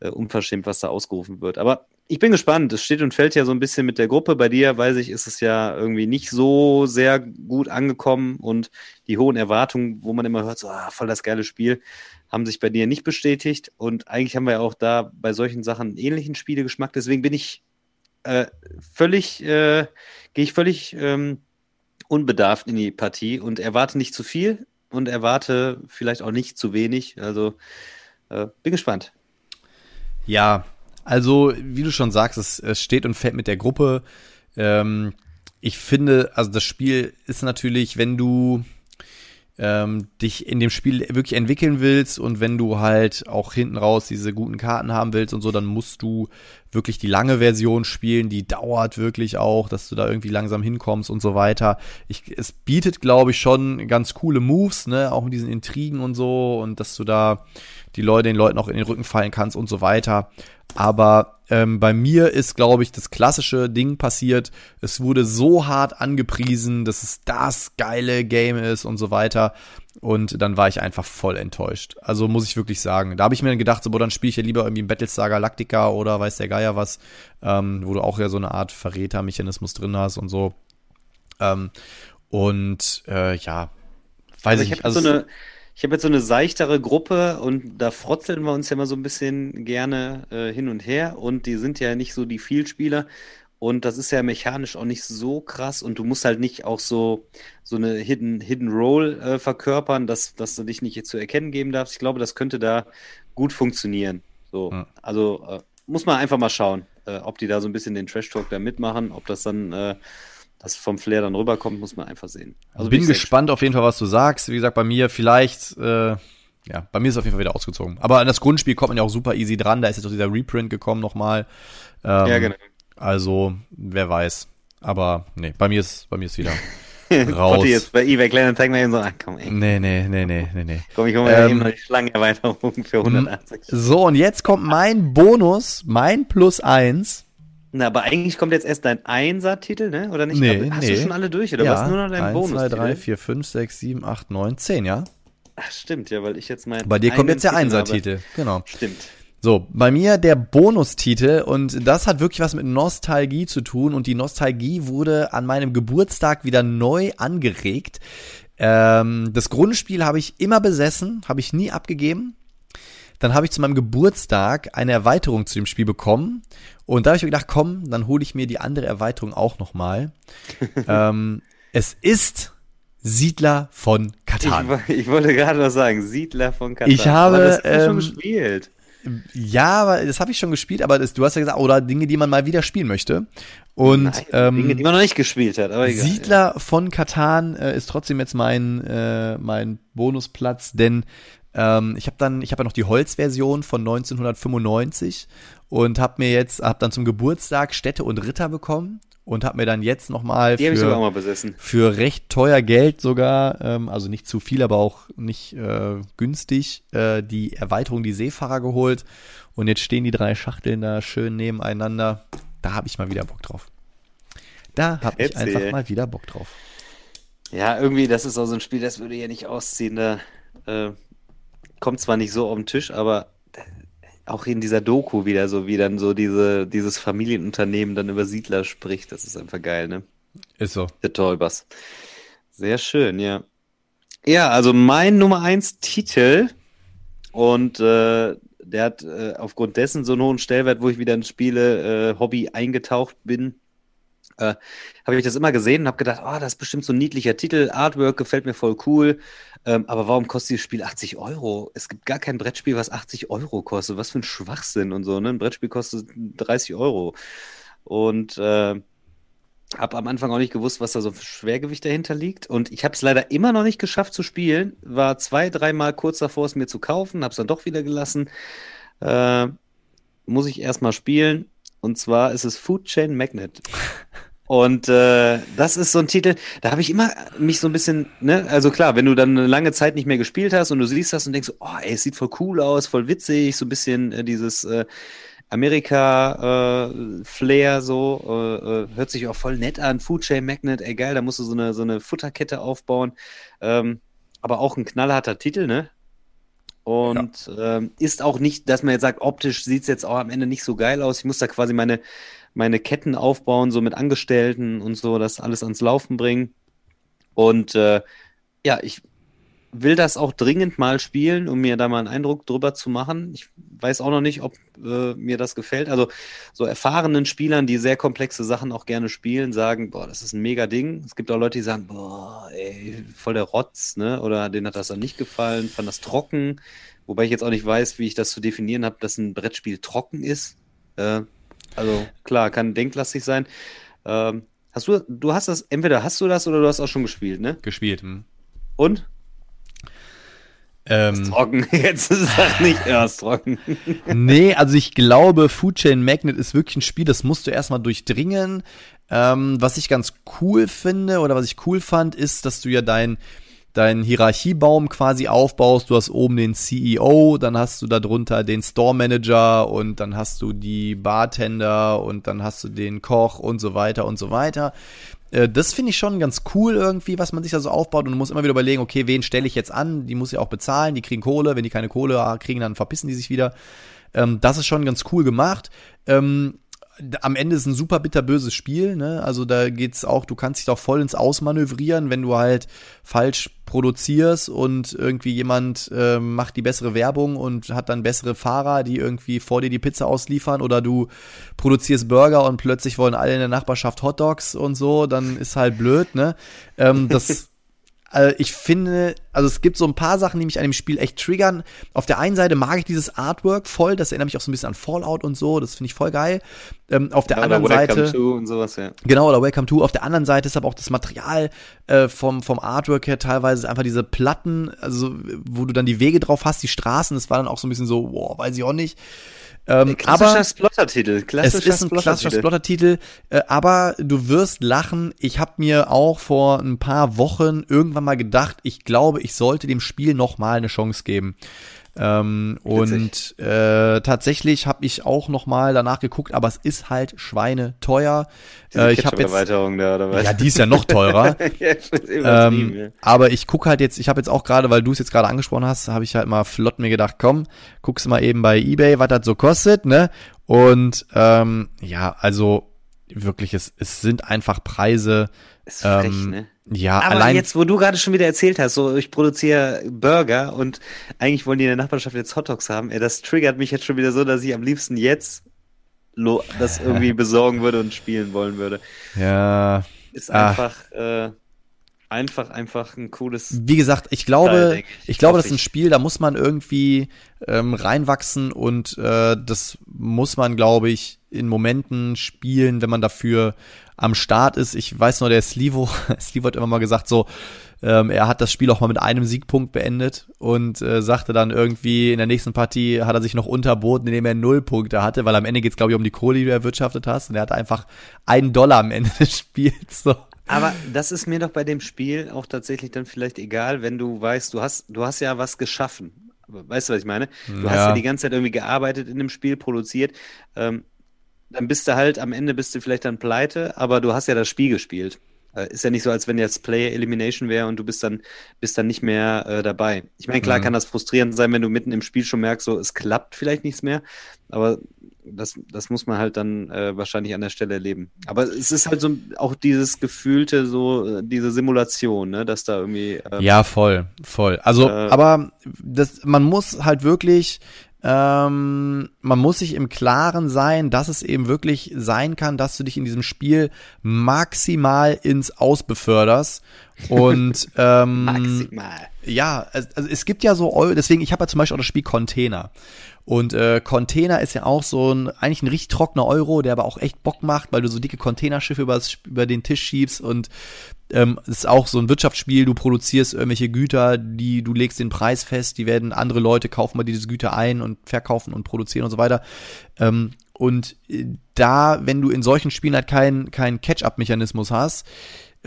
Äh, unverschämt, was da ausgerufen wird. Aber ich bin gespannt. Es steht und fällt ja so ein bisschen mit der Gruppe. Bei dir, weiß ich, ist es ja irgendwie nicht so sehr gut angekommen und die hohen Erwartungen, wo man immer hört, so, ah, voll das geile Spiel, haben sich bei dir nicht bestätigt. Und eigentlich haben wir ja auch da bei solchen Sachen einen ähnlichen Spielegeschmack. Deswegen bin ich äh, völlig, äh, gehe ich völlig ähm, unbedarft in die Partie und erwarte nicht zu viel und erwarte vielleicht auch nicht zu wenig. Also äh, bin gespannt. Ja, also wie du schon sagst, es, es steht und fällt mit der Gruppe. Ähm, ich finde, also das Spiel ist natürlich, wenn du ähm, dich in dem Spiel wirklich entwickeln willst und wenn du halt auch hinten raus diese guten Karten haben willst und so, dann musst du wirklich die lange Version spielen, die dauert wirklich auch, dass du da irgendwie langsam hinkommst und so weiter. Ich, es bietet, glaube ich, schon ganz coole Moves, ne, auch mit diesen Intrigen und so und dass du da die Leute den Leuten auch in den Rücken fallen kannst und so weiter. Aber ähm, bei mir ist, glaube ich, das klassische Ding passiert. Es wurde so hart angepriesen, dass es das geile Game ist und so weiter. Und dann war ich einfach voll enttäuscht. Also muss ich wirklich sagen. Da habe ich mir dann gedacht, so, boah, dann spiele ich ja lieber irgendwie Battlestar Galactica oder weiß der Geier was, ähm, wo du auch ja so eine Art Verrätermechanismus drin hast und so. Ähm, und äh, ja, weiß Also ich ich nicht. Also, so eine, ich habe jetzt so eine seichtere Gruppe und da frotzeln wir uns ja mal so ein bisschen gerne äh, hin und her und die sind ja nicht so die Vielspieler und das ist ja mechanisch auch nicht so krass und du musst halt nicht auch so so eine Hidden Hidden Roll äh, verkörpern, dass dass du dich nicht zu erkennen geben darfst. Ich glaube, das könnte da gut funktionieren. So, Ja. also äh, muss man einfach mal schauen, äh, ob die da so ein bisschen den Trash Talk da mitmachen, ob das dann das vom Flair dann rüberkommt, muss man einfach sehen. Also bin ich sehr gespannt auf jeden Fall, was du sagst. Wie gesagt, bei mir vielleicht, äh, ja, bei mir ist es auf jeden Fall wieder ausgezogen. Aber an das Grundspiel kommt man ja auch super easy dran. Da ist jetzt auch dieser Reprint gekommen nochmal. Ähm, Ja, genau. Also, wer weiß. Aber nee, bei mir ist, bei mir ist wieder raus. Potti jetzt bei eBay Kleinanzeigen mal eben so, ach komm, ey. Nee, nee, nee, nee, nee, nee. Komm, ich hole mir Ähm, eben noch die Schlangenerweiterung für 180. So, und jetzt kommt mein Bonus, mein Plus eins. Na, aber eigentlich kommt jetzt erst dein Einser-Titel, ne? Oder nicht? Nee, Hast nee. du schon alle durch, oder was? Nur noch dein 1, Bonus? 2, 3, 4, 5, 6, 7, 8, 9, 10, ja? Ach, stimmt, ja, weil ich jetzt mein. Bei dir kommt jetzt der Einser-Titel. Genau. Stimmt. So, bei mir der Bonustitel und das hat wirklich was mit Nostalgie zu tun und die Nostalgie wurde an meinem Geburtstag wieder neu angeregt. Ähm, das Grundspiel habe ich immer besessen, habe ich nie abgegeben. Dann habe ich zu meinem Geburtstag eine Erweiterung zu dem Spiel bekommen und da habe ich mir gedacht, komm, dann hole ich mir die andere Erweiterung auch nochmal. ähm, es ist Siedler von Ich, Katan. wo- ich wollte gerade was sagen. Siedler von Katar. Ich habe, Aber das du schon ähm, gespielt. Ja, aber das habe ich schon gespielt, aber das, du hast ja gesagt, oder Dinge, die man mal wieder spielen möchte. Und Nein, ähm, Dinge, die man noch nicht gespielt hat, aber egal. Siedler von Katan äh, ist trotzdem jetzt mein äh, mein Bonusplatz, denn ähm, ich habe dann ich habe ja noch die Holzversion von 1995 und habe mir jetzt habe dann zum Geburtstag Städte und Ritter bekommen und habe mir dann jetzt noch mal Die habe ich sogar auch für mal für recht teuer Geld sogar, ähm, also nicht zu viel, aber auch nicht äh, günstig, äh, die Erweiterung die Seefahrer geholt. Und jetzt stehen die drei Schachteln da schön nebeneinander. Da habe ich mal wieder Bock drauf. Da habe ich Erzähl. einfach mal wieder Bock drauf. Ja, irgendwie, das ist auch so ein Spiel, das würde ja nicht ausziehen. Da äh, kommt zwar nicht so auf den Tisch, aber äh, auch in dieser Doku wieder so, wie dann so diese, dieses Familienunternehmen dann über Siedler spricht. Das ist einfach geil, ne? Ist so. Der Täubers. Sehr schön, ja. Ja, also mein Nummer eins Titel und äh, der hat äh, aufgrund dessen so einen hohen Stellwert, wo ich wieder ins Spiele äh, Hobby eingetaucht bin. Äh, habe ich das immer gesehen und habe gedacht, oh, das ist bestimmt so ein niedlicher Titel, Artwork gefällt mir voll cool. Ähm, aber warum kostet dieses Spiel 80 Euro? Es gibt gar kein Brettspiel, was 80 Euro kostet. Was für ein Schwachsinn und so, ne? Ein Brettspiel kostet 30 Euro. Und äh, habe am Anfang auch nicht gewusst, was da so für Schwergewicht dahinter liegt. Und ich habe es leider immer noch nicht geschafft zu spielen. War zwei, dreimal kurz davor, es mir zu kaufen, habe es dann doch wieder gelassen. Äh, muss ich erstmal spielen. Und zwar ist es Food Chain Magnet. Und äh, das ist so ein Titel, da habe ich immer mich so ein bisschen, ne, also klar, wenn du dann eine lange Zeit nicht mehr gespielt hast und du siehst das und denkst, oh, ey, es sieht voll cool aus, voll witzig, so ein bisschen äh, dieses äh, Amerika-Flair so, äh, äh, hört sich auch voll nett an, Food Chain Magnet, ey geil, da musst du so eine, so eine Futterkette aufbauen. Ähm, aber auch ein knallharter Titel, ne? Und ähm, ist auch nicht, dass man jetzt sagt, optisch sieht es jetzt auch am Ende nicht so geil aus. Ich muss da quasi meine, meine Ketten aufbauen, so mit Angestellten und so, das alles ans Laufen bringen. Und äh, ja, ich will das auch dringend mal spielen, um mir da mal einen Eindruck drüber zu machen. Ich weiß auch noch nicht, ob äh, mir das gefällt. Also so erfahrenen Spielern, die sehr komplexe Sachen auch gerne spielen, sagen, boah, das ist ein mega Ding. Es gibt auch Leute, die sagen, boah, ey, voll der Rotz, ne? Oder denen hat das dann nicht gefallen, fand das trocken. Wobei ich jetzt auch nicht weiß, wie ich das zu definieren habe, dass ein Brettspiel trocken ist. Äh, also klar, kann denklastig sein. Ähm, hast du, du hast das, entweder hast du das oder du hast auch schon gespielt, ne? Gespielt. Hm. Und? Ähm, trocken. Jetzt sag nicht, ja, ist trocken. nee, also ich glaube, Food Chain Magnet ist wirklich ein Spiel, das musst du erstmal durchdringen. Ähm, was ich ganz cool finde oder was ich cool fand, ist, dass du ja dein deinen Hierarchiebaum quasi aufbaust. Du hast oben den CEO, dann hast du darunter den Store Manager und dann hast du die Bartender und dann hast du den Koch und so weiter und so weiter. Äh, das finde ich schon ganz cool irgendwie, was man sich da so aufbaut und du musst immer wieder überlegen, okay, wen stelle ich jetzt an? Die muss ja auch bezahlen, die kriegen Kohle, wenn die keine Kohle kriegen, dann verpissen die sich wieder. Ähm, das ist schon ganz cool gemacht. Ähm, am Ende ist ein super bitterböses Spiel, ne? Also da geht's auch, du kannst dich doch voll ins Ausmanövrieren, wenn du halt falsch produzierst und irgendwie jemand äh, macht die bessere Werbung und hat dann bessere Fahrer, die irgendwie vor dir die Pizza ausliefern oder du produzierst Burger und plötzlich wollen alle in der Nachbarschaft Hotdogs und so, dann ist halt blöd, ne? Ähm, das äh, ich finde, also es gibt so ein paar Sachen, die mich an dem Spiel echt triggern. Auf der einen Seite mag ich dieses Artwork voll, das erinnert mich auch so ein bisschen an Fallout und so, das finde ich voll geil. Ähm, auf der ja, anderen Seite. Sowas, ja. Genau, oder Welcome to. Auf der anderen Seite ist aber auch das Material äh, vom, vom Artwork her teilweise einfach diese Platten, also wo du dann die Wege drauf hast, die Straßen, das war dann auch so ein bisschen so, boah, weiß ich auch nicht. Ähm, klassischer aber Splottertitel. Klassischer es ist ein klassischer Splottertitel, äh, aber du wirst lachen. Ich habe mir auch vor ein paar Wochen irgendwann mal gedacht, ich glaube, ich sollte dem Spiel noch mal eine Chance geben. Ähm, und äh, tatsächlich habe ich auch noch mal danach geguckt, aber es ist halt Schweine teuer. Äh, ich habe jetzt Erweiterung da oder was? Ja, die ist ja noch teurer. ja, ähm, ja. Aber ich gucke halt jetzt, ich habe jetzt auch gerade, weil du es jetzt gerade angesprochen hast, habe ich halt mal flott mir gedacht, komm, guckst mal eben bei eBay, was das so kostet, ne? Und ähm, ja, also wirklich, es, es sind einfach Preise. Ist frech, ähm, ne? Ja, aber allein jetzt, wo du gerade schon wieder erzählt hast, so ich produziere Burger und eigentlich wollen die in der Nachbarschaft jetzt Hotdogs haben, ey, das triggert mich jetzt schon wieder so, dass ich am liebsten jetzt das irgendwie besorgen würde und spielen wollen würde. Ja. Ist einfach, äh, einfach, einfach ein cooles. Wie gesagt, ich glaube, Teil, ich. ich. glaube, das ist ein Spiel, da muss man irgendwie ähm, reinwachsen und äh, das muss man, glaube ich, in Momenten spielen, wenn man dafür am Start ist. Ich weiß nur, der Slivo, Slivo hat immer mal gesagt, so, ähm, er hat das Spiel auch mal mit einem Siegpunkt beendet und äh, sagte dann irgendwie, in der nächsten Partie hat er sich noch unterboten, indem er null Punkte hatte, weil am Ende geht es, glaube ich, um die Kohle, die du erwirtschaftet hast. Und er hat einfach einen Dollar am Ende des Spiels. So. Aber das ist mir doch bei dem Spiel auch tatsächlich dann vielleicht egal, wenn du weißt, du hast, du hast ja was geschaffen. Weißt du, was ich meine? Du ja. hast ja die ganze Zeit irgendwie gearbeitet in dem Spiel, produziert. Ähm, dann bist du halt, am Ende bist du vielleicht dann pleite, aber du hast ja das Spiel gespielt. Äh, ist ja nicht so, als wenn jetzt Player Elimination wäre und du bist dann, bist dann nicht mehr äh, dabei. Ich meine, klar mhm. kann das frustrierend sein, wenn du mitten im Spiel schon merkst, so es klappt vielleicht nichts mehr, aber das, das muss man halt dann äh, wahrscheinlich an der Stelle erleben. Aber es ist halt so auch dieses gefühlte, so äh, diese Simulation, ne, dass da irgendwie. Ähm, ja, voll, voll. Also, äh, aber das, man muss halt wirklich ähm, man muss sich im Klaren sein, dass es eben wirklich sein kann, dass du dich in diesem Spiel maximal ins Aus beförderst. Und ähm, maximal. Ja, also es gibt ja so, deswegen, ich habe ja zum Beispiel auch das Spiel Container. Und äh, Container ist ja auch so ein, eigentlich ein richtig trockener Euro, der aber auch echt Bock macht, weil du so dicke Containerschiffe über den Tisch schiebst und ähm, ist auch so ein Wirtschaftsspiel, du produzierst irgendwelche Güter, die du legst den Preis fest, die werden andere Leute kaufen mal diese Güter ein und verkaufen und produzieren und so weiter. Ähm, und äh, da, wenn du in solchen Spielen halt keinen kein Catch-up-Mechanismus hast,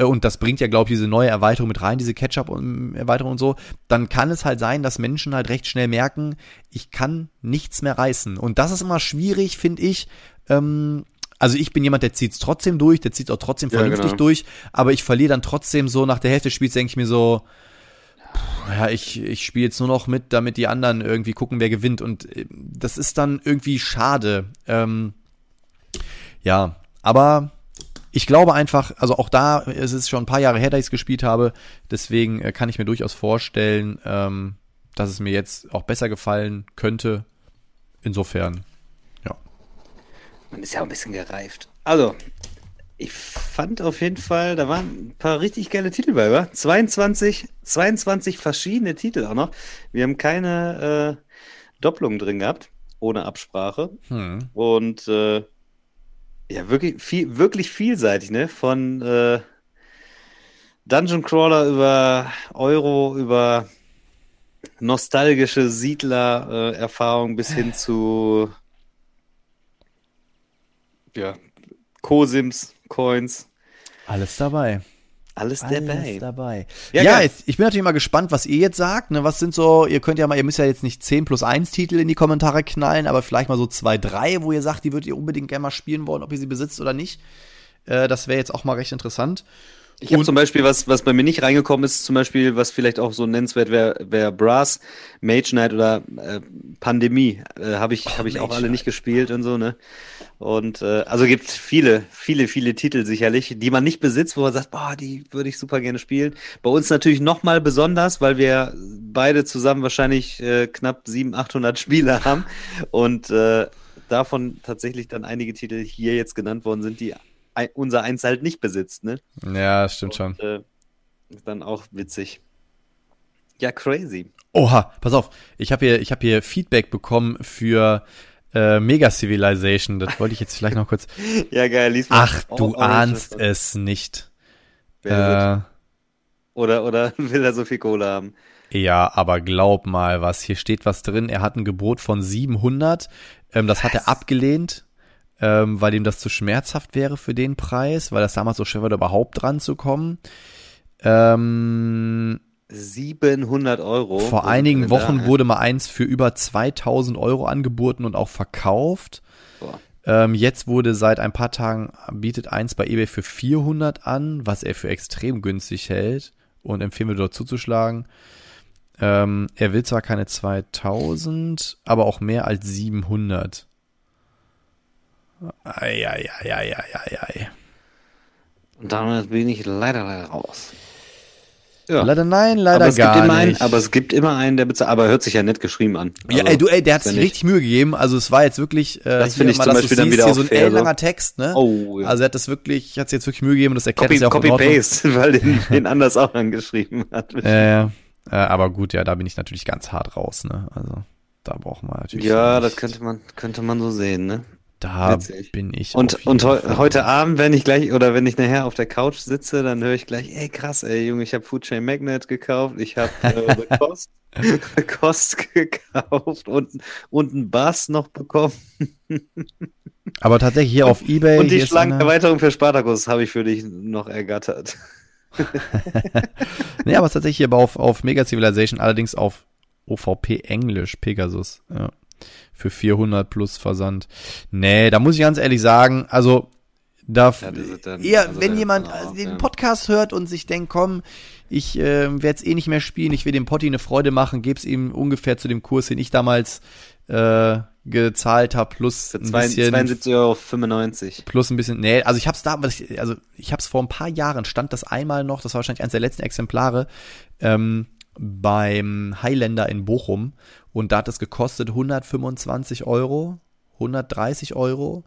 und das bringt ja, glaube ich, diese neue Erweiterung mit rein, diese Catch-up-Erweiterung und so, dann kann es halt sein, dass Menschen halt recht schnell merken, ich kann nichts mehr reißen. Und das ist immer schwierig, finde ich, ähm, also ich bin jemand, der zieht es trotzdem durch, der zieht auch trotzdem vernünftig ja, genau. durch, aber ich verliere dann trotzdem so nach der Hälfte des Spiels, denke ich mir so, ja, ich, ich spiele jetzt nur noch mit, damit die anderen irgendwie gucken, wer gewinnt. Und äh, das ist dann irgendwie schade. Ähm, ja, aber ich glaube einfach, also auch da, es ist schon ein paar Jahre her, dass ich es gespielt habe, deswegen äh, kann ich mir durchaus vorstellen, ähm, dass es mir jetzt auch besser gefallen könnte. Insofern, ja. Man ist ja auch ein bisschen gereift. Also, ich fand auf jeden Fall, da waren ein paar richtig geile Titel bei, wa? 22, 22 verschiedene Titel auch noch. Wir haben keine äh, Doppelung drin gehabt, ohne Absprache. Hm. Und äh, ja, wirklich, viel, wirklich vielseitig, ne? Von äh, Dungeon Crawler über Euro, über nostalgische Siedler-Erfahrung bis hin zu ja, Co-Sims, Coins. Alles dabei. Alles Alles dabei. dabei. Ja, Ja, jetzt, ich bin natürlich mal gespannt, was ihr jetzt sagt. Ne? Was sind so, ihr könnt ja mal, ihr müsst ja jetzt nicht 10 plus 1 Titel in die Kommentare knallen, aber vielleicht mal so zwei, drei, wo ihr sagt, die würdet ihr unbedingt gerne mal spielen wollen, ob ihr sie besitzt oder nicht. Äh, das wäre jetzt auch mal recht interessant. Ich habe zum Beispiel, was, was bei mir nicht reingekommen ist, zum Beispiel, was vielleicht auch so nennenswert wäre, wäre Brass, Mage Knight oder äh, Pandemie. Äh, habe ich, hab ich auch alle nicht gespielt und so, ne? Und äh, also gibt viele, viele, viele Titel sicherlich, die man nicht besitzt, wo man sagt, boah, die würde ich super gerne spielen. Bei uns natürlich nochmal besonders, weil wir beide zusammen wahrscheinlich äh, knapp 700, 800 Spiele haben und äh, davon tatsächlich dann einige Titel hier jetzt genannt worden sind, die unser Eins halt nicht besitzt, ne? Ja, stimmt schon. Äh, ist dann auch witzig. Ja, crazy. Oha, pass auf, ich habe hier, ich habe hier Feedback bekommen für äh, Mega Civilization. Das wollte ich jetzt vielleicht noch kurz. Ja, geil, lies mal. Ach, du Oh, oh, ahnst das- es nicht. Äh, Oder, oder will er so viel Kohle haben? Ja, aber glaub mal was. Hier steht was drin. Er hat ein Gebot von 700. Ähm, das hat er abgelehnt, ähm, weil ihm das zu schmerzhaft wäre für den Preis, weil das damals so schwer war, überhaupt dran zu kommen. Ähm, 700 Euro. vor einigen Wochen da? wurde mal eins für über 2000 Euro angeboten und auch verkauft. Ähm, jetzt wurde seit ein paar Tagen, bietet eins bei eBay für 400 an, was er für extrem günstig hält und empfehlen wir dort zuzuschlagen. Ähm, er will zwar keine 2000, aber auch mehr als 700. Eieieiei. Und damit bin ich leider, leider raus. Ja. Leider nein, leider aber es gar gibt immer nicht. einen, aber es gibt immer einen, der bezahlt, aber hört sich ja nett geschrieben an. ja, Also, ey, du, ey, der hat sich richtig Mühe gegeben. Also es war jetzt wirklich, äh, Das finde ich mal, zum dass Beispiel du dann wieder hier so ein fair, ellenlanger Text, ne? Oh, ja. Also er hat das wirklich, hat sich jetzt wirklich Mühe gegeben und das erklärt Copy, ja auch Copy. Paste, weil den, den anders auch angeschrieben hat. Äh, äh, aber gut, ja, da bin ich natürlich ganz hart raus, ne? Also da braucht man natürlich. ja, das könnte man, könnte man so sehen, ne? Da witzig. bin ich. Und, und Fall. heute Abend, wenn ich gleich oder wenn ich nachher auf der Couch sitze, dann höre ich gleich, ey krass, ey Junge, ich habe Food Chain Magnet gekauft, ich habe äh, The Cost, The Cost gekauft und, und einen Bass noch bekommen. Aber tatsächlich hier auf Ebay. und die ist eine- Schlangenerweiterung für Spartacus habe ich für dich noch ergattert. Nee, aber tatsächlich hier aber auf, auf Mega Civilization, allerdings auf OVP Englisch, Pegasus. Ja. Für 400 plus Versand. Nee, da muss ich ganz ehrlich sagen, also da Ja, dann- eher, also wenn der- jemand den ja. Podcast hört und sich denkt, komm, ich äh, werde es eh nicht mehr spielen, ich will dem Potti eine Freude machen, geb's ihm ungefähr zu dem Kurs, den ich damals äh, gezahlt habe, plus Für ein zwei- bisschen 72,95 Euro. plus ein bisschen, nee, also ich hab's da, also ich hab's vor ein paar Jahren, stand das einmal noch, das war wahrscheinlich eines der letzten Exemplare, ähm, beim Highlander in Bochum und da hat es gekostet 125 Euro, 130 Euro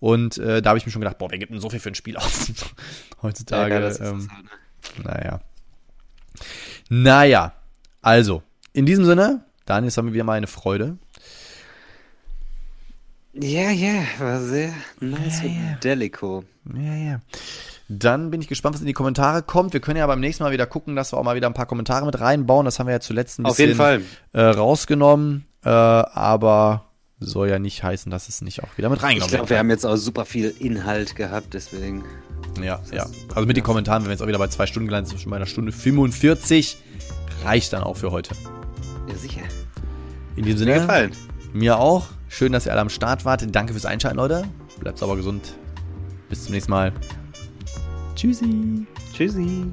und äh, da habe ich mir schon gedacht, boah, wer gibt denn so viel für ein Spiel aus heutzutage? Ja, ist ähm, halt, ne? naja. Naja, also, in diesem Sinne, Daniel, es war mir wieder mal eine Freude. Ja, ja, war sehr nice Ja, ja. Delico. Ja, ja. Dann bin ich gespannt, was in die Kommentare kommt. Wir können ja beim nächsten Mal wieder gucken, dass wir auch mal wieder ein paar Kommentare mit reinbauen. Das haben wir ja zuletzt ein Auf bisschen jeden Fall. Äh, rausgenommen. Äh, aber soll ja nicht heißen, dass es nicht auch wieder mit Ich reingenommen glaube, wir wird. haben jetzt auch super viel Inhalt gehabt, deswegen. Ja, ja. Also mit den Kommentaren, wenn wir jetzt auch wieder bei zwei Stunden gelandet sind, schon bei einer Stunde 45, reicht dann auch für heute. Ja, sicher. In diesem Mir Sinne, gefallen. mir auch. Schön, dass ihr alle am Start wart. Danke fürs Einschalten, Leute. Bleibt sauber gesund. Bis zum nächsten Mal. Tschüssi. Tschüssi.